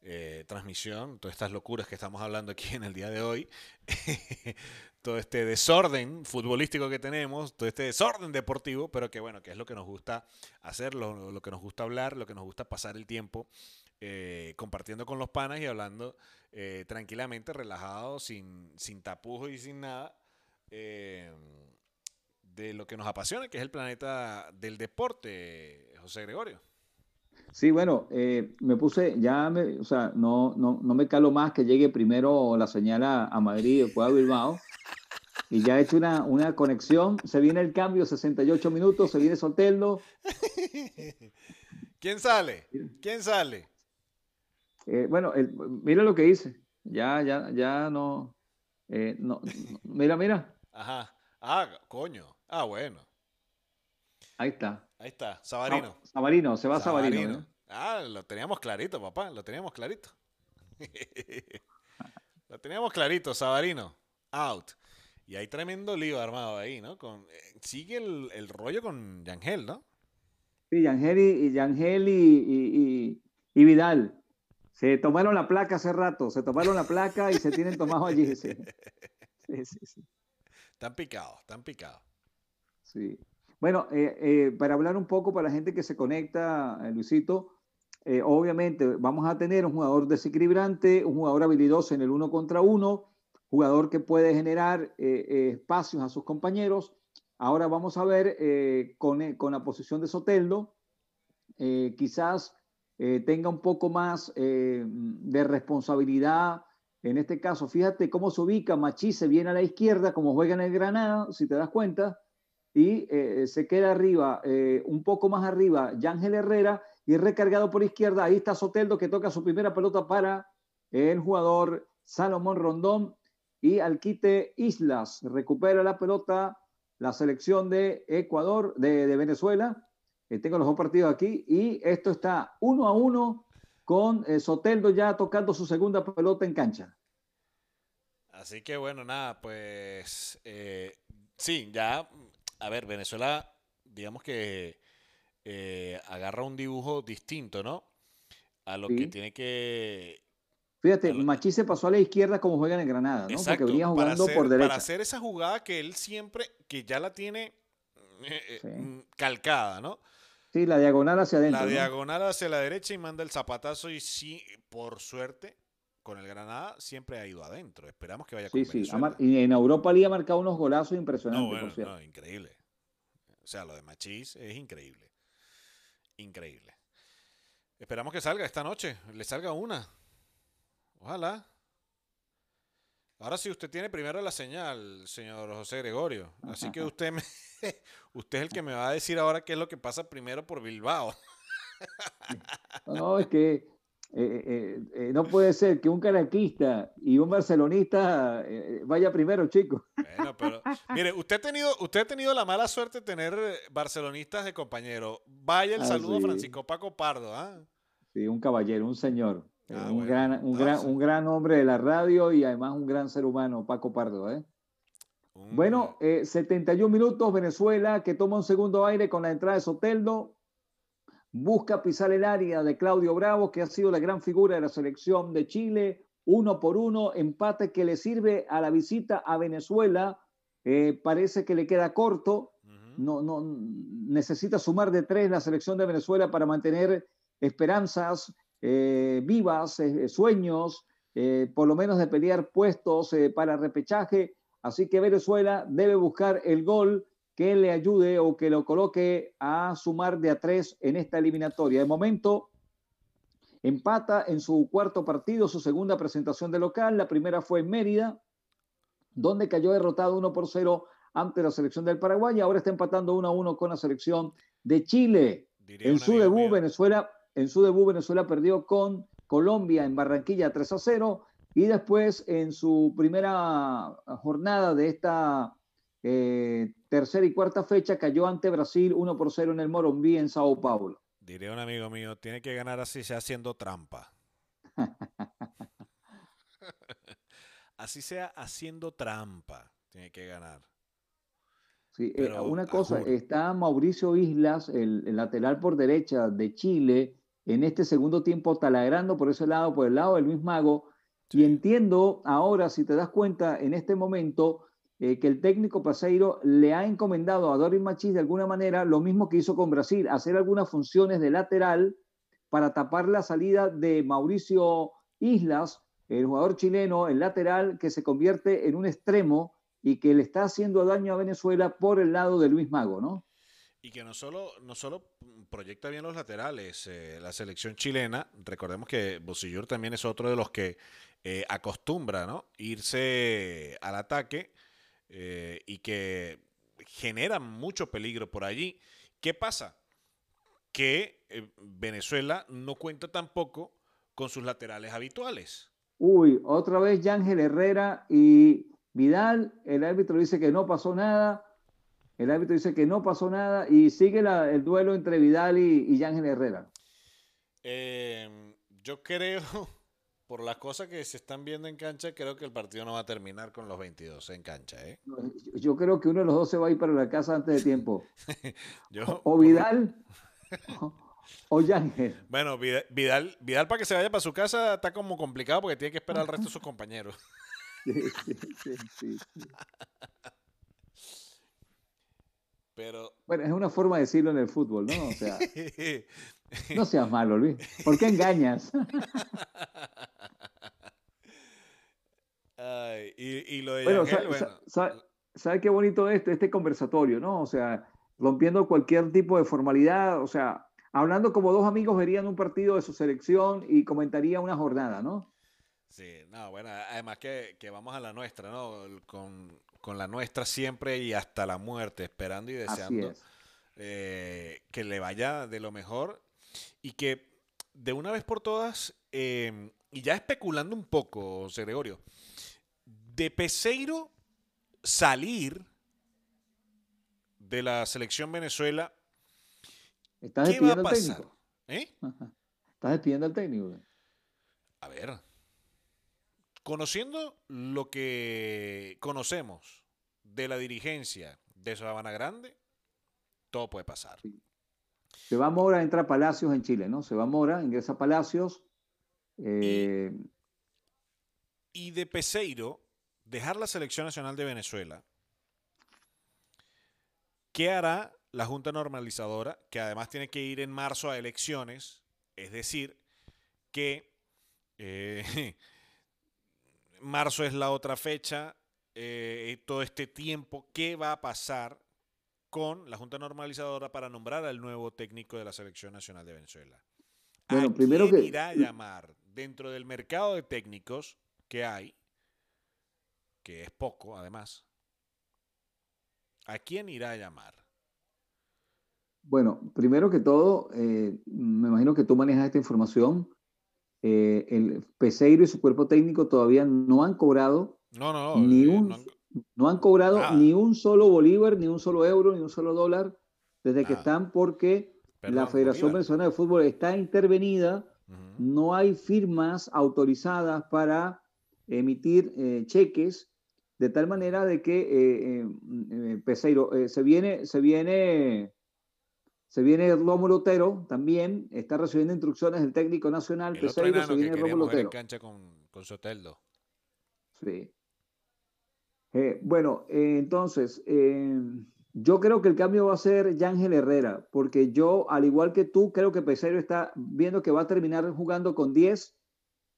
A: eh, transmisión, todas estas locuras que estamos hablando aquí en el día de hoy, todo este desorden futbolístico que tenemos, todo este desorden deportivo, pero que bueno, que es lo que nos gusta hacer, lo, que nos gusta hablar, lo que nos gusta pasar el tiempo eh, compartiendo con los panas y hablando tranquilamente, relajado, sin, sin tapujos y sin nada de lo que nos apasiona, que es el planeta del deporte, José Gregorio.
B: Sí, bueno, eh, me puse, ya, me, o sea, no, no, no, me calo más que llegue primero la señal a, Madrid, después a Bilbao. Y ya he hecho una, una conexión. Se viene el cambio, 68 minutos, se viene Soteldo.
A: ¿Quién sale? ¿Quién sale?
B: Eh, bueno, mira lo que hice. Ya, ya, ya no, eh, no. Mira, mira.
A: Ajá. Ah, coño. Ah, bueno.
B: Ahí está.
A: Ahí está, Sabarino.
B: Sabarino, se va Sabarino.
A: Ah, lo teníamos clarito, papá, lo teníamos clarito. lo teníamos clarito, Sabarino. Out. Y hay tremendo lío armado ahí, ¿no? Con, eh, sigue el, rollo con Yangel, ¿no?
B: Sí, Yangel y, Yangel y, y, Vidal. Se tomaron la placa hace rato, se tomaron la placa y se tienen tomado allí. Sí, sí,
A: sí. sí. Están picados, están picados.
B: Sí. Bueno, eh, eh, para hablar un poco para la gente que se conecta, eh, Luisito, obviamente vamos a tener un jugador desequilibrante, un jugador habilidoso en el uno contra uno, jugador que puede generar espacios a sus compañeros. Ahora vamos a ver con, con, la posición de Soteldo, quizás tenga un poco más de responsabilidad. En este caso, fíjate cómo se ubica, Machi se viene a la izquierda, como juega en el Granada, si te das cuenta y eh, se queda arriba, eh, un poco más arriba, Yángel Herrera y recargado por izquierda. Ahí está Soteldo que toca su primera pelota para el jugador Salomón Rondón y Alquite Islas. Recupera la pelota la selección de Ecuador, de, Venezuela. Eh, tengo los dos partidos aquí y esto está uno a uno con Soteldo ya tocando su segunda pelota en cancha.
A: Así que bueno, nada, pues sí, ya a ver, Venezuela, digamos que eh, agarra un dibujo distinto, ¿no? A lo que tiene que.
B: Fíjate, Machi se pasó a la izquierda como juega en Granada, ¿no?
A: Porque venía jugando por derecha. Para hacer esa jugada que él siempre, que ya la tiene eh, eh, mm, calcada, ¿no?
B: Sí, la diagonal hacia adentro.
A: La diagonal hacia la derecha y manda el zapatazo y sí, por suerte, con el Granada siempre ha ido adentro. Esperamos que vaya
B: sí, con sí. Y en Europa le ha marcado unos golazos impresionantes.
A: No, no, increíble. O sea, lo de Machís es increíble. Increíble. Esperamos que salga esta noche. Le salga una. Ojalá. Ahora sí, usted tiene primero la señal, señor José Gregorio. Así que usted, me, usted es el que me va a decir ahora qué es lo que pasa primero por Bilbao.
B: No, es que eh, eh, eh, no puede ser que un caraquista y un barcelonista vaya primero, chicos.
A: Bueno, pero mire, usted ha tenido, usted ha tenido la mala suerte de tener barcelonistas de compañero. Vaya el ah, saludo a Francisco Paco Pardo, ¿ah?
B: Sí, un caballero, un señor. Ah, un, gran, un, gran, un gran hombre de la radio y además un gran ser humano, Paco Pardo. ¿eh? Bueno, 71 minutos, Venezuela que toma un segundo aire con la entrada de Soteldo. Busca pisar el área de Claudio Bravo, que ha sido la gran figura de la selección de Chile, uno por uno, empate que le sirve a la visita a Venezuela, eh, parece que le queda corto, no, no, necesita sumar de tres la selección de Venezuela para mantener esperanzas eh, vivas, eh, sueños, por lo menos de pelear puestos para repechaje, así que Venezuela debe buscar el gol que le ayude o que lo coloque a sumar de a tres en esta eliminatoria. De momento, empata en su cuarto partido, su segunda presentación de local. La primera fue en Mérida, donde cayó derrotado 1 por 0 ante la selección del Paraguay. Y ahora está empatando 1 a 1 con la selección de Chile. en su debut, Venezuela, en su debut, Venezuela perdió con Colombia en Barranquilla 3 a 0. Y después, en su primera jornada de esta eh, tercera y cuarta fecha cayó ante Brasil 1 por 0 en el Morumbi en Sao Paulo.
A: Diré un amigo mío, tiene que ganar así sea haciendo trampa. así sea haciendo trampa, tiene que ganar.
B: Sí, eh, una cosa, está Mauricio Islas, el, lateral por derecha de Chile, en este segundo tiempo talagrando por ese lado, por el lado de Luis Mago. Y entiendo ahora, si te das cuenta, en este momento, eh, que el técnico Paseiro le ha encomendado a Doris Machís de alguna manera lo mismo que hizo con Brasil, hacer algunas funciones de lateral para tapar la salida de Mauricio Islas, el jugador chileno, el lateral que se convierte en un extremo y que le está haciendo daño a Venezuela por el lado de Luis Mago, ¿no?
A: Y que no solo, no solo proyecta bien los laterales, eh, la selección chilena, recordemos que Bocillur también es otro de los que eh, acostumbra ¿no? irse al ataque eh, y que generan mucho peligro por allí. ¿Qué pasa? Que Venezuela no cuenta tampoco con sus laterales habituales.
B: Uy, otra vez Yángel Herrera y Vidal. El árbitro dice que no pasó nada. El árbitro dice que no pasó nada y sigue el duelo entre Vidal y, y Yángel Herrera.
A: Eh, yo creo por las cosas que se están viendo en cancha, creo que el partido no va a terminar con los 22 en cancha. ¿eh?
B: Yo creo que uno de los dos se va a ir para la casa antes de tiempo. o Vidal o Yángel.
A: Bueno, Vidal, Vidal para que se vaya para su casa está como complicado porque tiene que esperar al resto de sus compañeros. sí, sí, sí, Pero...
B: Bueno, es una forma de decirlo en el fútbol, ¿no? O sea, no seas malo, Luis. ¿Por qué engañas?
A: y, lo de
B: bueno, sabe, qué bonito este, este conversatorio, ¿no? O sea, rompiendo cualquier tipo de formalidad, o sea, hablando como dos amigos verían un partido de su selección y comentaría una jornada, ¿no?
A: Sí, no, bueno, además que, vamos a la nuestra, ¿no? Con, la nuestra siempre y hasta la muerte, esperando y deseando eh, que le vaya de lo mejor y que de una vez por todas, eh, y ya especulando un poco, José Gregorio, de Peseiro salir de la selección Venezuela,
B: ¿qué va a pasar? ¿Eh? ¿Estás despidiendo al técnico?
A: A ver, conociendo lo que conocemos de la dirigencia de Sabana Grande, todo puede pasar.
B: Se va Mora, entra a Palacios en Chile, ¿no? Se va Mora, ingresa a Palacios.
A: Eh, y de Peseiro, dejar la Selección Nacional de Venezuela, ¿qué hará la Junta Normalizadora, que además tiene que ir en marzo a elecciones? Es decir, que eh, marzo es la otra fecha, eh, todo este tiempo, ¿qué va a pasar con la Junta Normalizadora para nombrar al nuevo técnico de la Selección Nacional de Venezuela? Bueno, primero que... irá a llamar dentro del mercado de técnicos que hay que es poco además, ¿a quién irá a llamar?
B: Bueno, primero que todo, eh, me imagino que tú manejas esta información. Eh, el Peseiro y su cuerpo técnico todavía no han cobrado
A: no, no,
B: ni un, no han, cobrado ni un solo bolívar, ni un solo euro, ni un solo dólar desde que están porque la Federación Venezolana de Fútbol está intervenida. No hay firmas autorizadas para emitir eh, cheques de tal manera de que Peseiro se viene, se viene se viene Rómulo Otero también, está recibiendo instrucciones del técnico nacional.
A: El se viene Rómulo Otero. cancha con, con Soteldo.
B: Sí. Eh, bueno, eh, entonces, eh, yo creo que el cambio va a ser Yángel Herrera, porque yo, al igual que tú, creo que Peseiro está viendo que va a terminar jugando con 10,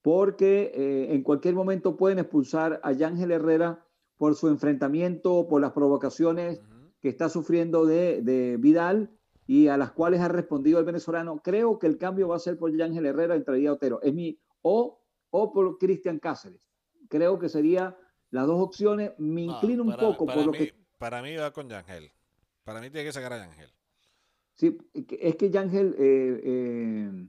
B: porque en cualquier momento pueden expulsar a Yángel Herrera por su enfrentamiento, por las provocaciones que está sufriendo de, de Vidal y a las cuales ha respondido el venezolano. Creo que el cambio va a ser por Ángel Herrera, entraría Otero. Es mi o, o por Cristian Cáceres. Creo que sería las dos opciones. Me inclino un poco por lo que.
A: Para mí va con Yangel. Para mí tiene que sacar a Yangel.
B: Sí, es que Yangel eh, eh,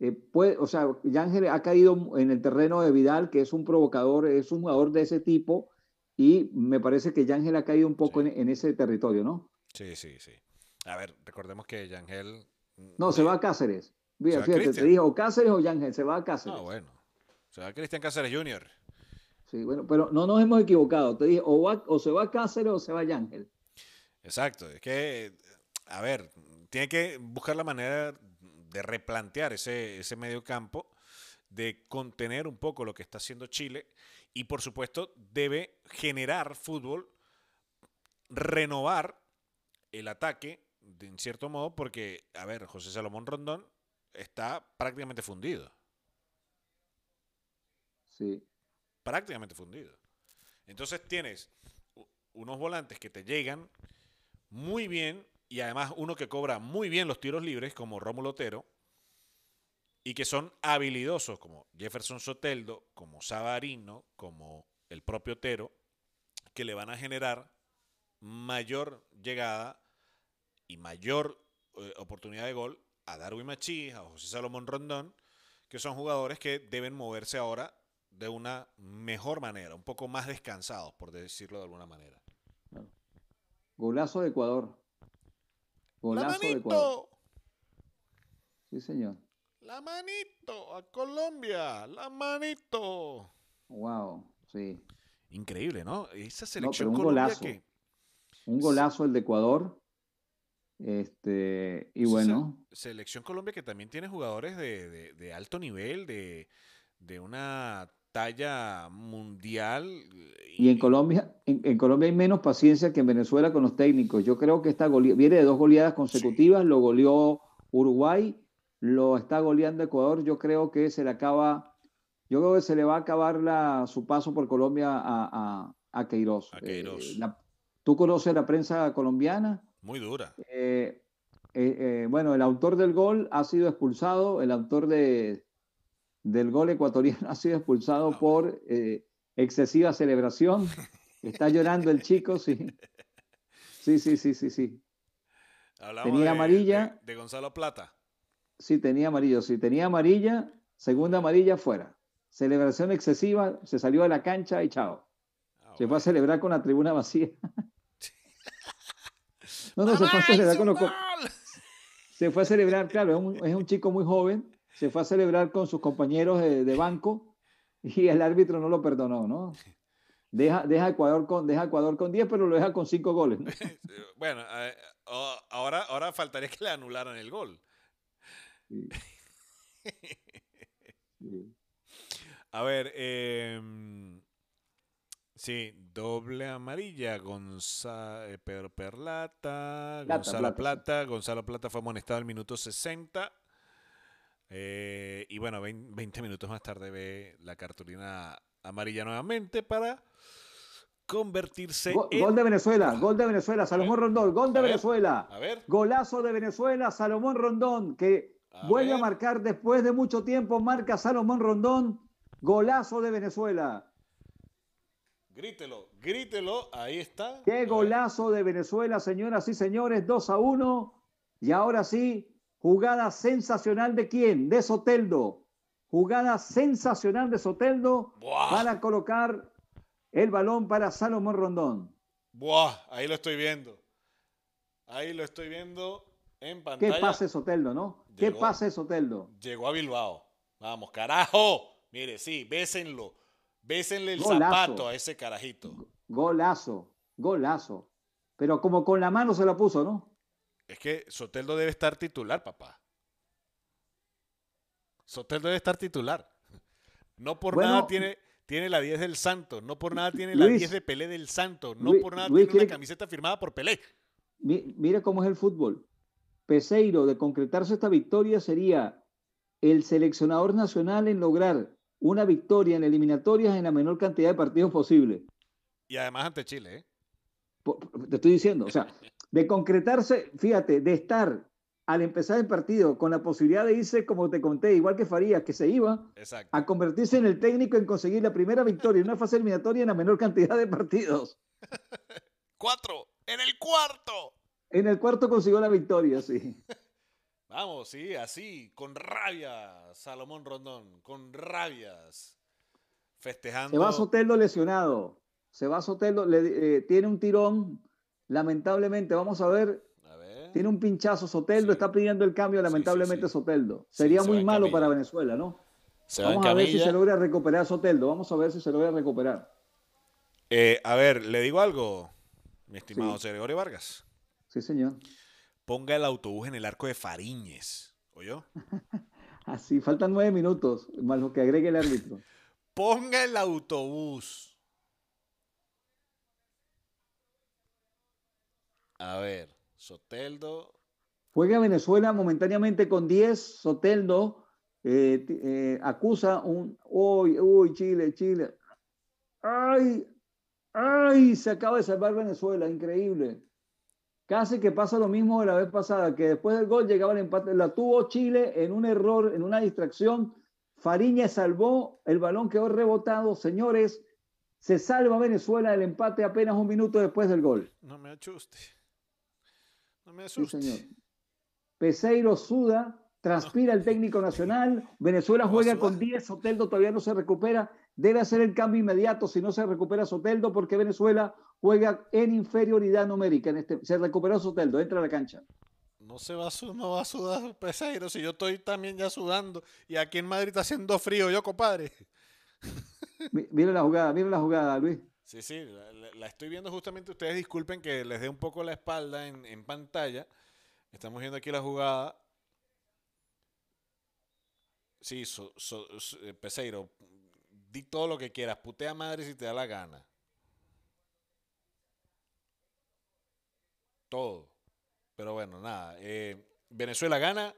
B: eh, puede, o sea, Yangel ha caído en el terreno de Vidal, que es un provocador, es un jugador de ese tipo, y me parece que Yangel ha caído un poco en, en, ese territorio, ¿no?
A: Sí, sí, sí. A ver, recordemos que Yangel.
B: Mm, no, se va a Cáceres. fíjate, te dijo o Cáceres o Yangel, se va a Cáceres.
A: Ah, bueno. Se va a Cristian Cáceres Jr.
B: Sí, bueno, pero no nos hemos equivocado. Te dije, o, o se va a Cáceres o se va a Yangel.
A: Exacto. Es que, a ver, tiene que buscar la manera de replantear ese, ese medio campo, de contener un poco lo que está haciendo Chile y, por supuesto, debe generar fútbol, renovar el ataque en cierto modo, porque, a ver, José Salomón Rondón está prácticamente fundido.
B: Sí.
A: Prácticamente fundido. Entonces tienes unos volantes que te llegan muy bien y además uno que cobra muy bien los tiros libres, como Rómulo Otero, y que son habilidosos, como Jefferson Soteldo, como Sabarino, como el propio Otero, que le van a generar mayor llegada y mayor eh, oportunidad de gol a Darwin Machís, a José Salomón Rondón, que son jugadores que deben moverse ahora de una mejor manera, un poco más descansados, por decirlo de alguna manera.
B: Golazo de Ecuador.
A: Golazo de Ecuador.
B: Sí, señor.
A: La manito a Colombia, la manito.
B: Wow, sí.
A: Increíble, ¿no? Esa selección un golazo.
B: Un golazo el de Ecuador. Este, y bueno.
A: Selección Colombia que también tiene jugadores de, alto nivel, de, una talla mundial.
B: Y en Colombia, en, Colombia hay menos paciencia que en Venezuela con los técnicos. Yo creo que esta viene de dos goleadas consecutivas, lo goleó Uruguay, lo está goleando Ecuador. Yo creo que se le acaba, yo creo que se le va a acabar la, su paso por Colombia a, a, Queiroz. Eh, ¿Tú conoces la prensa colombiana?
A: Muy dura.
B: Eh, eh, eh, bueno, el autor del gol ha sido expulsado, el autor de, del gol ecuatoriano ha sido expulsado ah, por excesiva celebración. Está llorando el chico, sí. Sí, sí, sí, sí, sí. tenía amarilla.
A: De, Gonzalo Plata.
B: Sí, tenía amarillo, sí. Tenía amarilla, segunda amarilla fuera. Celebración excesiva, se salió de la cancha y chao. Ah, se fue a celebrar con la tribuna vacía. No, no, se fue a celebrar con los... Se fue a celebrar, claro, es un, chico muy joven, se fue a celebrar con sus compañeros de, banco y el árbitro no lo perdonó, ¿no? Deja, deja, Ecuador con, deja Ecuador con 10, pero lo deja con 5 goles.
A: bueno, eh, ahora, ahora faltaría que le anularan el gol. A ver, eh, Sí, doble amarilla, Gonzalo eh, Pedro Perlata, Gonzalo Plata, Gonzalo Plata fue amonestado al minuto 60. Eh, y bueno, 20 minutos más tarde ve la cartulina amarilla nuevamente para convertirse
B: en... Gol de Venezuela, gol de Venezuela, Salomón Rondón, gol de Venezuela.
A: A ver.
B: Golazo de Venezuela, Salomón Rondón, que vuelve a marcar después de mucho tiempo, marca Salomón Rondón, golazo de Venezuela.
A: Grítelo, grítelo, ahí está.
B: Qué golazo de Venezuela, señoras y señores, 2 a 1. Y ahora sí, jugada sensacional de quién? De Soteldo. Jugada sensacional de Soteldo
A: Buah.
B: para colocar el balón para Salomón Rondón.
A: Buah, ahí lo estoy viendo. Ahí lo estoy viendo en
B: Qué
A: pantalla.
B: pase Soteldo, ¿no? Qué pase Soteldo.
A: Llegó a Bilbao. Vamos, carajo. Mire, sí, bésenlo. Bésenle el
B: Golazo.
A: zapato a ese carajito.
B: Golazo, golazo. Pero como con la mano se la puso, ¿no?
A: Es que Soteldo debe estar titular, papá. Soteldo debe estar titular. No por
B: Bueno,
A: nada tiene, tiene la 10 del Santos. No por nada tiene la
B: Luis,
A: 10 de Pelé del Santos. No
B: Luis-
A: por nada
B: Luis
A: tiene una camiseta firmada por Pelé.
B: Mi- mira cómo es el fútbol. Peseiro, de concretarse esta victoria, sería el seleccionador nacional en lograr una victoria en eliminatorias en la menor cantidad de partidos posible.
A: Y además ante Chile, ¿eh?
B: Te estoy diciendo, o sea, de concretarse, fíjate, de estar al empezar el partido con la posibilidad de irse, como te conté, igual que Farías, que se iba,
A: Exacto.
B: a convertirse en el técnico en conseguir la primera victoria en una fase eliminatoria en la menor cantidad de partidos.
A: ¡Cuatro! ¡En el cuarto!
B: En el cuarto consiguió la victoria, sí.
A: Vamos, sí, así, con rabia, Salomón Rondón, con rabias. Festejando.
B: Se va Soteldo lesionado. Se va Soteldo, le, eh, tiene un tirón, lamentablemente, vamos a ver,
A: A ver.
B: tiene un pinchazo Soteldo,
A: Sí.
B: está pidiendo el cambio,
A: sí,
B: lamentablemente
A: sí.
B: Soteldo. Sería
A: se
B: muy malo para. Venezuela, ¿no?
A: Se
B: Vamos a ver si se logra recuperar Soteldo, vamos a ver si se logra recuperar.
A: Eh, a ver, le digo algo, mi estimado. José Gregorio Vargas.
B: Sí, señor.
A: Ponga el autobús en el arco de Fariñez. ¿Oyó?
B: Así, faltan nueve minutos, más lo que agregue el árbitro.
A: Ponga el autobús. A ver, Soteldo.
B: Juega Venezuela momentáneamente con 10, Soteldo eh, eh, acusa un... Uy, uy, Chile, Chile. ¡Ay! ¡Ay! Se acaba de salvar Venezuela, increíble. Casi que pasa lo mismo de la vez pasada, que después del gol llegaba el empate. La tuvo Chile en un error, en una distracción. Fariña salvó, el balón quedó rebotado. Señores, se salva Venezuela del empate apenas un minuto después del gol.
A: No me asuste. No me
B: Sí,
A: asuste.
B: señor. Peseiro suda, transpira el técnico nacional, Venezuela
A: ¿Cómo va a
B: juega con
A: sudar?
B: 10, Soteldo todavía no se recupera, debe hacer el cambio inmediato si no se recupera Soteldo porque Venezuela juega en inferioridad numérica. En este, se recuperó Soteldo, entra a la cancha.
A: No se va a, no va a sudar Peseiro si yo estoy también ya sudando. Y aquí en Madrid está haciendo frío, yo, compadre.
B: Mi- Mira la jugada, mira la jugada, Luis.
A: Sí, sí, la, estoy viendo justamente. Ustedes disculpen que les dé un poco la espalda en, en pantalla. Estamos viendo aquí la jugada. Sí, so- so- so- eh, Peseiro, di todo lo que quieras. Putea madre si te da la gana. Todo. Pero bueno, nada. eh, Venezuela gana.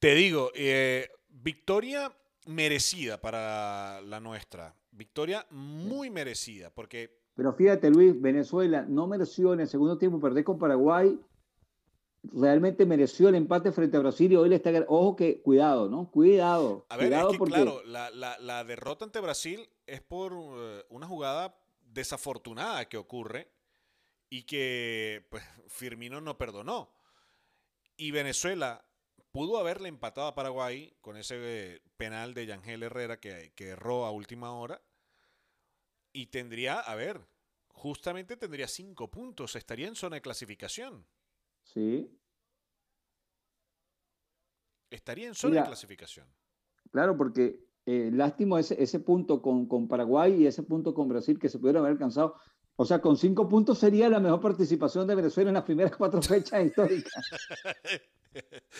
A: Te digo, eh, victoria merecida para la nuestra. Victoria muy merecida, porque
B: Pero fíjate, Luis, Venezuela no mereció en el segundo tiempo perder con Paraguay. Realmente mereció el empate frente a Brasil y hoy le está. Ojo que, cuidado, ¿no? Cuidado.
A: A ver,
B: cuidado
A: es que
B: porque
A: claro, la, la- la derrota ante Brasil es por eh, una jugada desafortunada que ocurre y que pues, Firmino no perdonó. Y Venezuela pudo haberle empatado a Paraguay con ese eh, penal de Yangel Herrera que, que erró a última hora. Y tendría, a ver, justamente tendría cinco puntos, estaría en zona de clasificación.
B: Sí,
A: Estaría en zona
B: Mira,
A: de clasificación.
B: claro, porque eh, lástima ese, ese punto con, con Paraguay y ese punto con Brasil que se pudieron haber alcanzado. O sea, con cinco puntos sería la mejor participación de Venezuela en las primeras cuatro fechas históricas.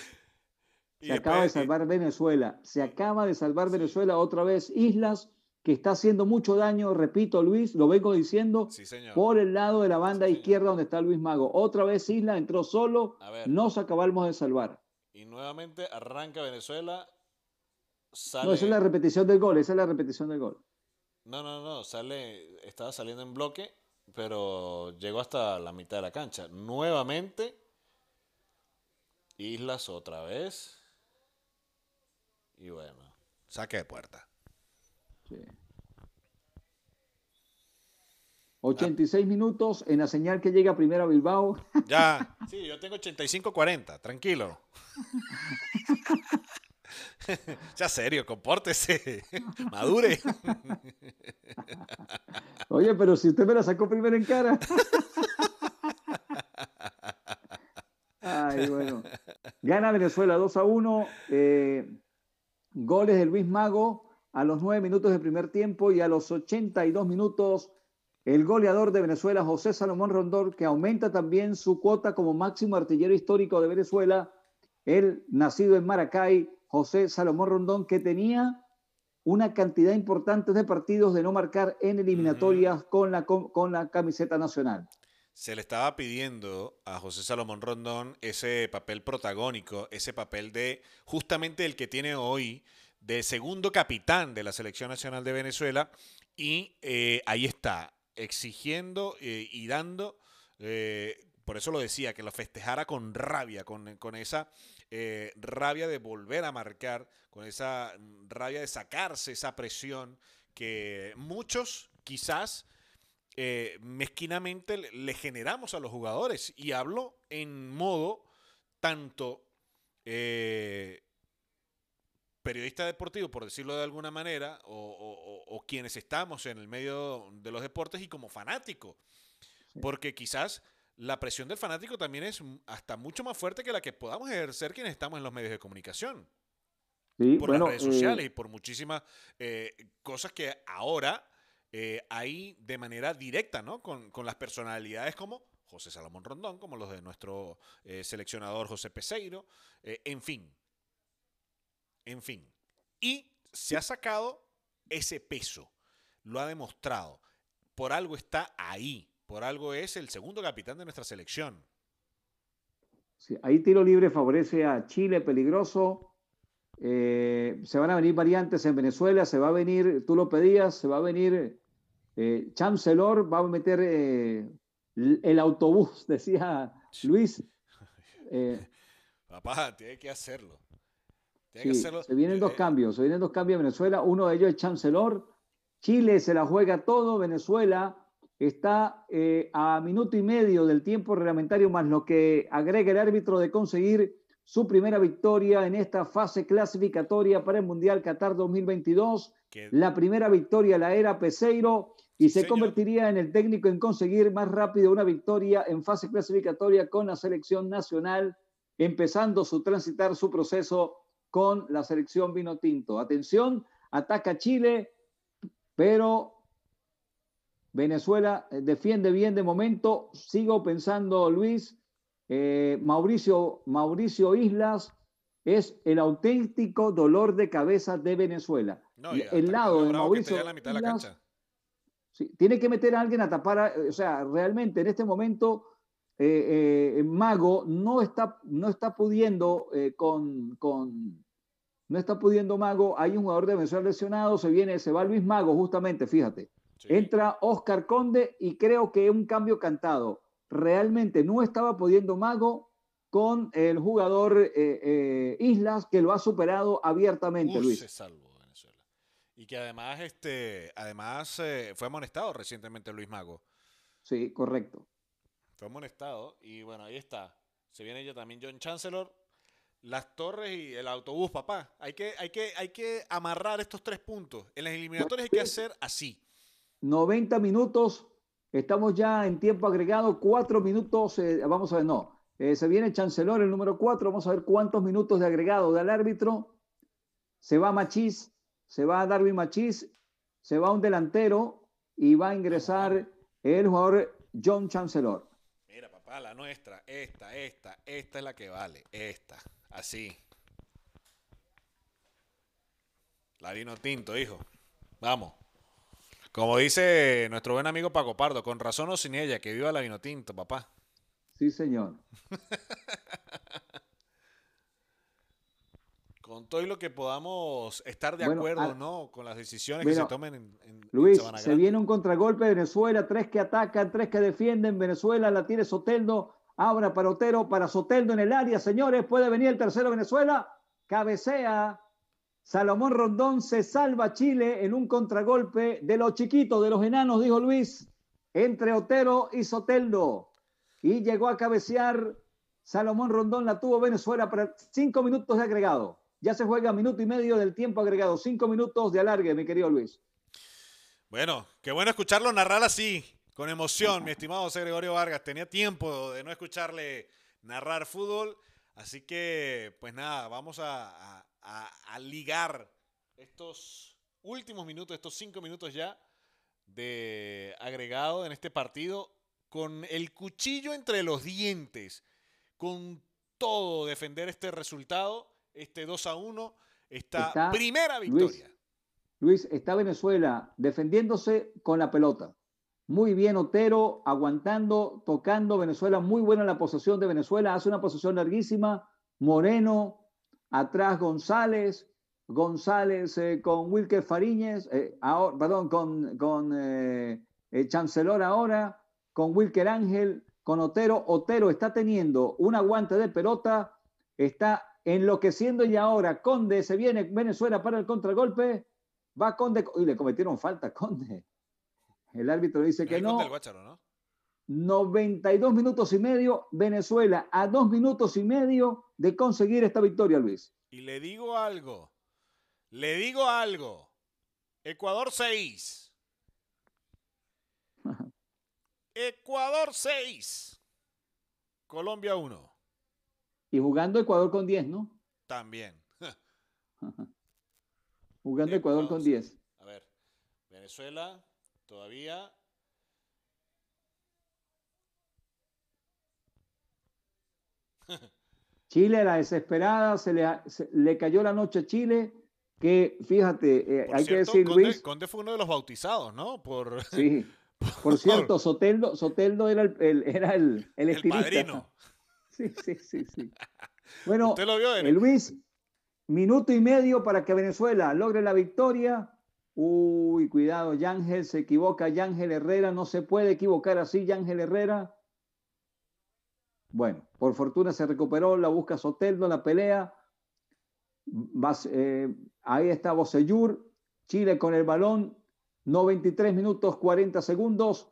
A: Y
B: Se acaba de salvar Venezuela. Se acaba de salvar Venezuela otra vez. Islas que está haciendo mucho daño, repito, Luis, lo vengo diciendo,
A: Sí,
B: por el lado de la banda
A: Sí,
B: izquierda donde está Luis Mago. Otra vez Isla entró solo, nos acabamos de salvar.
A: Y nuevamente arranca Venezuela. Sale...
B: No, esa es la repetición del gol, esa es la repetición del gol.
A: no, no, no, sale, estaba saliendo en bloque, pero llegó hasta la mitad de la cancha. Nuevamente, Islas otra vez. Y bueno, saque de puerta.
B: Sí. 86 minutos en la señal que llega primero a Bilbao.
A: Ya, sí, yo tengo 85-40, tranquilo. ya serio, compórtese, madure.
B: Oye, pero si usted me la sacó primero en cara. Ay, bueno. Gana Venezuela 2 a 1. Eh, goles de Luis Mago a los 9 minutos del primer tiempo y a los 82 minutos el goleador de Venezuela, José Salomón Rondón, que aumenta también su cuota como máximo artillero histórico de Venezuela. Él, nacido en Maracay, José Salomón Rondón, que tenía una cantidad importante de partidos de no marcar en eliminatorias con, la, con la camiseta nacional.
A: Se le estaba pidiendo a José Salomón Rondón ese papel protagónico, ese papel de justamente el que tiene hoy de segundo capitán de la Selección Nacional de Venezuela. Y eh, ahí está, exigiendo eh, y dando, eh, por eso lo decía, que lo festejara con rabia, con, con esa eh, rabia de volver a marcar, con esa rabia de sacarse esa presión que muchos quizás mezquinamente le generamos a los jugadores. Y hablo en modo tanto periodista deportivo, por decirlo de alguna manera, o, quienes estamos en el medio de los deportes y como fanático. Porque quizás la presión del fanático también es hasta mucho más fuerte que la que podamos ejercer quienes estamos en los medios de comunicación. por las redes sociales y por muchísimas eh, cosas que ahora eh, hay de manera directa, ¿no? Con, las personalidades como José Salomón Rondón, como los de nuestro eh, seleccionador José Peseiro, en fin, en fin. Y se ha sacado ese peso. Lo ha demostrado. Por algo está ahí. Por algo es el segundo capitán de nuestra selección.
B: Sí, ahí tiro libre favorece a Chile, peligroso. Eh, se van a venir variantes en Venezuela, se va a venir, tú lo pedías, se va a venir eh, Chancellor, va a meter eh, el autobús, decía Luis.
A: Papá, tiene que hacerlo
B: se vienen dos cambios, se vienen dos cambios en Venezuela. Uno de ellos es Chancellor. Chile se la juega todo. Venezuela está eh, a minuto y medio del tiempo reglamentario, más lo que agrega el árbitro de conseguir su primera victoria en esta fase clasificatoria para el Mundial Qatar 2022. La primera victoria la era Peseiro y se convertiría en el técnico en conseguir más rápido una victoria en fase clasificatoria con la selección nacional, empezando su transitar su proceso con la selección vino tinto. Atención, ataca Chile, pero Venezuela eh, defiende bien de momento. Sigo pensando, Luis, eh, Mauricio, Mauricio Islas es el auténtico dolor de cabeza de Venezuela. el lado de Mauricio tiene que meter a alguien a tapar, o sea, realmente en este momento eh, eh, Mago no está, no está pudiendo eh, con, con, no está pudiendo Mago, hay un jugador de Venezuela lesionado, se viene, se va Luis Mago justamente, fíjate. Entra Oscar Conde y creo que un cambio cantado. Realmente no estaba pudiendo Mago con el jugador Islas que lo ha superado abiertamente, Luis.
A: Se salvó Venezuela. Y que además, este, además fue amonestado recientemente Luis Mago.
B: Sí, correcto.
A: Fue amonestado y bueno, ahí está. Se viene ya también John Chancellor. Las torres y el autobús, papá. Hay que, hay que, hay que amarrar estos tres puntos. En las eliminatorias hay que hacer así.
B: 90 minutos. Estamos ya en tiempo agregado. Cuatro minutos. Eh, vamos a ver, no. Eh, se viene Chancellor, el número cuatro. Vamos a ver cuántos minutos de agregado del árbitro. Se va Machís. Se va Darwin Machís. Se va un delantero. Y va a ingresar el jugador John Chancellor
A: la nuestra, esta, esta, esta es la que vale, esta, así. La vino tinto, hijo. Vamos. Como dice nuestro buen amigo Paco Pardo, con razón o sin ella, que viva la vino tinto, papá.
B: Sí, señor.
A: con todo y lo que podamos estar de acuerdo, ¿no? Con las decisiones que se tomen en,
B: Luis, se viene un contragolpe de Venezuela, tres que atacan, tres que defienden. Venezuela la tiene Soteldo, abra para Otero, para Soteldo en el área, señores, puede venir el tercero Venezuela, cabecea. Salomón Rondón se salva Chile en un contragolpe de los chiquitos, de los enanos, dijo Luis. entre Otero y Soteldo. Y llegó a cabecear Salomón Rondón, la tuvo Venezuela para cinco minutos de agregado. Ya se juega minuto y medio del tiempo agregado, cinco minutos de alargue, mi querido Luis.
A: Bueno, qué bueno escucharlo narrar así, con emoción, mi estimado José Gregorio Vargas. Tenía tiempo de no escucharle narrar fútbol, así que, pues nada, vamos a, a ligar estos últimos minutos, estos cinco minutos ya de agregado en este partido, con el cuchillo entre los dientes, con todo defender este resultado, este 2 a 1, esta primera victoria.
B: Luis, está Venezuela defendiéndose con la pelota. Muy bien Otero, aguantando, tocando. Venezuela, muy buena la posesión de Venezuela. Hace una posesión larguísima. Moreno, atrás González. González eh, con Wilker Fariñez, eh, perdón, con, con eh, Chancelor ahora, con Wilker Ángel, con Otero. Otero está teniendo un aguante de pelota, está enloqueciendo y ahora Conde se viene Venezuela para el contragolpe, va Conde, y le cometieron falta, Conde. El árbitro dice que no. 92 minutos y medio, Venezuela a dos minutos y medio de conseguir esta victoria, Luis.
A: Y le digo algo, le digo algo. Ecuador 6. Ecuador 6. Colombia 1.
B: Y jugando Ecuador con 10, ¿no?
A: También.
B: jugando Ecuador con 10.
A: A ver, Venezuela todavía.
B: Chile, la desesperada, se le, le cayó la noche a Chile que fíjate, eh, hay que decir,
A: Conde,
B: Luis.
A: Conde fue uno de los bautizados, ¿no? Por,
B: sí. Por cierto, Soteldo, Soteldo era el, era el, el,
A: el padrino.
B: Sí, sí, sí, sí. Bueno, ¿Usted lo vio, eh, Luis, minuto y medio para que Venezuela logre la victoria. Uy, cuidado, Yángel se equivoca, Yángel Herrera, no se puede equivocar así, Yángel Herrera. Bueno, por fortuna se recuperó, la busca Soteldo, la pelea. Eh, ahí está Bocellur, Chile con el balón, 93 minutos 40 segundos.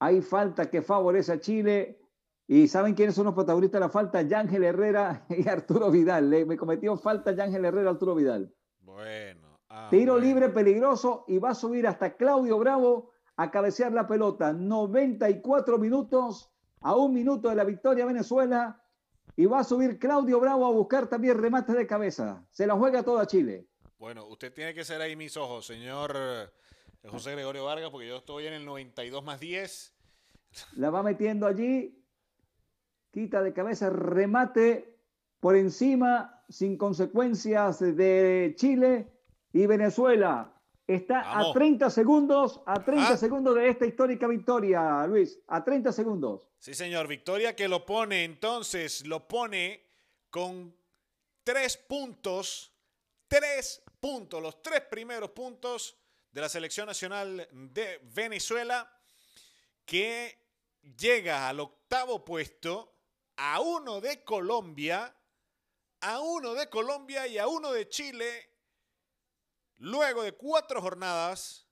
B: Hay falta que favorece a Chile. ¿Y saben quiénes son los protagonistas de la falta? Yángel Herrera y Arturo Vidal. Le, me cometió falta Yángel Herrera y Arturo Vidal.
A: Bueno.
B: Ah, Tiro libre peligroso y va a subir hasta Claudio Bravo a cabecear la pelota. 94 minutos a un minuto de la victoria Venezuela. Y va a subir Claudio Bravo a buscar también remate de cabeza. Se la juega toda Chile.
A: Bueno, usted tiene que ser ahí mis ojos, señor eh, José Gregorio Vargas, porque yo estoy en el 92 más 10.
B: La va metiendo allí. Quita de cabeza, remate por encima, sin consecuencias de Chile y Venezuela. Está a 30 segundos, a 30 ah. segundos de esta histórica victoria, Luis, a 30 segundos.
A: Sí, señor, victoria que lo pone entonces, lo pone con tres puntos, tres puntos, los tres primeros puntos de la selección nacional de Venezuela, que llega al octavo puesto, a uno de Colombia, a uno de Colombia y a uno de Chile Luego de cuatro jornadas,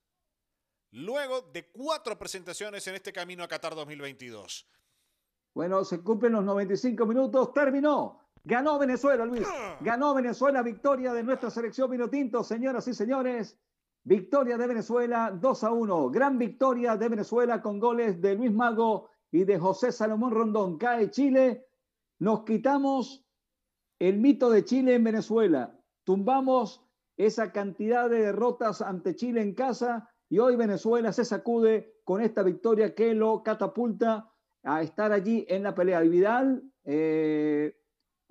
A: luego de cuatro presentaciones en este camino a Qatar 2022.
B: Bueno, se cumplen los 95 minutos, terminó. Ganó Venezuela, Luis. Ganó Venezuela, victoria de nuestra selección Vinotinto, señoras y señores. Victoria de Venezuela 2 a 1. Gran victoria de Venezuela con goles de Luis Mago y de José Salomón Rondón. Cae Chile. Nos quitamos el mito de Chile en Venezuela. Tumbamos esa cantidad de derrotas ante Chile en casa y hoy Venezuela se sacude con esta victoria que lo catapulta a estar allí en la pelea. Y Vidal, eh,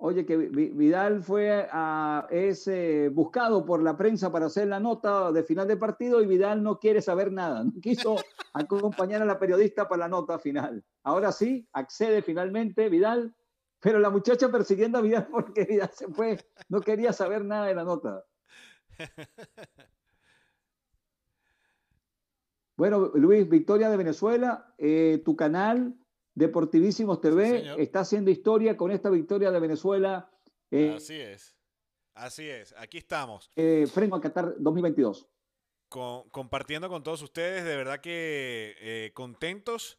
B: oye, que Vidal fue a, es buscado por la prensa para hacer la nota de final de partido y Vidal no quiere saber nada, no quiso acompañar a la periodista para la nota final. Ahora sí, accede finalmente Vidal, pero la muchacha persiguiendo a Vidal porque Vidal se fue, no quería saber nada de la nota. Bueno, Luis, Victoria de Venezuela, eh, tu canal Deportivísimos TV está haciendo historia con esta victoria de Venezuela.
A: Eh, así es, así es, aquí estamos.
B: Eh, freno a Qatar 2022.
A: compartiendo con todos ustedes, de verdad que eh, contentos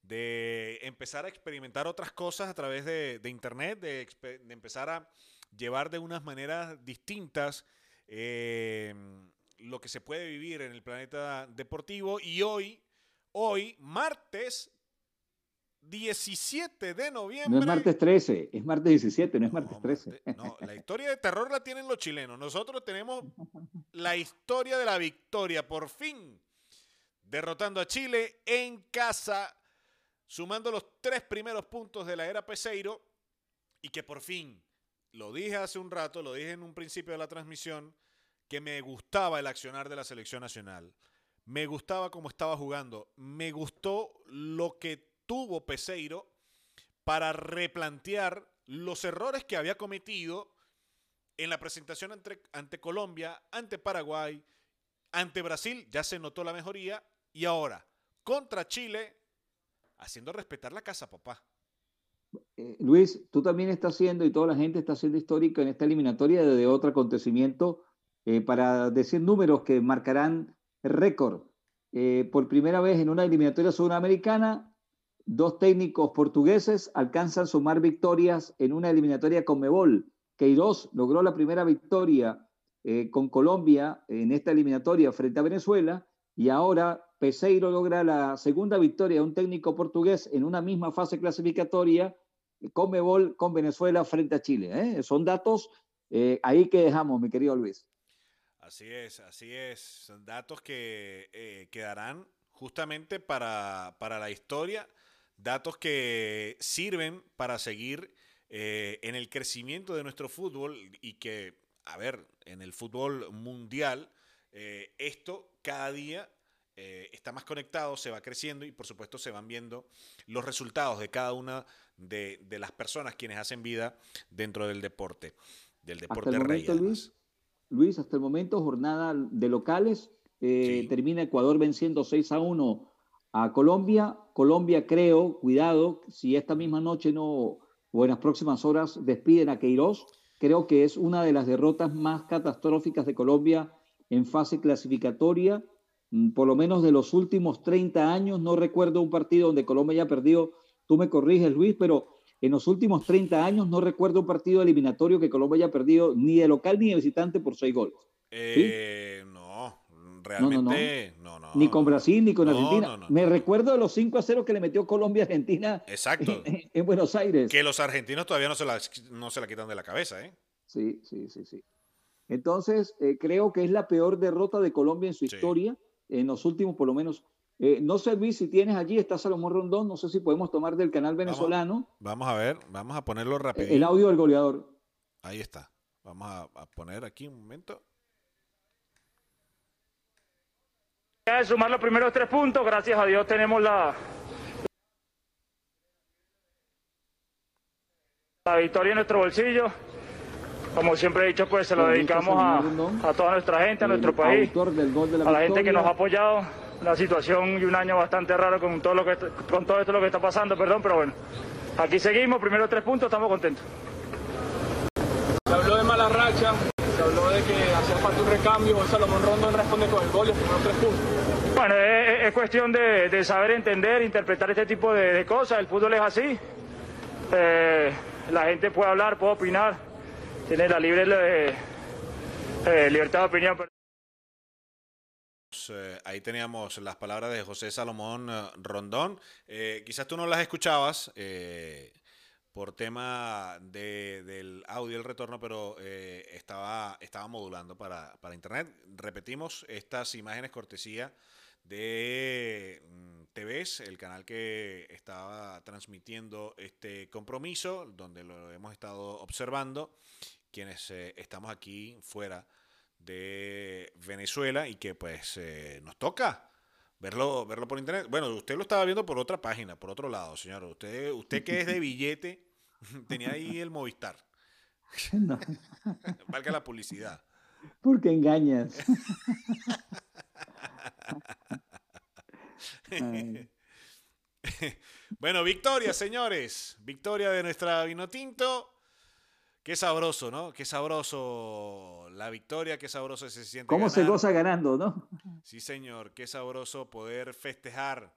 A: de empezar a experimentar otras cosas a través de, Internet, de, empezar a llevar de unas maneras distintas em, lo que se puede vivir en el planeta deportivo. Y hoy, hoy, martes 17 de noviembre.
B: No es martes 13, es martes 17, no es martes 13.
A: no, la historia de terror la tienen los chilenos. Nosotros tenemos la historia de la victoria, por fin, derrotando a Chile en casa, sumando los tres primeros puntos de la era Peseiro y que por fin, lo dije hace un rato, lo dije en un principio de la transmisión, que me gustaba el accionar de la selección nacional. Me gustaba cómo estaba jugando. Me gustó lo que tuvo Peseiro para replantear los errores que había cometido en la presentación ante, Colombia, ante Paraguay, ante Brasil, ya se notó la mejoría, y ahora contra Chile, haciendo respetar la casa, papá.
B: Eh, Luis, tú también estás haciendo, y toda la gente está haciendo histórica en esta eliminatoria de, otro acontecimiento, eh, para decir números que marcarán récord. Eh, por primera vez en una eliminatoria sudamericana, Dos técnicos portugueses alcanzan sumar victorias en una eliminatoria con Mebol. Queiroz logró la primera victoria eh, con Colombia en esta eliminatoria frente a Venezuela y ahora Peseiro logra la segunda victoria de un técnico portugués en una misma fase clasificatoria con Mebol con Venezuela frente a Chile. ¿eh? Son datos eh, ahí que dejamos, mi querido Luis.
A: Así es, así es. Son datos que quedarán justamente para, para la historia datos que sirven para seguir eh, en el crecimiento de nuestro fútbol y que, a ver, en el fútbol mundial, eh, esto cada día eh, está más conectado, se va creciendo y por supuesto se van viendo los resultados de cada una de, las personas quienes hacen vida dentro del deporte, del deporte rey.
B: Luis, Luis, hasta el momento jornada de locales, termina Ecuador venciendo 6 a 1 a Colombia. Colombia creo, cuidado, si esta misma noche no o en las próximas horas despiden a Queiroz, creo que es una de las derrotas más catastróficas de Colombia en fase clasificatoria, mm, por lo menos de los últimos 30 años. No recuerdo un partido donde Colombia haya perdido, tú me corriges Luis, pero en los últimos 30 años no recuerdo un partido eliminatorio que Colombia haya perdido ni de local ni de visitante por seis goles.
A: Eh, realmente no, no,
B: Ni con Brasil ni con Argentina. Me recuerdo de los 5 a 0 que le metió Colombia a Argentina
A: Exacto.
B: En, Buenos Aires.
A: Que los argentinos todavía no se la, no se la quitan de la cabeza, ¿eh?
B: Sí, sí, sí, sí. Entonces, eh, creo que es la peor derrota de Colombia en su historia, en los últimos por lo menos. Eh, no sé, Luis, si tienes allí, está Salomón Rondón, no sé si podemos tomar del canal venezolano.
A: Vamos, a ver, vamos a ponerlo rápido.
B: El audio del goleador.
A: Ahí está. Vamos a poner aquí un momento.
C: De sumar los primeros tres puntos, gracias a Dios tenemos la, la victoria en nuestro bolsillo. Como siempre he dicho, pues se lo dedicamos a, toda nuestra gente, a nuestro país, a la gente que nos ha apoyado. Una situación y un año bastante raro con todo, lo que, con todo esto lo que está pasando, perdón, pero bueno. Aquí seguimos, primero tres puntos, estamos contentos.
D: Se habló de mala racha, de que hacía falta un recambio, Salomón Rondón responde con el gol y los primeros tres puntos.
C: Bueno, es, cuestión de, saber entender, interpretar este tipo de, cosas, el fútbol es así. Eh, la gente puede hablar, puede opinar, tiene la libre eh, eh, libertad de opinión.
A: ahí teníamos las palabras de José Salomón Rondón. quizás tú no las escuchabas por tema del audio el retorno, pero eh, estaba, estaba modulando para, internet. Repetimos estas imágenes cortesía de mm, TVS, el canal que estaba transmitiendo este compromiso, donde lo hemos estado observando, quienes eh, estamos aquí fuera de Venezuela y que pues eh, nos toca verlo, verlo por internet. Bueno, usted lo estaba viendo por otra página, por otro lado, señor. Usted, usted que es de billete, tenía ahí el Movistar. Valga la publicidad.
B: Porque engañas.
A: bueno, victoria, señores. Victoria de nuestra Vinotinto. Qué sabroso, ¿no? Qué sabroso la victoria, qué sabroso se siente.
B: ¿Cómo se goza ganando, no?
A: Sí, señor, qué sabroso poder festejar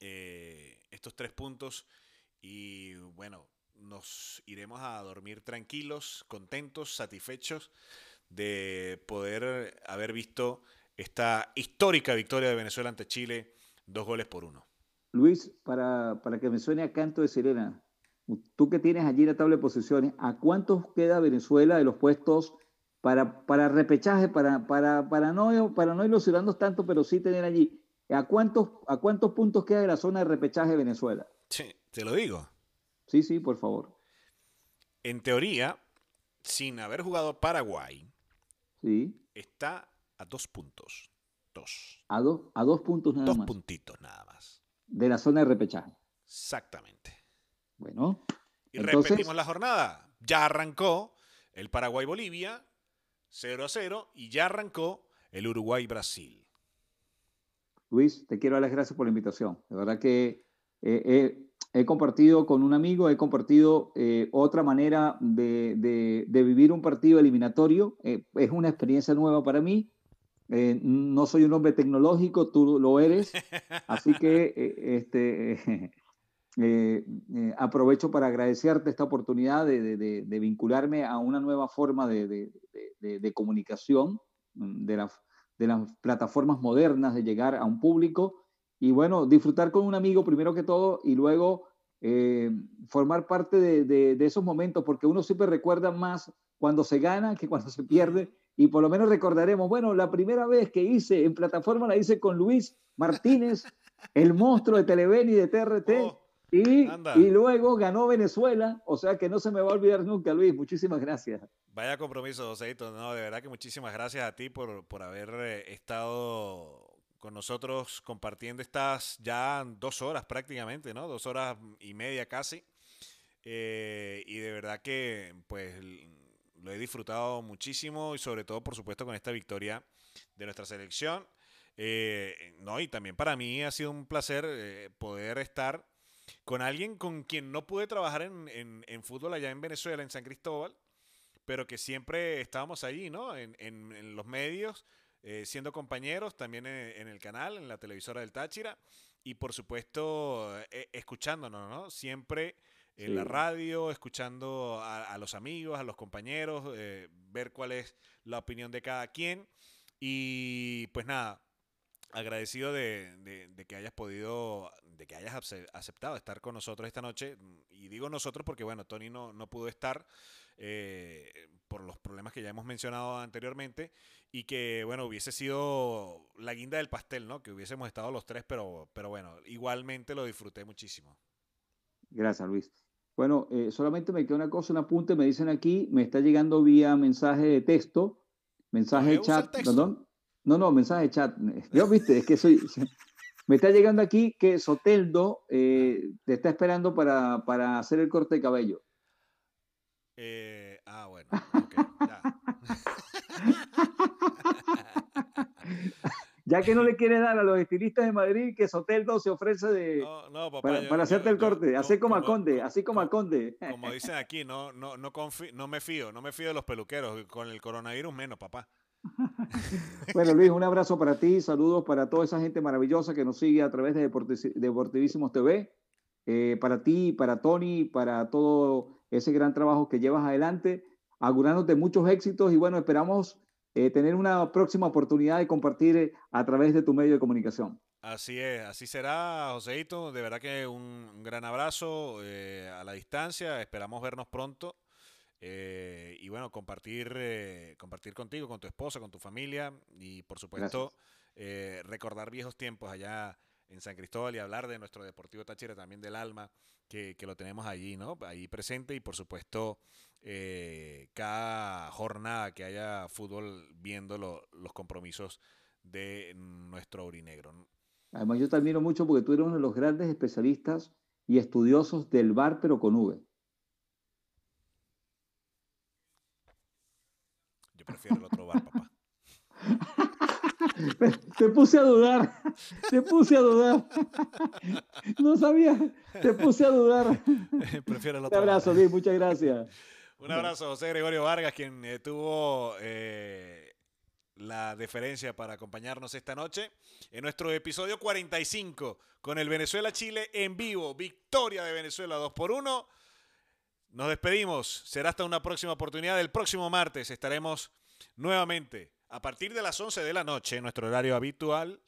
A: eh, estos tres puntos y bueno, nos iremos a dormir tranquilos, contentos, satisfechos de poder haber visto esta histórica victoria de Venezuela ante Chile, dos goles por uno.
B: Luis, para, para que me suene a canto de sirena, tú que tienes allí la tabla de posiciones, ¿a cuántos queda Venezuela de los puestos para, para repechaje, para, para, para, no, para no ilusionarnos tanto, pero sí tener allí? ¿A cuántos, ¿A cuántos puntos queda de la zona de repechaje de Venezuela?
A: Sí, te lo digo.
B: Sí, sí, por favor.
A: En teoría, sin haber jugado Paraguay,
B: sí.
A: está a dos puntos. Dos.
B: A, a dos puntos nada
A: más.
B: Dos
A: puntitos nada más.
B: De la zona de repechaje.
A: Exactamente.
B: Bueno.
A: Y repetimos la jornada. Ya arrancó el Paraguay-Bolivia 0 a 0 y ya arrancó el Uruguay-Brasil.
B: Luis, te quiero dar las gracias por la invitación. De verdad que he compartido con un amigo, he compartido eh, otra manera de, vivir un partido eliminatorio. Eh, es una experiencia nueva para mí. Eh, no soy un hombre tecnológico, tú lo eres. Así que este, aprovecho para agradecerte esta oportunidad de, vincularme a una nueva forma de, comunicación de, de las plataformas modernas, de llegar a un público y bueno, disfrutar con un amigo primero que todo y luego eh, formar parte de, esos momentos, porque uno siempre recuerda más cuando se gana que cuando se pierde y por lo menos recordaremos, bueno, la primera vez que hice en plataforma la hice con Luis Martínez, el monstruo de Televen y de TRT. Oh, y, y, luego ganó Venezuela, o sea que no se me va a olvidar nunca, Luis. Muchísimas gracias.
A: Vaya compromiso, Joséito. No, de verdad que muchísimas gracias a ti por, por haber eh, estado con nosotros compartiendo estas ya dos horas prácticamente, ¿no? Dos horas y media casi. Eh, y de verdad que pues lo he disfrutado muchísimo y sobre todo por supuesto con esta victoria de nuestra selección. Eh, no, y también para mí ha sido un placer eh, poder estar con alguien con quien no pude trabajar en, en, fútbol allá en Venezuela, en San Cristóbal, pero que siempre estábamos allí, ¿no? En, en los medios, eh, siendo compañeros también en, el canal, en la televisora del Táchira y por supuesto eh, escuchándonos, ¿no? Siempre en la radio, escuchando a, los amigos, a los compañeros, eh, ver cuál es la opinión de cada quien y pues nada, agradecido de, que hayas podido, de que hayas aceptado estar con nosotros esta noche. Y digo nosotros porque, bueno, Tony no, no pudo estar por los problemas que ya hemos mencionado anteriormente y que, bueno, hubiese sido la guinda del pastel, ¿no? Que hubiésemos estado los tres, pero, pero bueno, igualmente lo disfruté muchísimo.
B: Gracias, Luis. Bueno, eh, solamente me queda una cosa, un apunte, me dicen aquí, me está llegando vía mensaje de texto, mensaje de chat, perdón. No, no, mensaje de chat. Yo, viste, es que soy... Me está llegando aquí que Soteldo eh, te está esperando para, para hacer el corte de cabello.
A: Eh, ah, bueno.
B: ya. que no le quiere dar a los estilistas de Madrid que Soteldo se ofrece de para, hacerte el corte, así como, a Conde, así como a Conde.
A: Como dicen aquí, no, no, no, no me fío, no me fío de los peluqueros, con el coronavirus menos, papá.
B: bueno, Luis, un abrazo para ti, saludos para toda esa gente maravillosa que nos sigue a través de Deportivísimos TV, eh, para ti, para Tony, para todo ese gran trabajo que llevas adelante, augurándote muchos éxitos y bueno, esperamos eh, tener una próxima oportunidad de compartir eh, a través de tu medio de comunicación.
A: Así es, así será, Joseito. De verdad que un, gran abrazo a la distancia. Esperamos vernos pronto. Y bueno, compartir, compartir contigo, con tu esposa, con tu familia y por supuesto recordar viejos tiempos allá en San Cristóbal y hablar de nuestro Deportivo Táchira también del alma que, lo tenemos allí, ¿no? Ahí presente y por supuesto eh, cada jornada que haya fútbol viendo los compromisos de nuestro aurinegro.
B: Además yo te admiro mucho porque tú eres uno de los grandes especialistas y estudiosos del bar pero con V.
A: prefiero el otro bar, papá.
B: Te puse a dudar, te puse a dudar. No sabía, te puse a dudar.
A: Prefiero el
B: otro. Un abrazo, Luis, muchas gracias.
A: Un abrazo, José Gregorio Vargas, quien eh, tuvo eh, la deferencia para acompañarnos esta noche en nuestro episodio 45 con el Venezuela-Chile en vivo. Victoria de Venezuela 2 por 1. Nos despedimos. Será hasta una próxima oportunidad. El próximo martes estaremos nuevamente a partir de las 11 de la noche, nuestro horario habitual,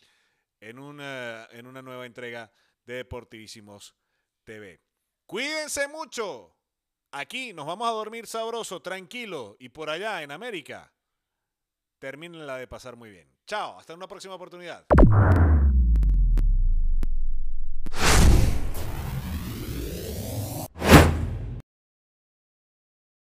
A: en una, en una nueva entrega de Deportivísimos TV. Cuídense mucho. Aquí nos vamos a dormir sabroso, tranquilo. Y por allá, en América, termínenla de pasar muy bien. Chao, hasta una próxima oportunidad.